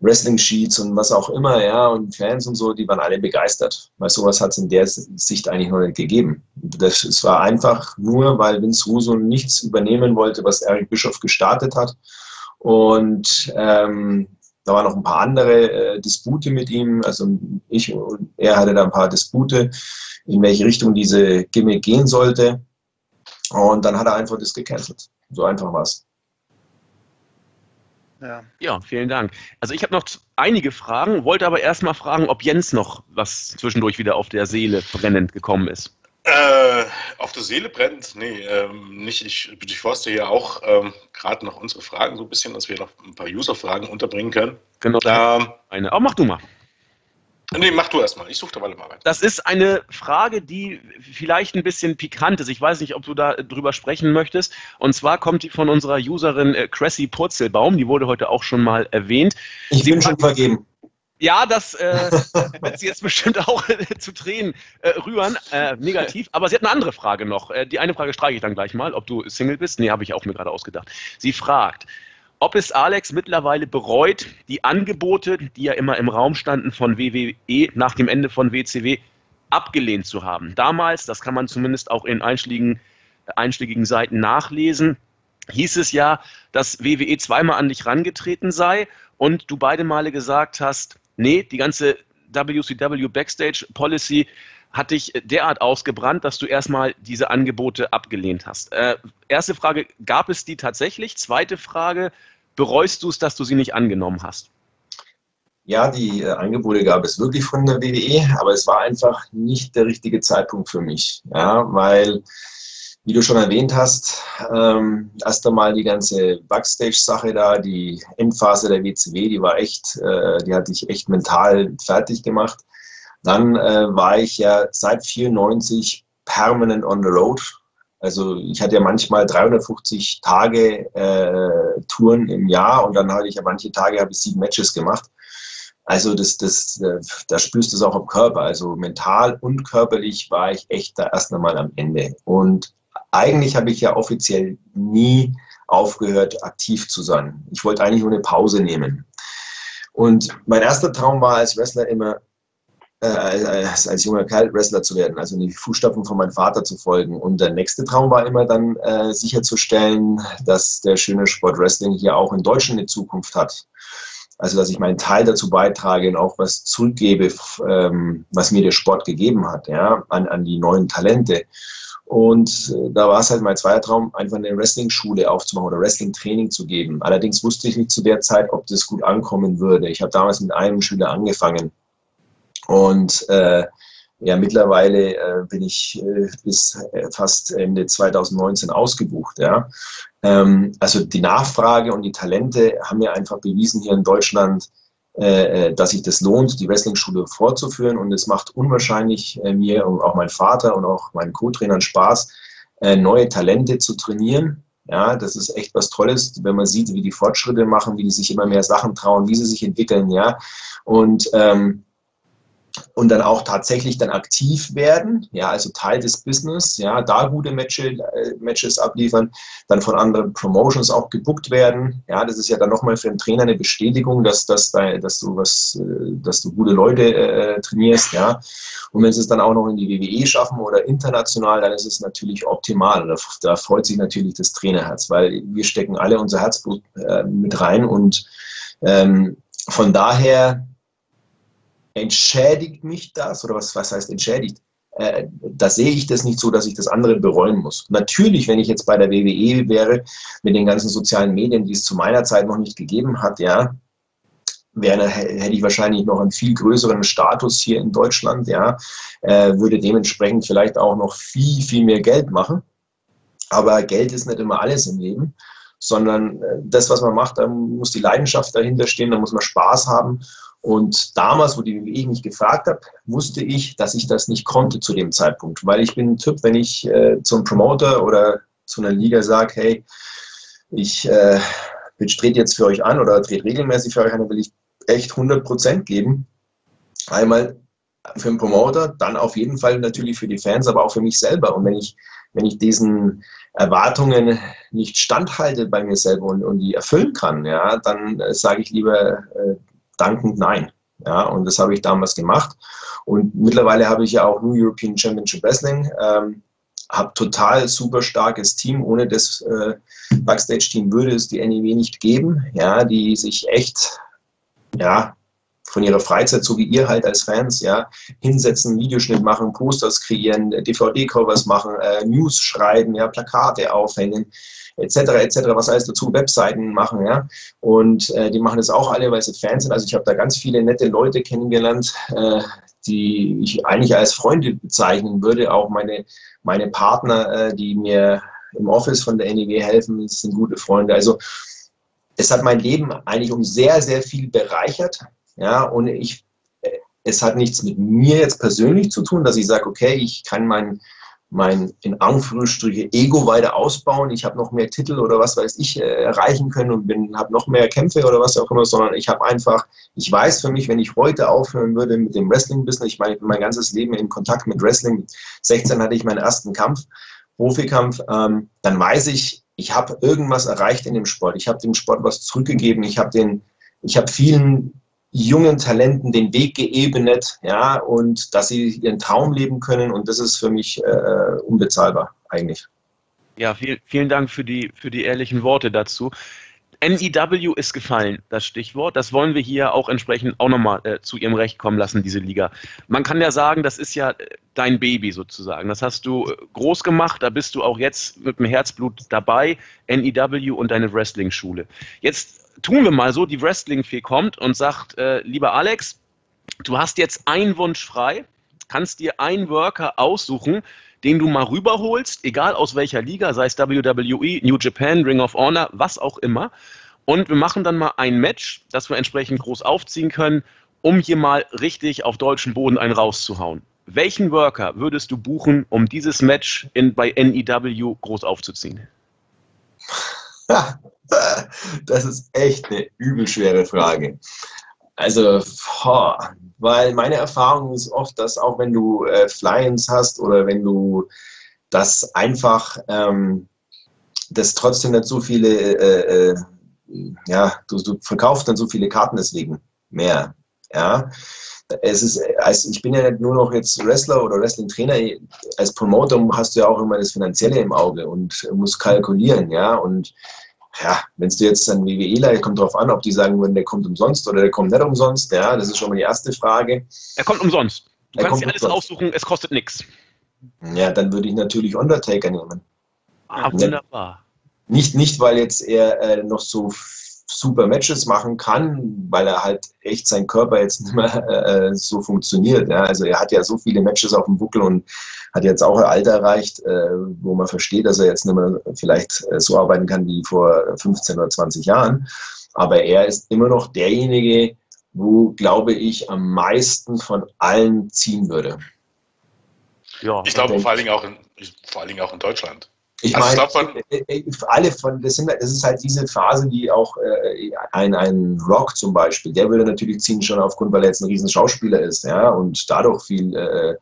Wrestling-Sheets und was auch immer, ja, und Fans und so, die waren alle begeistert, weil sowas hat es in der Sicht eigentlich noch nicht gegeben. Das, es war einfach nur, weil Vince Russo nichts übernehmen wollte, was Eric Bischoff gestartet hat. Und ähm, da waren noch ein paar andere äh, Dispute mit ihm. Also ich und er hatte da ein paar Dispute, in welche Richtung diese Gimmick gehen sollte. Und dann hat er einfach das gecancelt. So einfach war es. Ja. ja, vielen Dank. Also ich habe noch einige Fragen, wollte aber erstmal fragen, ob Jens noch was zwischendurch wieder auf der Seele brennend gekommen ist. Äh, auf der Seele brennt? Nee, ähm, nicht. Ich durchforste hier auch ähm, gerade noch unsere Fragen so ein bisschen, dass wir noch ein paar User-Fragen unterbringen können. Genau. Ähm, eine. Aber mach du mal. Nee, mach du erstmal. Ich suche da mal weiter. Das ist eine Frage, die vielleicht ein bisschen pikant ist. Ich weiß nicht, ob du da drüber sprechen möchtest. Und zwar kommt die von unserer Userin äh, Cressy Purzelbaum. Die wurde heute auch schon mal erwähnt. Ich sie bin schon vergeben. Ja, das äh, *laughs* wird sie jetzt bestimmt auch äh, zu Tränen äh, rühren, äh, negativ. Aber sie hat eine andere Frage noch. Äh, die eine Frage streiche ich dann gleich mal, ob du Single bist. Nee, habe ich auch mir gerade ausgedacht. Sie fragt, ob es Alex mittlerweile bereut, die Angebote, die ja immer im Raum standen von WWE nach dem Ende von WCW, abgelehnt zu haben. Damals, das kann man zumindest auch in einschlägigen, einschlägigen Seiten nachlesen, hieß es ja, dass WWE zweimal an dich rangetreten sei und du beide Male gesagt hast, nee, die ganze WCW Backstage Policy hat dich derart ausgebrannt, dass du erstmal diese Angebote abgelehnt hast. Äh, erste Frage, gab es die tatsächlich? Zweite Frage, bereust du es, dass du sie nicht angenommen hast? Ja, die äh, Angebote gab es wirklich von der WWE, aber es war einfach nicht der richtige Zeitpunkt für mich. Ja, weil, wie du schon erwähnt hast, ähm, erst einmal die ganze Backstage-Sache da, die Endphase der WCW, die war echt, äh, die hatte ich echt mental fertig gemacht. Dann äh, war ich ja seit 94 permanent on the road. Also ich hatte ja manchmal 350 Tage äh, Touren im Jahr und dann hatte ich ja manche Tage habe ich sieben Matches gemacht. Also das, das, äh, da spürst du es auch am Körper. Also mental und körperlich war ich echt da erst einmal am Ende. Und eigentlich habe ich ja offiziell nie aufgehört, aktiv zu sein. Ich wollte eigentlich nur eine Pause nehmen. Und mein erster Traum war als Wrestler immer äh, als, als junger Kerl Wrestler zu werden, also in die Fußstapfen von meinem Vater zu folgen. Und der nächste Traum war immer dann äh, sicherzustellen, dass der schöne Sport Wrestling hier auch in Deutschland eine Zukunft hat. Also, dass ich meinen Teil dazu beitrage und auch was zurückgebe, ähm, was mir der Sport gegeben hat, ja, an, an die neuen Talente. Und äh, da war es halt mein zweiter Traum, einfach eine Wrestling-Schule aufzumachen oder Wrestling-Training zu geben. Allerdings wusste ich nicht zu der Zeit, ob das gut ankommen würde. Ich habe damals mit einem Schüler angefangen. Und äh, ja, mittlerweile äh, bin ich äh, bis äh, fast Ende 2019 ausgebucht. Ja. Ähm, also die Nachfrage und die Talente haben mir einfach bewiesen hier in Deutschland, äh, äh, dass sich das lohnt, die Wrestling-Schule fortzuführen. Und es macht unwahrscheinlich äh, mir und auch mein Vater und auch meinen Co-Trainern Spaß, äh, neue Talente zu trainieren. Ja, das ist echt was Tolles, wenn man sieht, wie die Fortschritte machen, wie die sich immer mehr Sachen trauen, wie sie sich entwickeln, ja. Und ähm, und dann auch tatsächlich dann aktiv werden, ja, also Teil des Business, ja, da gute Matches, äh, Matches abliefern, dann von anderen Promotions auch gebuckt werden, ja, das ist ja dann nochmal für einen Trainer eine Bestätigung, dass, dass, da, dass du was, äh, dass du gute Leute äh, trainierst, ja, und wenn sie es dann auch noch in die WWE schaffen oder international, dann ist es natürlich optimal, da, da freut sich natürlich das Trainerherz, weil wir stecken alle unser Herzblut äh, mit rein und ähm, von daher entschädigt mich das oder was, was heißt entschädigt? Äh, da sehe ich das nicht so, dass ich das andere bereuen muss. Natürlich, wenn ich jetzt bei der WWE wäre, mit den ganzen sozialen Medien, die es zu meiner Zeit noch nicht gegeben hat, ja, wäre, hätte ich wahrscheinlich noch einen viel größeren Status hier in Deutschland, ja, äh, würde dementsprechend vielleicht auch noch viel, viel mehr Geld machen. Aber Geld ist nicht immer alles im Leben, sondern äh, das, was man macht, da muss die Leidenschaft dahinter stehen, da muss man Spaß haben. Und damals, wo die WWE mich gefragt hat, wusste ich, dass ich das nicht konnte zu dem Zeitpunkt. Weil ich bin ein Typ, wenn ich äh, zum Promoter oder zu einer Liga sage, hey, ich äh, trete jetzt für euch an oder trete regelmäßig für euch an, dann will ich echt 100 Prozent geben. Einmal für den Promoter, dann auf jeden Fall natürlich für die Fans, aber auch für mich selber. Und wenn ich, wenn ich diesen Erwartungen nicht standhalte bei mir selber und, und die erfüllen kann, ja, dann äh, sage ich lieber, äh, dankend nein. Ja, und das habe ich damals gemacht. Und mittlerweile habe ich ja auch New European Championship Wrestling, ähm, habe total super starkes Team. Ohne das äh, Backstage-Team würde es die NEW nicht geben, ja, die sich echt, ja, von ihrer Freizeit, so wie ihr halt als Fans, ja, hinsetzen, Videoschnitt machen, Posters kreieren, DVD-Covers machen, äh, News schreiben, ja, Plakate aufhängen, etc., etc., was alles dazu, Webseiten machen, ja. Und äh, die machen das auch alle, weil sie Fans sind. Also ich habe da ganz viele nette Leute kennengelernt, äh, die ich eigentlich als Freunde bezeichnen würde. Auch meine, meine Partner, äh, die mir im Office von der NEW helfen, sind gute Freunde. Also es hat mein Leben eigentlich um sehr, sehr viel bereichert. Ja, und ich, äh, es hat nichts mit mir jetzt persönlich zu tun, dass ich sage, okay, ich kann mein, mein in Anführungsstriche Ego weiter ausbauen. Ich habe noch mehr Titel oder was weiß ich äh, erreichen können und habe noch mehr Kämpfe oder was auch immer, sondern ich habe einfach, ich weiß für mich, wenn ich heute aufhören würde mit dem Wrestling-Business, ich meine, ich bin mein ganzes Leben in Kontakt mit Wrestling. Mit 16 hatte ich meinen ersten Kampf, Profikampf, ähm, dann weiß ich, ich habe irgendwas erreicht in dem Sport. Ich habe dem Sport was zurückgegeben. Ich habe den, ich habe vielen jungen Talenten den Weg geebnet, ja, und dass sie ihren Traum leben können. Und das ist für mich äh, unbezahlbar eigentlich. Ja, viel, vielen Dank für die, für die ehrlichen Worte dazu. NEW ist gefallen, das Stichwort. Das wollen wir hier auch entsprechend auch nochmal äh, zu ihrem Recht kommen lassen, diese Liga. Man kann ja sagen, das ist ja äh, dein Baby sozusagen. Das hast du äh, groß gemacht, da bist du auch jetzt mit dem Herzblut dabei, NEW und deine Wrestling-Schule. Jetzt tun wir mal so, die Wrestling-Fee kommt und sagt, äh, lieber Alex, du hast jetzt einen Wunsch frei, kannst dir einen Worker aussuchen, den du mal rüberholst, egal aus welcher Liga, sei es WWE, New Japan, Ring of Honor, was auch immer. Und wir machen dann mal ein Match, das wir entsprechend groß aufziehen können, um hier mal richtig auf deutschen Boden einen rauszuhauen. Welchen Worker würdest du buchen, um dieses Match in, bei NEW groß aufzuziehen? *laughs* *laughs* das ist echt eine übelschwere Frage. Also, weil meine Erfahrung ist oft, dass auch wenn du äh, Fly-ins hast oder wenn du das einfach, ähm, das trotzdem nicht so viele, äh, äh, ja, du, du verkaufst dann so viele Karten deswegen mehr, ja. Es ist, also ich bin ja nicht nur noch jetzt Wrestler oder Wrestling-Trainer, als Promoter hast du ja auch immer das Finanzielle im Auge und musst kalkulieren, ja, und ja, wenn es jetzt ein WWEler, kommt darauf an, ob die sagen würden, der kommt umsonst oder der kommt nicht umsonst. Ja, das ist schon mal die erste Frage. Er kommt umsonst. Du Er kannst dir alles umsonst. aussuchen, es kostet nichts. Ja, dann würde ich natürlich Undertaker nehmen. Ah, wunderbar. Nicht, nicht weil jetzt er äh, noch so super Matches machen kann, weil er halt echt sein Körper jetzt nicht mehr äh, so funktioniert. Ja? Also er hat ja so viele Matches auf dem Buckel und hat jetzt auch ein Alter erreicht, äh, wo man versteht, dass er jetzt nicht mehr vielleicht äh, so arbeiten kann wie vor 15 oder 20 Jahren. Aber er ist immer noch derjenige, wo, glaube ich, am meisten von allen ziehen würde. Ja. Ich glaube vor allen Dingen auch in, ich- vor allen Dingen auch in Deutschland. Ich Also ich meine, glaub, von- äh, äh, alle von, das, sind, das ist halt diese Phase, die auch äh, ein, ein Rock zum Beispiel, der würde natürlich ziehen schon aufgrund, weil er jetzt ein riesen Schauspieler ist, ja, und dadurch viel äh,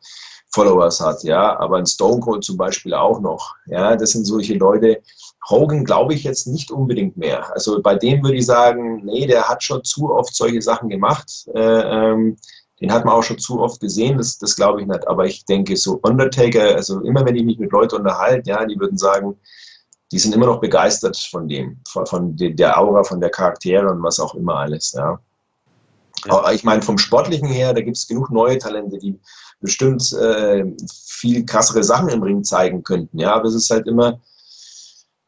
Followers hat, ja, aber ein Stone Cold zum Beispiel auch noch, ja, das sind solche Leute. Hogan glaube ich jetzt nicht unbedingt mehr. Also bei dem würde ich sagen, nee, der hat schon zu oft solche Sachen gemacht. Äh, ähm, den hat man auch schon zu oft gesehen, das, das glaube ich nicht. Aber ich denke, so Undertaker, also immer wenn ich mich mit Leuten unterhalte, ja, die würden sagen, die sind immer noch begeistert von dem, von, von de- der Aura, von der Charaktere und was auch immer alles, ja. Ja. Aber ich meine, vom Sportlichen her, da gibt es genug neue Talente, die bestimmt äh, viel krassere Sachen im Ring zeigen könnten, ja. Aber es ist halt immer,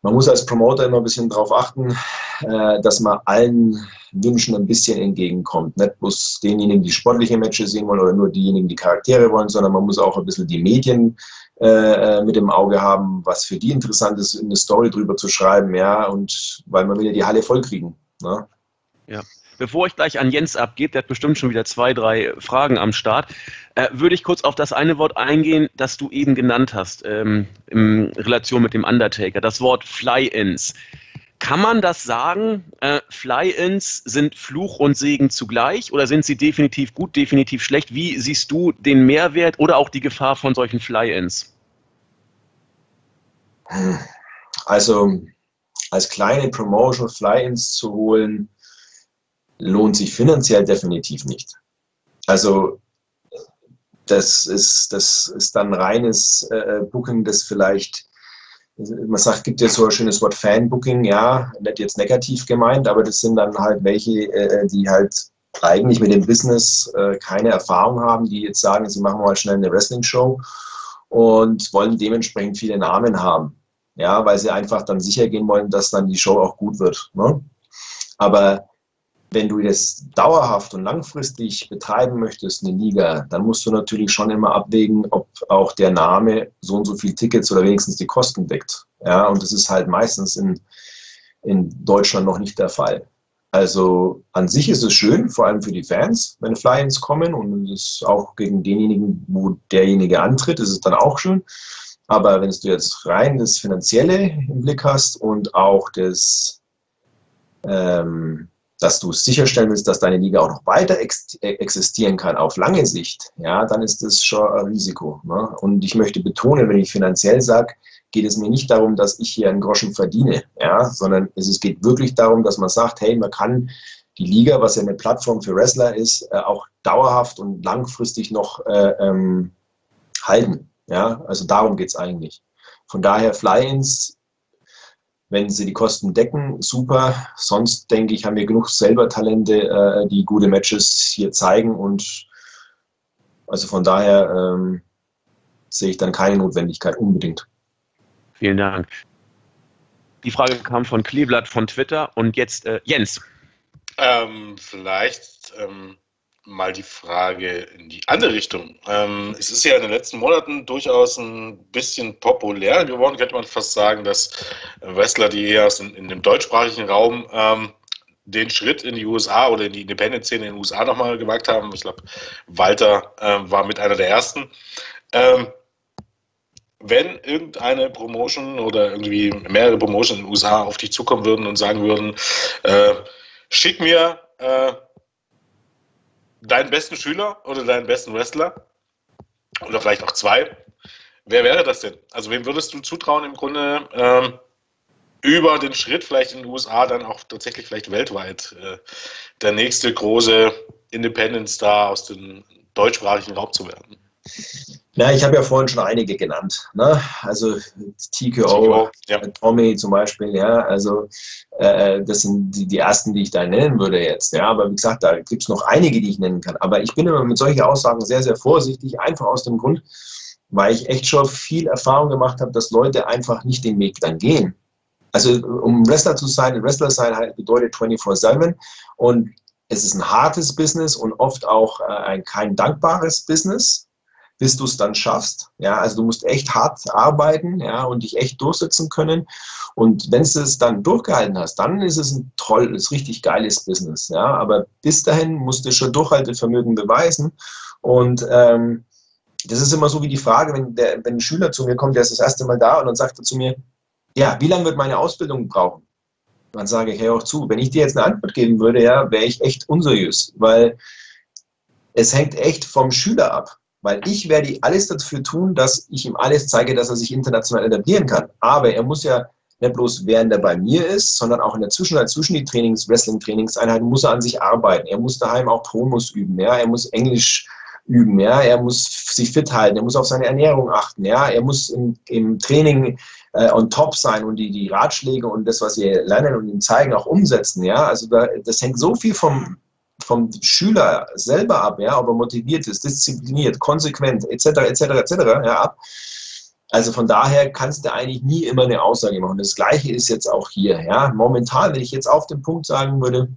man muss als Promoter immer ein bisschen darauf achten, äh, dass man allen Wünschen ein bisschen entgegenkommt. Nicht bloß denjenigen, die sportliche Matches sehen wollen oder nur diejenigen, die Charaktere wollen, sondern man muss auch ein bisschen die Medien äh, mit im Auge haben, was für die interessant ist, eine Story drüber zu schreiben, ja, und weil man will ja die Halle voll kriegen. Ne? Bevor ich gleich an Jens abgebe, der hat bestimmt schon wieder zwei, drei Fragen am Start, äh, würde ich kurz auf das eine Wort eingehen, das du eben genannt hast, ähm, in Relation mit dem Undertaker, das Wort Fly-Ins. Kann man das sagen? Äh, Fly-Ins sind Fluch und Segen zugleich oder sind sie definitiv gut, definitiv schlecht? Wie siehst du den Mehrwert oder auch die Gefahr von solchen Fly-Ins? Also als kleine Promotion Fly-ins zu holen, lohnt sich finanziell definitiv nicht. Also das ist, das ist dann reines äh, Booking, das vielleicht, man sagt, gibt ja so ein schönes Wort Fan-Booking, ja, nicht jetzt negativ gemeint, aber das sind dann halt welche, äh, die halt eigentlich mit dem Business äh, keine Erfahrung haben, die jetzt sagen, sie machen mal schnell eine Wrestling-Show und wollen dementsprechend viele Namen haben ja, weil sie einfach dann sicher gehen wollen, dass dann die Show auch gut wird. Ne? Aber wenn du das dauerhaft und langfristig betreiben möchtest, eine Liga, dann musst du natürlich schon immer abwägen, ob auch der Name so und so viel Tickets oder wenigstens die Kosten deckt. Ja, und das ist halt meistens in, in Deutschland noch nicht der Fall. Also an sich ist es schön, vor allem für die Fans, wenn Fly-ins kommen und es ist auch gegen denjenigen, wo derjenige antritt, ist es dann auch schön. Aber wenn du jetzt rein das Finanzielle im Blick hast und auch das, ähm, dass du sicherstellen willst, dass deine Liga auch noch weiter ex existieren kann auf lange Sicht, ja, dann ist das schon ein Risiko. Ne? Und ich möchte betonen, wenn ich finanziell sage, geht es mir nicht darum, dass ich hier einen Groschen verdiene, ja, sondern es, es geht wirklich darum, dass man sagt, hey, man kann die Liga, was ja eine Plattform für Wrestler ist, äh, auch dauerhaft und langfristig noch äh, ähm, halten. Ja, also darum geht es eigentlich. Von daher Fly-ins, wenn sie die Kosten decken, super. Sonst denke ich, haben wir genug selber Talente, äh, die gute Matches hier zeigen und also von daher ähm, sehe ich dann keine Notwendigkeit unbedingt. Vielen Dank. Die Frage kam von Kleeblatt von Twitter und jetzt äh, Jens. Ähm, vielleicht ähm, mal die Frage in die andere Richtung. Ähm, es ist ja in den letzten Monaten durchaus ein bisschen populär geworden, könnte man fast sagen, dass Wrestler, die eher in, in dem deutschsprachigen Raum ähm, den Schritt in die USA oder in die Independent-Szene in den USA nochmal gewagt haben. Ich glaube, Walter ähm, war mit einer der ersten. Ähm, wenn irgendeine Promotion oder irgendwie mehrere Promotionen in den USA auf dich zukommen würden und sagen würden, äh, schick mir äh, deinen besten Schüler oder deinen besten Wrestler oder vielleicht auch zwei. Wer wäre das denn? Also wem würdest du zutrauen im Grunde ähm, über den Schritt vielleicht in den USA dann auch tatsächlich vielleicht weltweit äh, der nächste große Independent Star aus dem deutschsprachigen Raum zu werden? Na, ich habe ja vorhin schon einige genannt. Ne? Also TKO, TKO, ja. Tommy zum Beispiel, ja. Also äh, das sind die, die ersten, die ich da nennen würde jetzt. Ja, aber wie gesagt, da gibt es noch einige, die ich nennen kann. Aber ich bin immer mit solchen Aussagen sehr, sehr vorsichtig, einfach aus dem Grund, weil ich echt schon viel Erfahrung gemacht habe, dass Leute einfach nicht den Weg dann gehen. Also um Wrestler zu sein, Wrestler sein halt bedeutet 24-7 und es ist ein hartes Business und oft auch äh, ein kein dankbares Business bis du es dann schaffst. Ja, also du musst echt hart arbeiten, ja, und dich echt durchsetzen können. Und wenn du es dann durchgehalten hast, dann ist es ein tolles, richtig geiles Business. Ja, aber bis dahin musst du schon Durchhaltevermögen beweisen. Und ähm, das ist immer so wie die Frage, wenn, der, wenn ein Schüler zu mir kommt, der ist das erste Mal da und dann sagt er zu mir, ja, wie lange wird meine Ausbildung brauchen? Dann sage ich, hör auch zu, wenn ich dir jetzt eine Antwort geben würde, ja, wäre ich echt unseriös, weil es hängt echt vom Schüler ab. Weil ich werde alles dafür tun, dass ich ihm alles zeige, dass er sich international etablieren kann. Aber er muss ja nicht bloß während er bei mir ist, sondern auch in der Zwischenzeit zwischen die Trainings, Wrestling-Trainingseinheiten muss er an sich arbeiten. Er muss daheim auch Promos üben, ja, er muss Englisch üben, ja, er muss sich fit halten, er muss auf seine Ernährung achten, ja, er muss im, im Training äh, on top sein und die, die Ratschläge und das, was wir lernen und ihm zeigen, auch umsetzen, ja, also da, das hängt so viel vom, vom Schüler selber ab, ja, ob er motiviert ist, diszipliniert, konsequent, etc., etc., etc., ja, ab. Also von daher kannst du eigentlich nie immer eine Aussage machen. Das Gleiche ist jetzt auch hier, ja. Momentan, wenn ich jetzt auf den Punkt sagen würde,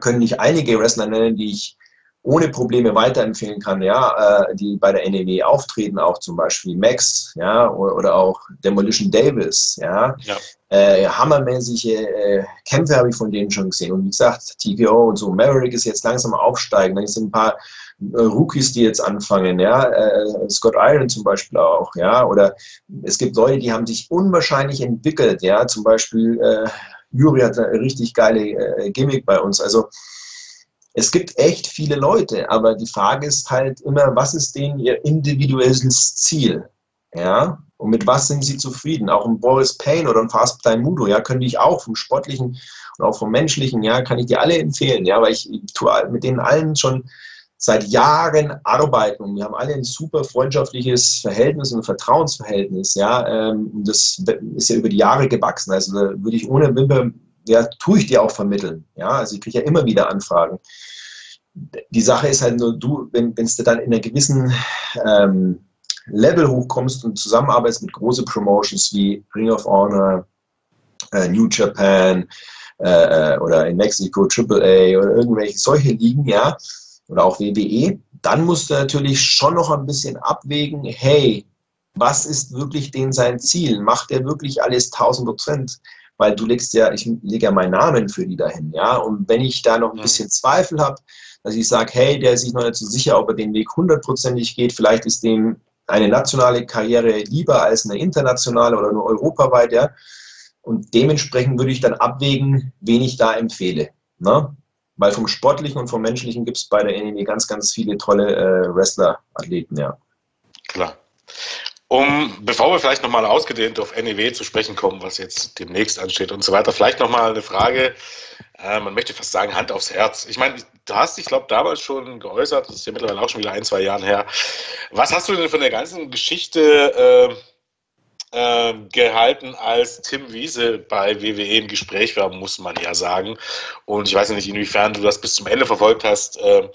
können ich einige Wrestler nennen, die ich ohne Probleme weiterempfehlen kann, ja, äh, die bei der NEW auftreten, auch zum Beispiel Max, ja, oder, oder auch Demolition Davis, ja. ja. Äh, hammermäßige äh, Kämpfe habe ich von denen schon gesehen. Und wie gesagt, TKO und so, Maverick ist jetzt langsam aufsteigen. Dann sind ein paar äh, Rookies, die jetzt anfangen, ja, äh, Scott Iron zum Beispiel auch, ja, oder es gibt Leute, die haben sich unwahrscheinlich entwickelt, ja, zum Beispiel Juri hat eine richtig geile Gimmick bei uns. Also es gibt echt viele Leute, aber die Frage ist halt immer, was ist denen ihr individuelles Ziel? Ja, und mit was sind sie zufrieden? Auch ein Boris Payne oder ein Fast Time Mudo, ja, könnte ich auch vom Sportlichen und auch vom Menschlichen, ja, kann ich dir alle empfehlen, ja, weil ich tue mit denen allen schon seit Jahren arbeiten und wir haben alle ein super freundschaftliches Verhältnis und Vertrauensverhältnis, ja, ähm, das ist ja über die Jahre gewachsen, also da würde ich ohne Wimper ja, tue ich dir auch vermitteln. Ja, also ich kriege ja immer wieder Anfragen. Die Sache ist halt nur, du, wenn du dann in einer gewissen ähm, Level hochkommst und zusammenarbeitest mit großen Promotions wie Ring of Honor, äh, New Japan äh, äh oder in Mexiko AAA oder irgendwelche solche Ligen, ja, oder auch WWE, dann musst du natürlich schon noch ein bisschen abwägen, hey, was ist wirklich denn sein Ziel? Macht er wirklich alles 1000 Prozent? Weil du legst ja, ich lege ja meinen Namen für die dahin, ja. Und wenn ich da noch ein bisschen Zweifel habe, dass ich sage, hey, der ist sich noch nicht so sicher, ob er den Weg hundertprozentig geht, vielleicht ist dem eine nationale Karriere lieber als eine internationale oder nur europaweit, ja. Und dementsprechend würde ich dann abwägen, wen ich da empfehle. Ne? Weil vom Sportlichen und vom Menschlichen gibt es bei der NEW ganz, ganz viele tolle äh, Wrestler-Athleten, ja. Klar. Um, bevor wir vielleicht nochmal ausgedehnt auf NEW zu sprechen kommen, was jetzt demnächst ansteht und so weiter, vielleicht nochmal eine Frage, äh, man möchte fast sagen, Hand aufs Herz. Ich meine, du hast dich, glaube damals schon geäußert, das ist ja mittlerweile auch schon wieder ein, zwei Jahre her. Was hast du denn von der ganzen Geschichte äh, äh, gehalten, als Tim Wiese bei WWE im Gespräch war, muss man ja sagen. Und ich weiß nicht, inwiefern du das bis zum Ende verfolgt hast, ähm,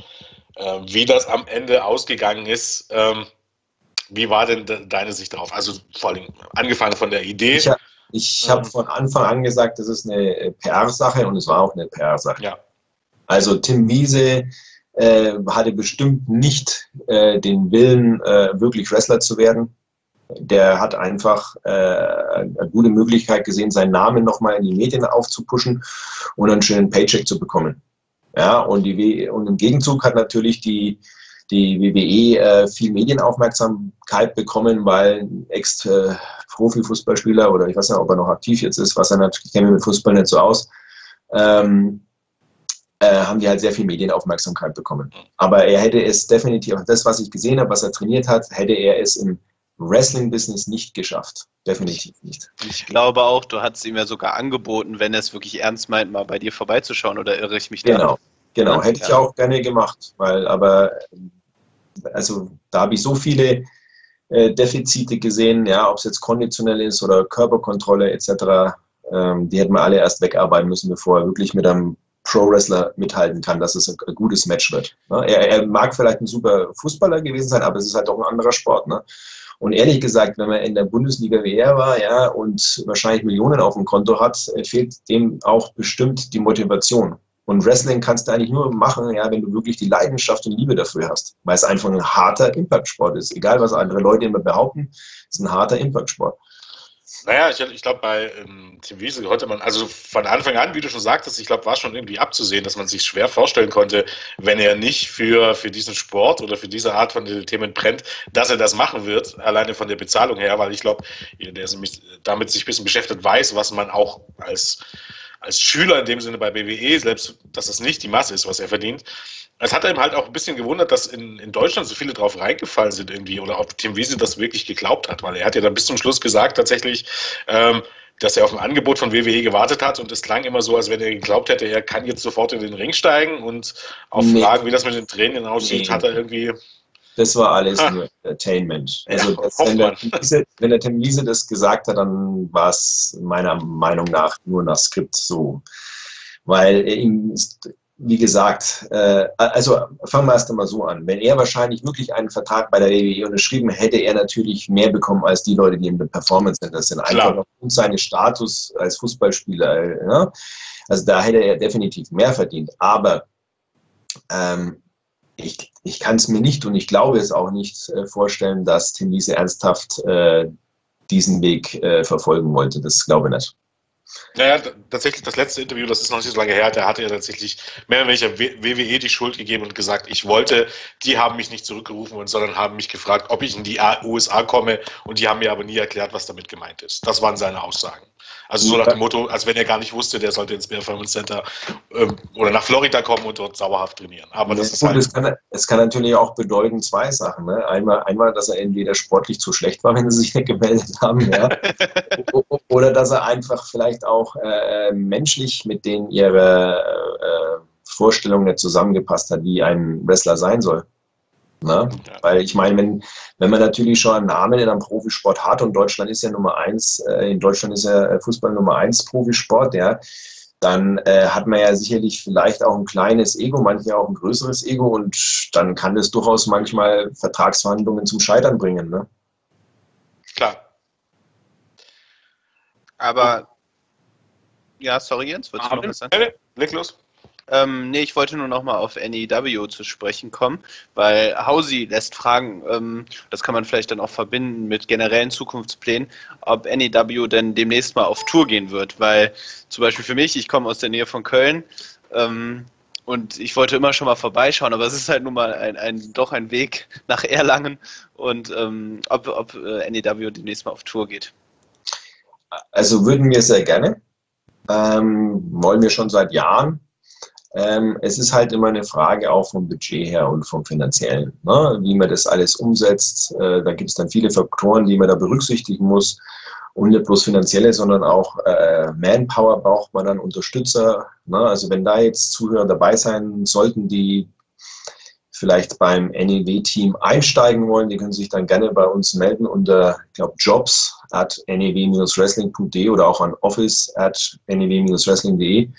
äh, wie das am Ende ausgegangen ist. Ähm, wie war denn deine Sicht darauf? Also vor allem angefangen von der Idee. Ich, ich habe ähm, von Anfang an gesagt, das ist eine PR-Sache und es war auch eine PR-Sache. Ja. Also Tim Wiese äh, hatte bestimmt nicht äh, den Willen, äh, wirklich Wrestler zu werden. Der hat einfach äh, eine gute Möglichkeit gesehen, seinen Namen nochmal in die Medien aufzupuschen und einen schönen Paycheck zu bekommen. Ja, und, die, und im Gegenzug hat natürlich die, die WWE äh, viel Medienaufmerksamkeit bekommen, weil ein Ex-Profi-Fußballspieler oder ich weiß nicht, ob er noch aktiv jetzt ist, was er nicht, ich kenne mit Fußball nicht so aus, ähm, äh, haben die halt sehr viel Medienaufmerksamkeit bekommen. Aber er hätte es definitiv, das, was ich gesehen habe, was er trainiert hat, hätte er es im Wrestling-Business nicht geschafft. Definitiv nicht. Ich glaube auch, du hast ihm ja sogar angeboten, wenn er es wirklich ernst meint, mal bei dir vorbeizuschauen oder irre ich mich da? Genau. Genau, hätte ich auch gerne gemacht, weil, aber also da habe ich so viele äh, Defizite gesehen, ja, ob es jetzt konditionell ist oder Körperkontrolle etc. Ähm, die hätten wir alle erst wegarbeiten müssen, bevor er wirklich mit einem Pro-Wrestler mithalten kann, dass es ein, gutes Match wird. Ne? Er, er, mag vielleicht ein super Fußballer gewesen sein, aber es ist halt auch ein anderer Sport. Ne? Und ehrlich gesagt, wenn man in der Bundesliga wie er war, ja, und wahrscheinlich Millionen auf dem Konto hat, fehlt dem auch bestimmt die Motivation. Und Wrestling kannst du eigentlich nur machen, ja, wenn du wirklich die Leidenschaft und Liebe dafür hast, weil es einfach ein harter Impact-Sport ist. Egal, was andere Leute immer behaupten, es ist ein harter Impact-Sport. Naja, ich, ich glaube, bei ähm, Tim Wiesel konnte man, also von Anfang an, wie du schon sagtest, ich glaube, war schon irgendwie abzusehen, dass man sich schwer vorstellen konnte, wenn er nicht für, für diesen Sport oder für diese Art von Themen brennt, dass er das machen wird, alleine von der Bezahlung her, weil ich glaube, der damit sich ein bisschen beschäftigt, weiß, was man auch als als Schüler in dem Sinne bei BWE, selbst dass es nicht die Masse ist, was er verdient. Es hat einem halt auch ein bisschen gewundert, dass in, in Deutschland so viele drauf reingefallen sind irgendwie oder ob Tim Wiese das wirklich geglaubt hat, weil er hat ja dann bis zum Schluss gesagt tatsächlich, ähm, dass er auf ein Angebot von WWE gewartet hat und es klang immer so, als wenn er geglaubt hätte, er kann jetzt sofort in den Ring steigen und auf nee. Fragen, wie das mit den Tränen aussieht, nee. hat er irgendwie das war alles ah. nur Entertainment. Also das, wenn, der Wiese, wenn der Tim Wiese das gesagt hat, dann war es meiner Meinung nach nur nach Skript so. Weil ihm wie gesagt, äh, also fangen wir erst einmal so an. Wenn er wahrscheinlich wirklich einen Vertrag bei der WWE unterschrieben hätte, er natürlich mehr bekommen als die Leute, die in der Performance Center sind. Einfach aufgrund seines Status als Fußballspieler. Ja? Also da hätte er definitiv mehr verdient. Aber ähm, ich, ich kann es mir nicht und ich glaube es auch nicht äh, vorstellen, dass Tim Wiese ernsthaft äh, diesen Weg äh, verfolgen wollte. Das glaube ich nicht. Naja, tatsächlich das letzte Interview, das ist noch nicht so lange her, der hatte ja tatsächlich mehr oder weniger WWE die Schuld gegeben und gesagt, ich wollte, die haben mich nicht zurückgerufen, sondern haben mich gefragt, ob ich in die USA komme und die haben mir aber nie erklärt, was damit gemeint ist. Das waren seine Aussagen. Also so nach dem Motto, als wenn er gar nicht wusste, der sollte ins Performance Center ähm, oder nach Florida kommen und dort sauerhaft trainieren. Aber das ja, ist halt. Es kann, es kann natürlich auch bedeuten zwei Sachen. Ne? Einmal, einmal, dass er entweder sportlich zu schlecht war, wenn sie sich nicht gemeldet haben, ja. *laughs* oder dass er einfach vielleicht auch äh, menschlich mit denen ihre äh, Vorstellungen nicht zusammengepasst hat, wie ein Wrestler sein soll. Ne? Ja. Weil ich meine, wenn, wenn man natürlich schon einen Namen in einem Profisport hat und Deutschland ist ja Nummer eins, äh, in Deutschland ist ja äh, Fußball Nummer eins Profisport, ja, dann äh, hat man ja sicherlich vielleicht auch ein kleines Ego, manchmal auch ein größeres Ego und dann kann das durchaus manchmal Vertragsverhandlungen zum Scheitern bringen. Ne? Klar. Aber ja, sorry Jens, wolltest du noch was sagen? Leg los. Ähm, nee, ich wollte nur noch mal auf NEW zu sprechen kommen, weil Hausi lässt fragen, ähm, das kann man vielleicht dann auch verbinden mit generellen Zukunftsplänen, ob NEW denn demnächst mal auf Tour gehen wird, weil zum Beispiel für mich, ich komme aus der Nähe von Köln, ähm, und ich wollte immer schon mal vorbeischauen, aber es ist halt nun mal ein, ein doch ein Weg nach Erlangen und ähm, ob, ob äh, NEW demnächst mal auf Tour geht. Also würden wir sehr gerne. Ähm, wollen wir schon seit Jahren. Ähm, es ist halt immer eine Frage auch vom Budget her und vom finanziellen, ne? wie man das alles umsetzt. Äh, da gibt es dann viele Faktoren, die man da berücksichtigen muss. Und nicht bloß finanzielle, sondern auch äh, Manpower braucht man dann, Unterstützer. Ne? Also wenn da jetzt Zuhörer dabei sein sollten, die vielleicht beim NEW-Team einsteigen wollen, die können sich dann gerne bei uns melden unter, ich glaube, jobs at new-wrestling.de oder auch an office at new-wrestling.de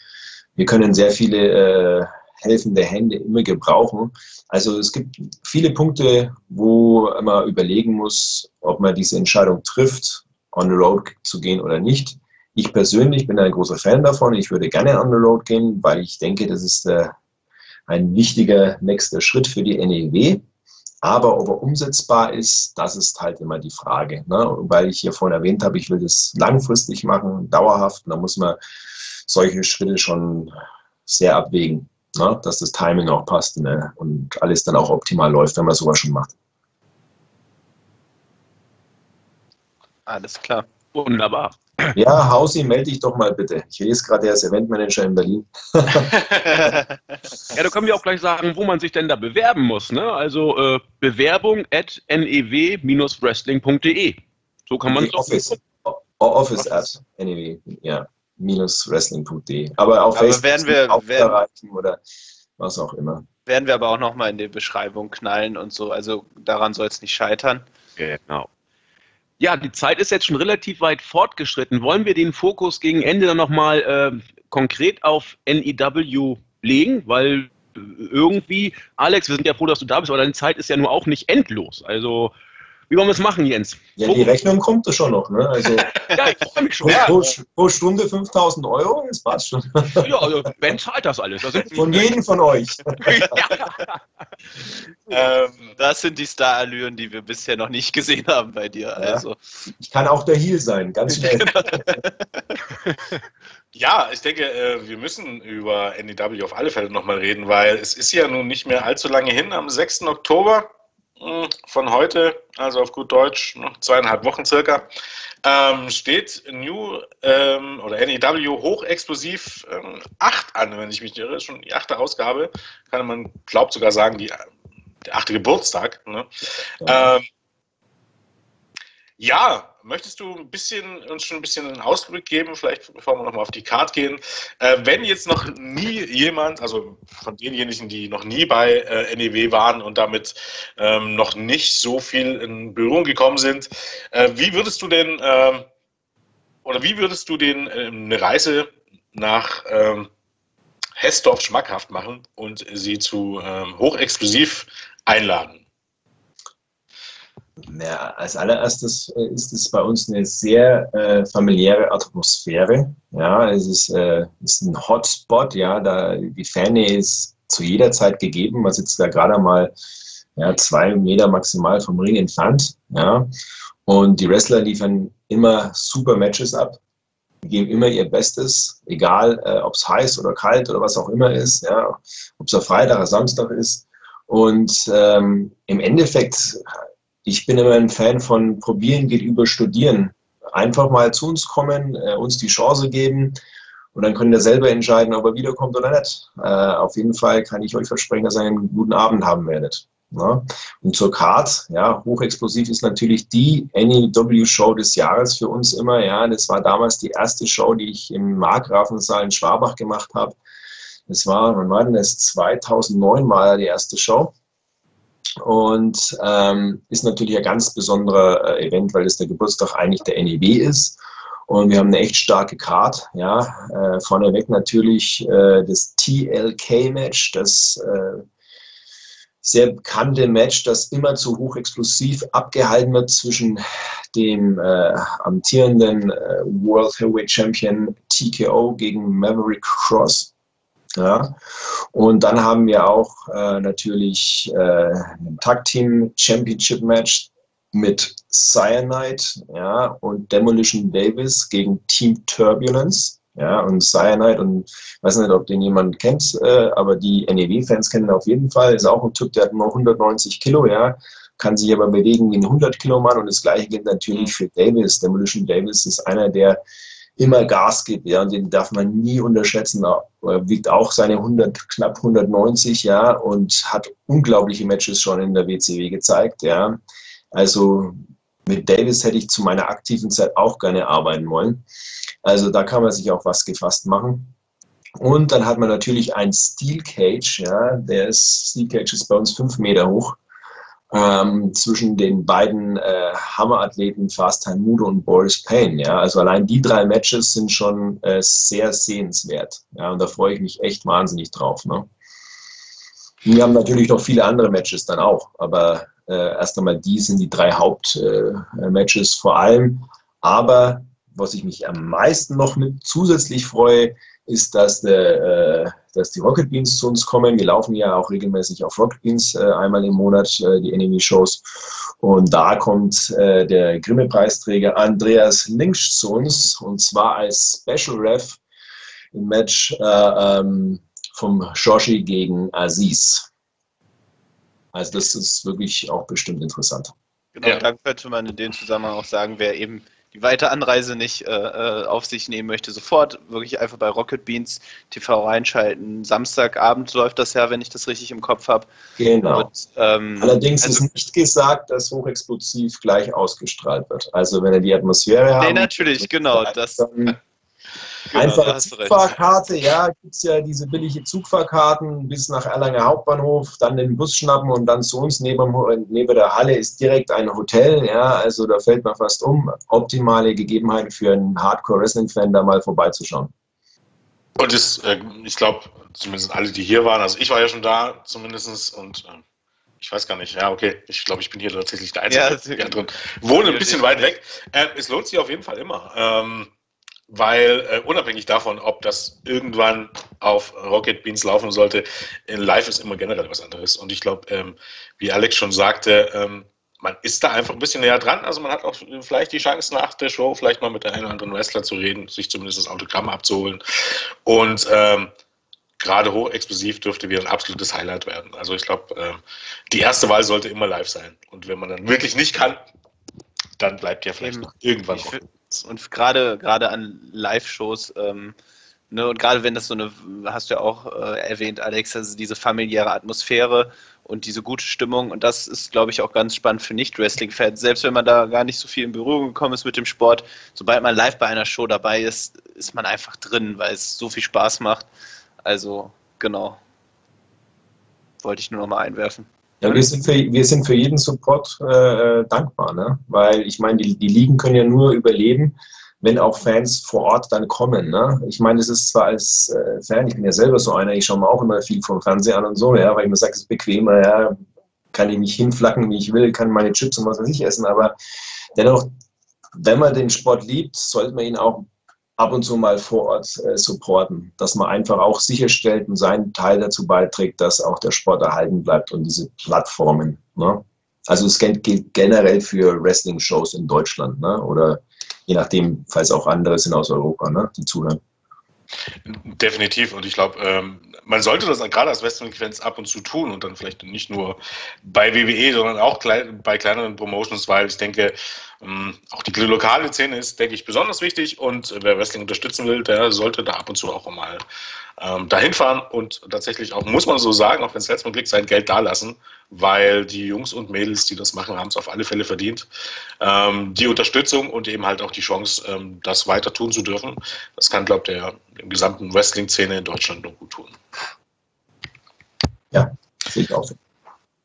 wir können sehr viele äh, helfende Hände immer gebrauchen. Also es gibt viele Punkte, wo man überlegen muss, ob man diese Entscheidung trifft, on the road zu gehen oder nicht. Ich persönlich bin ein großer Fan davon. Ich würde gerne on the road gehen, weil ich denke, das ist äh, ein wichtiger nächster Schritt für die NEW. Aber ob er umsetzbar ist, das ist halt immer die Frage. Ne? Weil ich hier vorhin erwähnt habe, ich will das langfristig machen, dauerhaft. da muss man solche Schritte schon sehr abwägen, ne? dass das Timing auch passt ne? und alles dann auch optimal läuft, wenn man sowas schon macht. Alles klar. Wunderbar. Ja, Hausi, melde dich doch mal bitte. Ich lese gerade, er ist Eventmanager in Berlin. *laughs* ja, da können wir auch gleich sagen, wo man sich denn da bewerben muss. Ne? Also äh, Bewerbung at new-wrestling.de. So kann man es doch. Office, Office at new, ja wrestling.de. Aber auf Aber Facebook werden wir, auch werden, erreichen oder was auch immer. werden wir aber auch nochmal in die Beschreibung knallen und so. Also daran soll es nicht scheitern. Genau. Ja, die Zeit ist jetzt schon relativ weit fortgeschritten. Wollen wir den Fokus gegen Ende dann nochmal äh, konkret auf NEW legen? Weil äh, irgendwie, Alex, wir sind ja froh, dass du da bist, aber deine Zeit ist ja nur auch nicht endlos. Also wie wollen wir es machen, Jens? Ja, die Rechnung kommt ja schon noch. Ne? Also, *laughs* ja, ich freue mich schon. Pro, pro, pro, Stunde 5000 Euro, das passt schon. Ja, also Ben zahlt das alles. Das *laughs* von jedem von euch. *laughs* ähm, das sind die Starallüren, die wir bisher noch nicht gesehen haben bei dir. Also. Ich kann auch der Heel sein, ganz schnell. Ja, ich denke, äh, wir müssen über NEW auf alle Fälle nochmal reden, weil es ist ja nun nicht mehr allzu lange hin, am 6. Oktober von heute, also auf gut Deutsch, noch zweieinhalb Wochen circa, ähm, steht New ähm, oder NEW hochexplosiv ähm, 8 an, wenn ich mich nicht irre, schon die achte Ausgabe, kann man, glaubt sogar sagen, die, der achte Geburtstag. Ne? Ja. Ähm, ja, möchtest du ein bisschen, uns schon ein bisschen einen Ausblick geben, vielleicht bevor wir nochmal auf die Card gehen? Äh, wenn jetzt noch nie jemand, also von denjenigen, die noch nie bei äh, NEW waren und damit ähm, noch nicht so viel in Berührung gekommen sind, äh, wie würdest du denn ähm, oder wie würdest du den ähm, eine Reise nach ähm, Hessdorf schmackhaft machen und sie zu ähm, hochexklusiv einladen? Ja, als allererstes äh, ist es bei uns eine sehr äh, familiäre Atmosphäre. Ja, es ist, äh, ist ein Hotspot. Ja, da die Fannähe ist zu jeder Zeit gegeben. Man sitzt da gerade mal ja, zwei Meter maximal vom Ring entfernt. Ja, und die Wrestler liefern immer super Matches ab. Die geben immer ihr Bestes, egal äh, ob es heiß oder kalt oder was auch immer ist. Ja, ob es Freitag oder Samstag ist. Und ähm, im Endeffekt ich bin immer ein Fan von Probieren geht über Studieren. Einfach mal zu uns kommen, äh, uns die Chance geben und dann könnt ihr selber entscheiden, ob er wiederkommt oder nicht. Äh, auf jeden Fall kann ich euch versprechen, dass ihr einen guten Abend haben werdet. Ja. Und zur Card, ja, hochexplosiv ist natürlich die NEW-Show des Jahres für uns immer. Ja, das war damals die erste Show, die ich im Markgrafensaal in Schwabach gemacht habe. Das war, wann war denn das? 2009 war die erste Show und ähm, ist natürlich ein ganz besonderer äh, Event, weil es der Geburtstag eigentlich der NEW ist. Und wir haben eine echt starke Card. Ja, äh, vorneweg natürlich äh, das TLK-Match, das äh, sehr bekannte Match, das immer zu hochexplosiv abgehalten wird zwischen dem äh, amtierenden äh, World Heavyweight Champion TKO gegen Maverick Cross. Ja. Und dann haben wir auch äh, natürlich äh, ein Tag Team Championship Match mit Cyanide ja, und Demolition Davis gegen Team Turbulence. Ja, und Cyanide, und ich weiß nicht, ob den jemand kennt, äh, aber die NEW-Fans kennen auf jeden Fall. Ist auch ein Typ, der hat nur 190 Kilo, ja, kann sich aber bewegen wie ein 100 Kilo Mann. Und das gleiche gilt natürlich für Davis. Demolition Davis ist einer, der immer Gas gibt, ja, und den darf man nie unterschätzen. Er wiegt auch seine 100, knapp 190, ja, und hat unglaubliche Matches schon in der WCW gezeigt, ja. Also mit Davis hätte ich zu meiner aktiven Zeit auch gerne arbeiten wollen. Also da kann man sich auch was gefasst machen. Und dann hat man natürlich ein Steel Cage, ja, der ist, Steel Cage ist bei uns fünf Meter hoch ähm, zwischen den beiden äh, Hammerathleten Fast Mudo und Boris Payne. Ja? Also allein die drei Matches sind schon äh, sehr sehenswert. Ja? Und da freue ich mich echt wahnsinnig drauf. Ne? Wir haben natürlich noch viele andere Matches dann auch, aber äh, erst einmal die sind die drei Hauptmatches äh, vor allem. Aber was ich mich am meisten noch mit zusätzlich freue, ist, dass, der, äh, dass die Rocket Beans zu uns kommen. Wir laufen ja auch regelmäßig auf Rocket Beans äh, einmal im Monat, äh, die Enemy-Shows. Und da kommt äh, der Grimme-Preisträger Andreas Linksch zu uns und zwar als Special Ref im Match äh, ähm, vom Shoshi gegen Aziz. Also das ist wirklich auch bestimmt interessant. Genau, ja. dann könnte man in dem Zusammenhang auch sagen, wer eben die weite Anreise nicht äh, äh, auf sich nehmen möchte, sofort wirklich einfach bei Rocket Beans TV reinschalten. Samstagabend läuft das ja, wenn ich das richtig im Kopf habe. Genau. Und, ähm, Allerdings also, ist nicht gesagt, dass hochexplosiv gleich ausgestrahlt wird. Also wenn er die Atmosphäre hat. Nee, natürlich, genau. Das, *laughs* Genau, Einfach Zugfahrkarte, ja, gibt es ja diese billige Zugfahrkarten bis nach Erlanger Hauptbahnhof, dann den Bus schnappen und dann zu uns neben, neben der Halle ist direkt ein Hotel, ja, also da fällt man fast um. Optimale Gegebenheiten für einen Hardcore-Wrestling-Fan, da mal vorbeizuschauen. Und das, äh, ich glaube, zumindest alle, die hier waren, also ich war ja schon da zumindest und äh, ich weiß gar nicht, ja, okay, ich glaube, ich bin hier tatsächlich der Einzige ja, drin. Wohne ein bisschen weit weg. Äh, es lohnt sich auf jeden Fall immer. Ähm, weil äh, unabhängig davon, ob das irgendwann auf Rocket Beans laufen sollte, in Live ist immer generell was anderes. Und ich glaube, ähm, wie Alex schon sagte, ähm, man ist da einfach ein bisschen näher dran. Also man hat auch vielleicht die Chance nach der Show vielleicht mal mit der einen oder anderen Wrestler zu reden, sich zumindest das Autogramm abzuholen. Und ähm, gerade hochexplosiv dürfte wieder ein absolutes Highlight werden. Also ich glaube, äh, die erste Wahl sollte immer live sein. Und wenn man dann wirklich nicht kann, dann bleibt ja vielleicht noch irgendwann offen. Und gerade gerade an Live-Shows, ähm, ne, und gerade wenn das so eine, hast du ja auch äh, erwähnt, Alex, also diese familiäre Atmosphäre und diese gute Stimmung. Und das ist, glaube ich, auch ganz spannend für Nicht-Wrestling-Fans. Selbst wenn man da gar nicht so viel in Berührung gekommen ist mit dem Sport, sobald man live bei einer Show dabei ist, ist man einfach drin, weil es so viel Spaß macht. Also, genau. Wollte ich nur noch mal einwerfen. Ja, wir sind für, wir sind für jeden Support äh, dankbar, ne? weil ich meine, die, die Ligen können ja nur überleben, wenn auch Fans vor Ort dann kommen. Ne? Ich meine, es ist zwar als äh, Fan, ich bin ja selber so einer, ich schaue mir auch immer viel vom Fernseher an und so, ja, weil ich mir sage, es ist bequemer, ja, kann ich mich hinflacken, wie ich will, kann meine Chips und was weiß ich essen, aber dennoch, wenn man den Sport liebt, sollte man ihn auch ab und zu mal vor Ort äh, supporten, dass man einfach auch sicherstellt und seinen Teil dazu beiträgt, dass auch der Sport erhalten bleibt und diese Plattformen. Ne? Also es gilt generell für Wrestling-Shows in Deutschland ne? oder je nachdem, falls auch andere sind aus Europa, ne? die zuhören. Definitiv. Und ich glaube, ähm, man sollte das gerade als Wrestling-Fans ab und zu tun und dann vielleicht nicht nur bei WWE, sondern auch klein, bei kleineren Promotions, weil ich denke, ähm, auch die lokale Szene ist, denke ich, besonders wichtig und wer Wrestling unterstützen will, der sollte da ab und zu auch mal ähm, dahin fahren und tatsächlich auch, muss man so sagen, auch wenn Mal kriegt, sein Geld dalassen, weil die Jungs und Mädels, die das machen, haben es auf alle Fälle verdient. Ähm, die Unterstützung und eben halt auch die Chance, ähm, das weiter tun zu dürfen, das kann, glaube ich, der gesamten Wrestling-Szene in Deutschland nur gut tun. Ja, sehe ich auch so.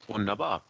Wunderbar.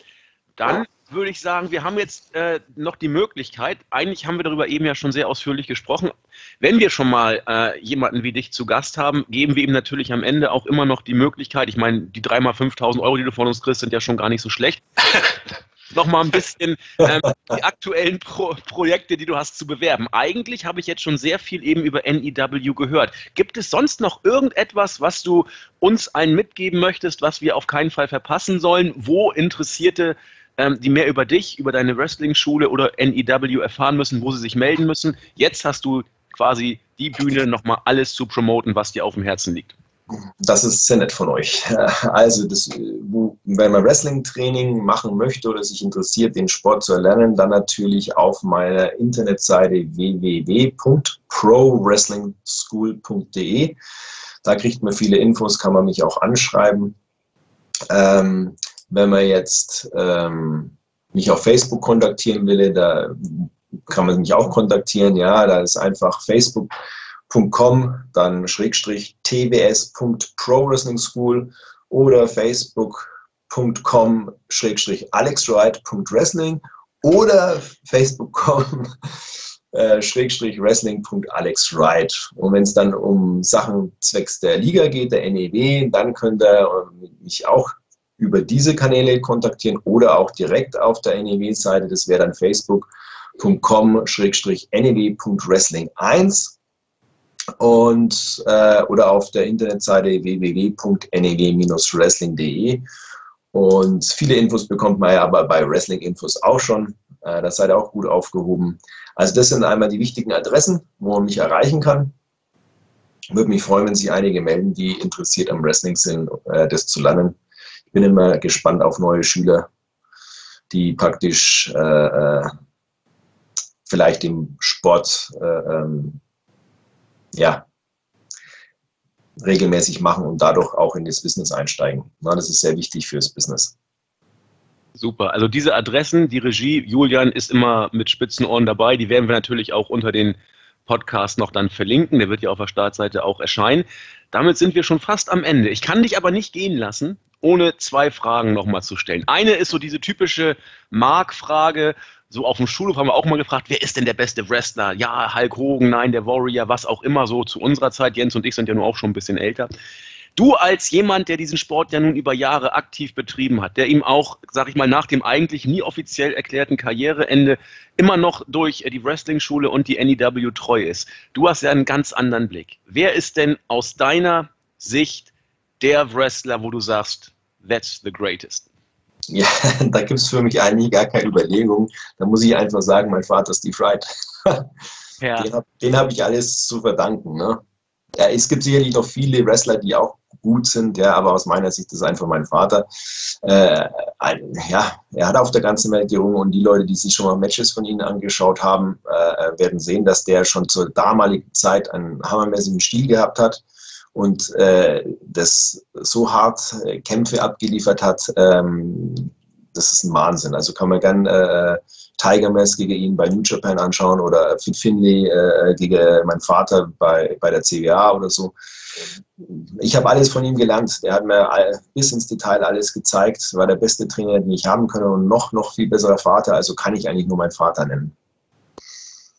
Dann würde ich sagen, wir haben jetzt äh, noch die Möglichkeit, eigentlich haben wir darüber eben ja schon sehr ausführlich gesprochen, wenn wir schon mal äh, jemanden wie dich zu Gast haben, geben wir ihm natürlich am Ende auch immer noch die Möglichkeit, ich meine, die 3 mal 5.000 Euro, die du von uns kriegst, sind ja schon gar nicht so schlecht, *laughs* noch mal ein bisschen ähm, die aktuellen Pro Projekte, die du hast, zu bewerben. Eigentlich habe ich jetzt schon sehr viel eben über NEW gehört. Gibt es sonst noch irgendetwas, was du uns allen mitgeben möchtest, was wir auf keinen Fall verpassen sollen, wo Interessierte ähm, die mehr über dich, über deine Wrestling-Schule oder NEW erfahren müssen, wo sie sich melden müssen. Jetzt hast du quasi die Bühne, nochmal alles zu promoten, was dir auf dem Herzen liegt. Das ist sehr nett von euch. *laughs* Also, das, wenn man Wrestling-Training machen möchte oder sich interessiert, den Sport zu erlernen, dann natürlich auf meiner Internetseite www.prowrestlingschool.de. Da kriegt man viele Infos, kann man mich auch anschreiben. Ähm, wenn man jetzt ähm, mich auf Facebook kontaktieren will, da kann man mich auch kontaktieren. Ja, da ist einfach facebook.com, dann Schrägstrich tbs.prowrestlingschool oder facebook.com Schrägstrich alexwright.wrestling oder facebook.com *laughs* äh, Schrägstrich wrestling.alexwright. Und wenn es dann um Sachen zwecks der Liga geht, der NEW, dann könnt ihr mich auch über diese Kanäle kontaktieren oder auch direkt auf der NEW-Seite. Das wäre dann facebook.com-new.wrestling1 und äh, oder auf der Internetseite www.new-wrestling.de. Und viele Infos bekommt man ja aber bei Wrestling Infos auch schon. Äh, das seid ihr auch gut aufgehoben. Also das sind einmal die wichtigen Adressen, wo man mich erreichen kann. Würde mich freuen, wenn sich einige melden, die interessiert am Wrestling sind, äh, das zu lernen bin immer gespannt auf neue Schüler, die praktisch äh, äh, vielleicht im Sport äh, ähm, ja, regelmäßig machen und dadurch auch in das Business einsteigen. Na, das ist sehr wichtig fürs Business. Super. Also diese Adressen, die Regie, Julian ist immer mit spitzen Ohren dabei. Die werden wir natürlich auch unter den Podcast noch dann verlinken. Der wird ja auf der Startseite auch erscheinen. Damit sind wir schon fast am Ende. Ich kann dich aber nicht gehen lassen, ohne zwei Fragen nochmal zu stellen. Eine ist so diese typische Mark-Frage. So auf dem Schulhof haben wir auch mal gefragt, wer ist denn der beste Wrestler? Ja, Hulk Hogan, nein, der Warrior, was auch immer so zu unserer Zeit. Jens und ich sind ja nur auch schon ein bisschen älter. Du als jemand, der diesen Sport ja nun über Jahre aktiv betrieben hat, der ihm auch, sag ich mal, nach dem eigentlich nie offiziell erklärten Karriereende immer noch durch die Wrestling-Schule und die NEW treu ist. Du hast ja einen ganz anderen Blick. Wer ist denn aus deiner Sicht der Wrestler, wo du sagst, that's the greatest? Ja, *laughs* da gibt es für mich eigentlich gar keine Überlegung. Da muss ich einfach sagen, mein Vater Steve Wright. *laughs* Ja. Den habe hab ich alles zu verdanken. Ne? Ja, es gibt sicherlich noch viele Wrestler, die auch gut sind, ja, aber aus meiner Sicht ist einfach mein Vater. Äh, ein, ja, er hat auf der ganzen Welt gerungen und die Leute, die sich schon mal Matches von ihm angeschaut haben, äh, werden sehen, dass der schon zur damaligen Zeit einen hammermäßigen Stil gehabt hat und äh, das so hart äh, Kämpfe abgeliefert hat, ähm, das ist ein Wahnsinn. Also kann man gern äh, Tiger Mask gegen ihn bei New Japan anschauen oder Fit Finley äh, gegen meinen Vater bei, bei der CWA oder so. Ich habe alles von ihm gelernt. Der hat mir all, bis ins Detail alles gezeigt. War der beste Trainer, den ich haben kann und noch, noch viel besserer Vater. Also kann ich eigentlich nur meinen Vater nennen.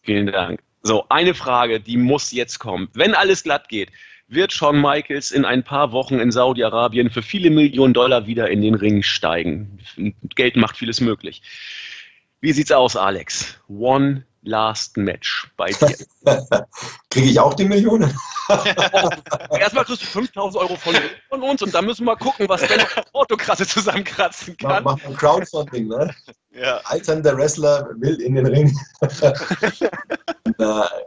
Vielen Dank. So, eine Frage, die muss jetzt kommen. Wenn alles glatt geht, wird Shawn Michaels in ein paar Wochen in Saudi-Arabien für viele Millionen Dollar wieder in den Ring steigen. Geld macht vieles möglich. Wie sieht's aus, Alex? One last match bei dir. *laughs* Kriege ich auch die Millionen? *laughs* Erstmal kriegst du 5000 Euro von, von, uns und dann müssen wir gucken, was denn Autokrasse zusammenkratzen kann. Mach, mach ein Crowdfunding, ne? Ja. Alternder Wrestler will in den Ring. *laughs*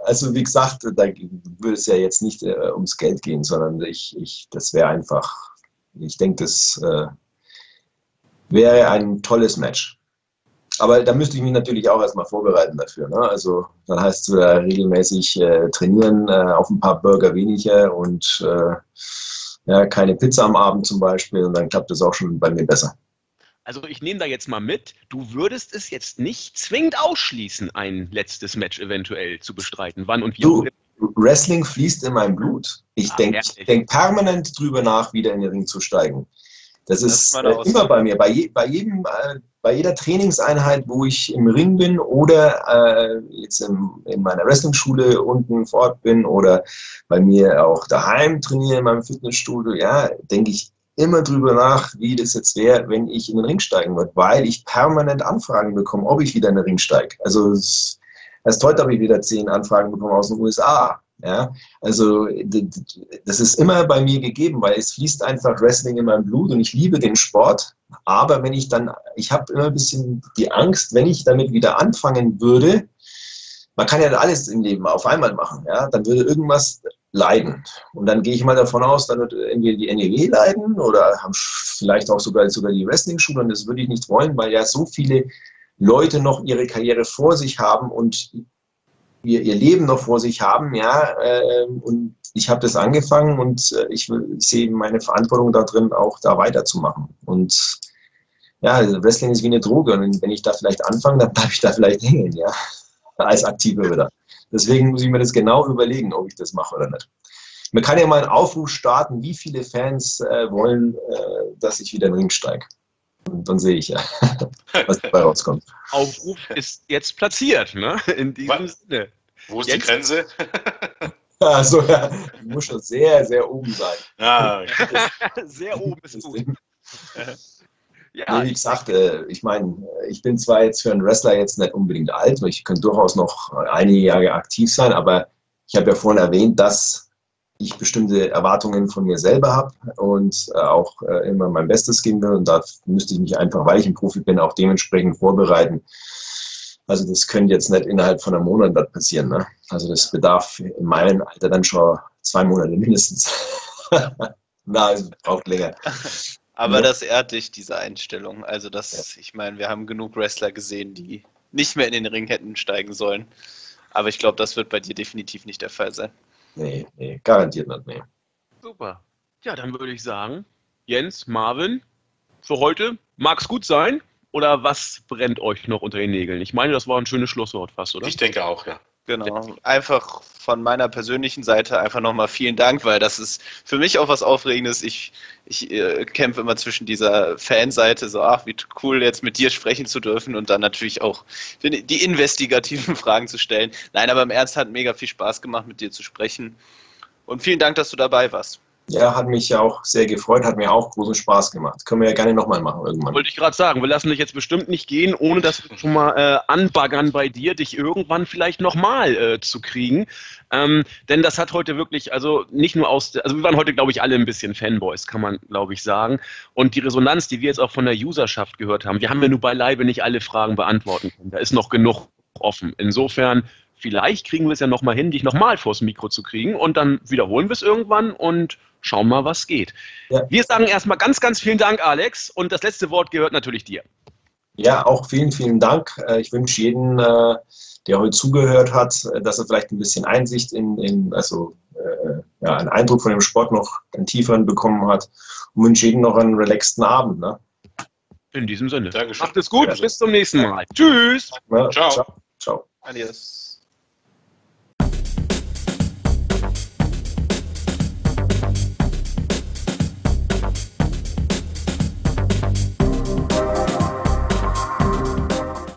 also wie gesagt, da würde es ja jetzt nicht äh, ums Geld gehen, sondern ich, ich das wäre einfach, ich denke, das äh, wäre ein tolles Match. Aber da müsste ich mich natürlich auch erstmal vorbereiten dafür. Ne? Also dann heißt es äh, regelmäßig trainieren, äh, auf ein paar Burger weniger und äh, ja, keine Pizza am Abend zum Beispiel und dann klappt es auch schon bei mir besser. Also ich nehme da jetzt mal mit, du würdest es jetzt nicht zwingend ausschließen, ein letztes Match eventuell zu bestreiten. Wann und wie? Du, Wrestling fließt in meinem Blut. Ich ah, denke denk permanent drüber nach, wieder in den Ring zu steigen. Das, das ist äh, immer bei mir. Bei, je, bei, jedem, äh, bei jeder Trainingseinheit, wo ich im Ring bin oder äh, jetzt im, in meiner Wrestling-Schule unten fort bin oder bei mir auch daheim trainiere in meinem Fitnessstudio, ja, denke ich immer drüber nach, wie das jetzt wäre, wenn ich in den Ring steigen würde, weil ich permanent Anfragen bekomme, ob ich wieder in den Ring steige. Also erst heute habe ich wieder zehn Anfragen bekommen aus den USA ja, also das ist immer bei mir gegeben, weil es fließt einfach Wrestling in meinem Blut und ich liebe den Sport. Aber wenn ich dann, ich habe immer ein bisschen die Angst, wenn ich damit wieder anfangen würde, man kann ja alles im Leben auf einmal machen, ja, dann würde irgendwas leiden. Und dann gehe ich mal davon aus, dann wird irgendwie die NEW leiden oder haben vielleicht auch sogar, sogar die Wrestling-Schule und das würde ich nicht wollen, weil ja so viele Leute noch ihre Karriere vor sich haben und ihr, ihr Leben noch vor sich haben, ja, äh, und ich habe das angefangen und äh, ich, ich sehe meine Verantwortung da drin, auch da weiterzumachen. Und ja, Wrestling ist wie eine Droge und wenn ich da vielleicht anfange, dann bleibe ich da vielleicht hängen, ja, *laughs* als Aktiver wieder. Deswegen muss ich mir das genau überlegen, ob ich das mache oder nicht. Man kann ja mal einen Aufruf starten, wie viele Fans äh, wollen, äh, dass ich wieder in den Ring steige. Und dann sehe ich ja, *laughs* was dabei rauskommt. Aufruf ist jetzt platziert, ne? In diesem was? Sinne. Wo ist jetzt? die Grenze? *laughs* Also, ja, muss schon sehr, sehr oben sein. Ah, *laughs* sehr oben ist gut. Ja, wie gesagt, äh, ich meine, ich bin zwar jetzt für einen Wrestler jetzt nicht unbedingt alt, ich könnte durchaus noch einige Jahre aktiv sein, aber ich habe ja vorhin erwähnt, dass ich bestimmte Erwartungen von mir selber habe und äh, auch äh, immer mein Bestes geben will. Und da müsste ich mich einfach, weil ich ein Profi bin, auch dementsprechend vorbereiten. Also das könnte jetzt nicht innerhalb von einem Monat passieren. Ne? Also das bedarf in meinem Alter dann schon zwei Monate mindestens. *laughs* Na, es braucht länger. Aber ja. das ehrt dich, diese Einstellung. Also das, ja. ich meine, wir haben genug Wrestler gesehen, die nicht mehr in den Ring hätten steigen sollen. Aber ich glaube, das wird bei dir definitiv nicht der Fall sein. Nee, nee, garantiert nicht, nee. Super. Ja, dann würde ich sagen, Jens, Marvin, für heute mag's gut sein. Oder was brennt euch noch unter den Nägeln? Ich meine, das war ein schönes Schlusswort fast, oder? Ich denke auch, ja. Genau. Einfach von meiner persönlichen Seite einfach nochmal vielen Dank, weil das ist für mich auch was Aufregendes. Ich, ich äh, kämpfe immer zwischen dieser Fanseite, so, ach, wie cool jetzt mit dir sprechen zu dürfen und dann natürlich auch die investigativen *laughs* Fragen zu stellen. Nein, aber im Ernst hat mega viel Spaß gemacht, mit dir zu sprechen. Und vielen Dank, dass du dabei warst. Ja, hat mich ja auch sehr gefreut, hat mir auch großen Spaß gemacht. Können wir ja gerne nochmal machen irgendwann. Wollte ich gerade sagen, wir lassen dich jetzt bestimmt nicht gehen, ohne dass wir schon mal äh, anbaggern bei dir, dich irgendwann vielleicht nochmal äh, zu kriegen. Ähm, denn das hat heute wirklich, also nicht nur aus, also wir waren heute, glaube ich, alle ein bisschen Fanboys, kann man, glaube ich, sagen. Und die Resonanz, die wir jetzt auch von der Userschaft gehört haben, wir haben ja nur beileibe nicht alle Fragen beantworten können. Da ist noch genug offen. Insofern vielleicht kriegen wir es ja nochmal hin, dich nochmal vors Mikro zu kriegen und dann wiederholen wir es irgendwann und schauen mal, was geht. Ja. Wir sagen erstmal ganz, ganz vielen Dank, Alex. Und das letzte Wort gehört natürlich dir. Ja, auch vielen, vielen Dank. Äh, ich wünsche jedem, äh, der heute zugehört hat, äh, dass er vielleicht ein bisschen Einsicht in, in also ja, einen Eindruck von dem Sport noch einen tieferen bekommen hat und wünsche jedem noch einen relaxten Abend. Ne? In diesem Sinne. Dankeschön. Macht es gut, ja. bis zum nächsten Mal. Tschüss. Ja, ciao. ciao. ciao. Adios.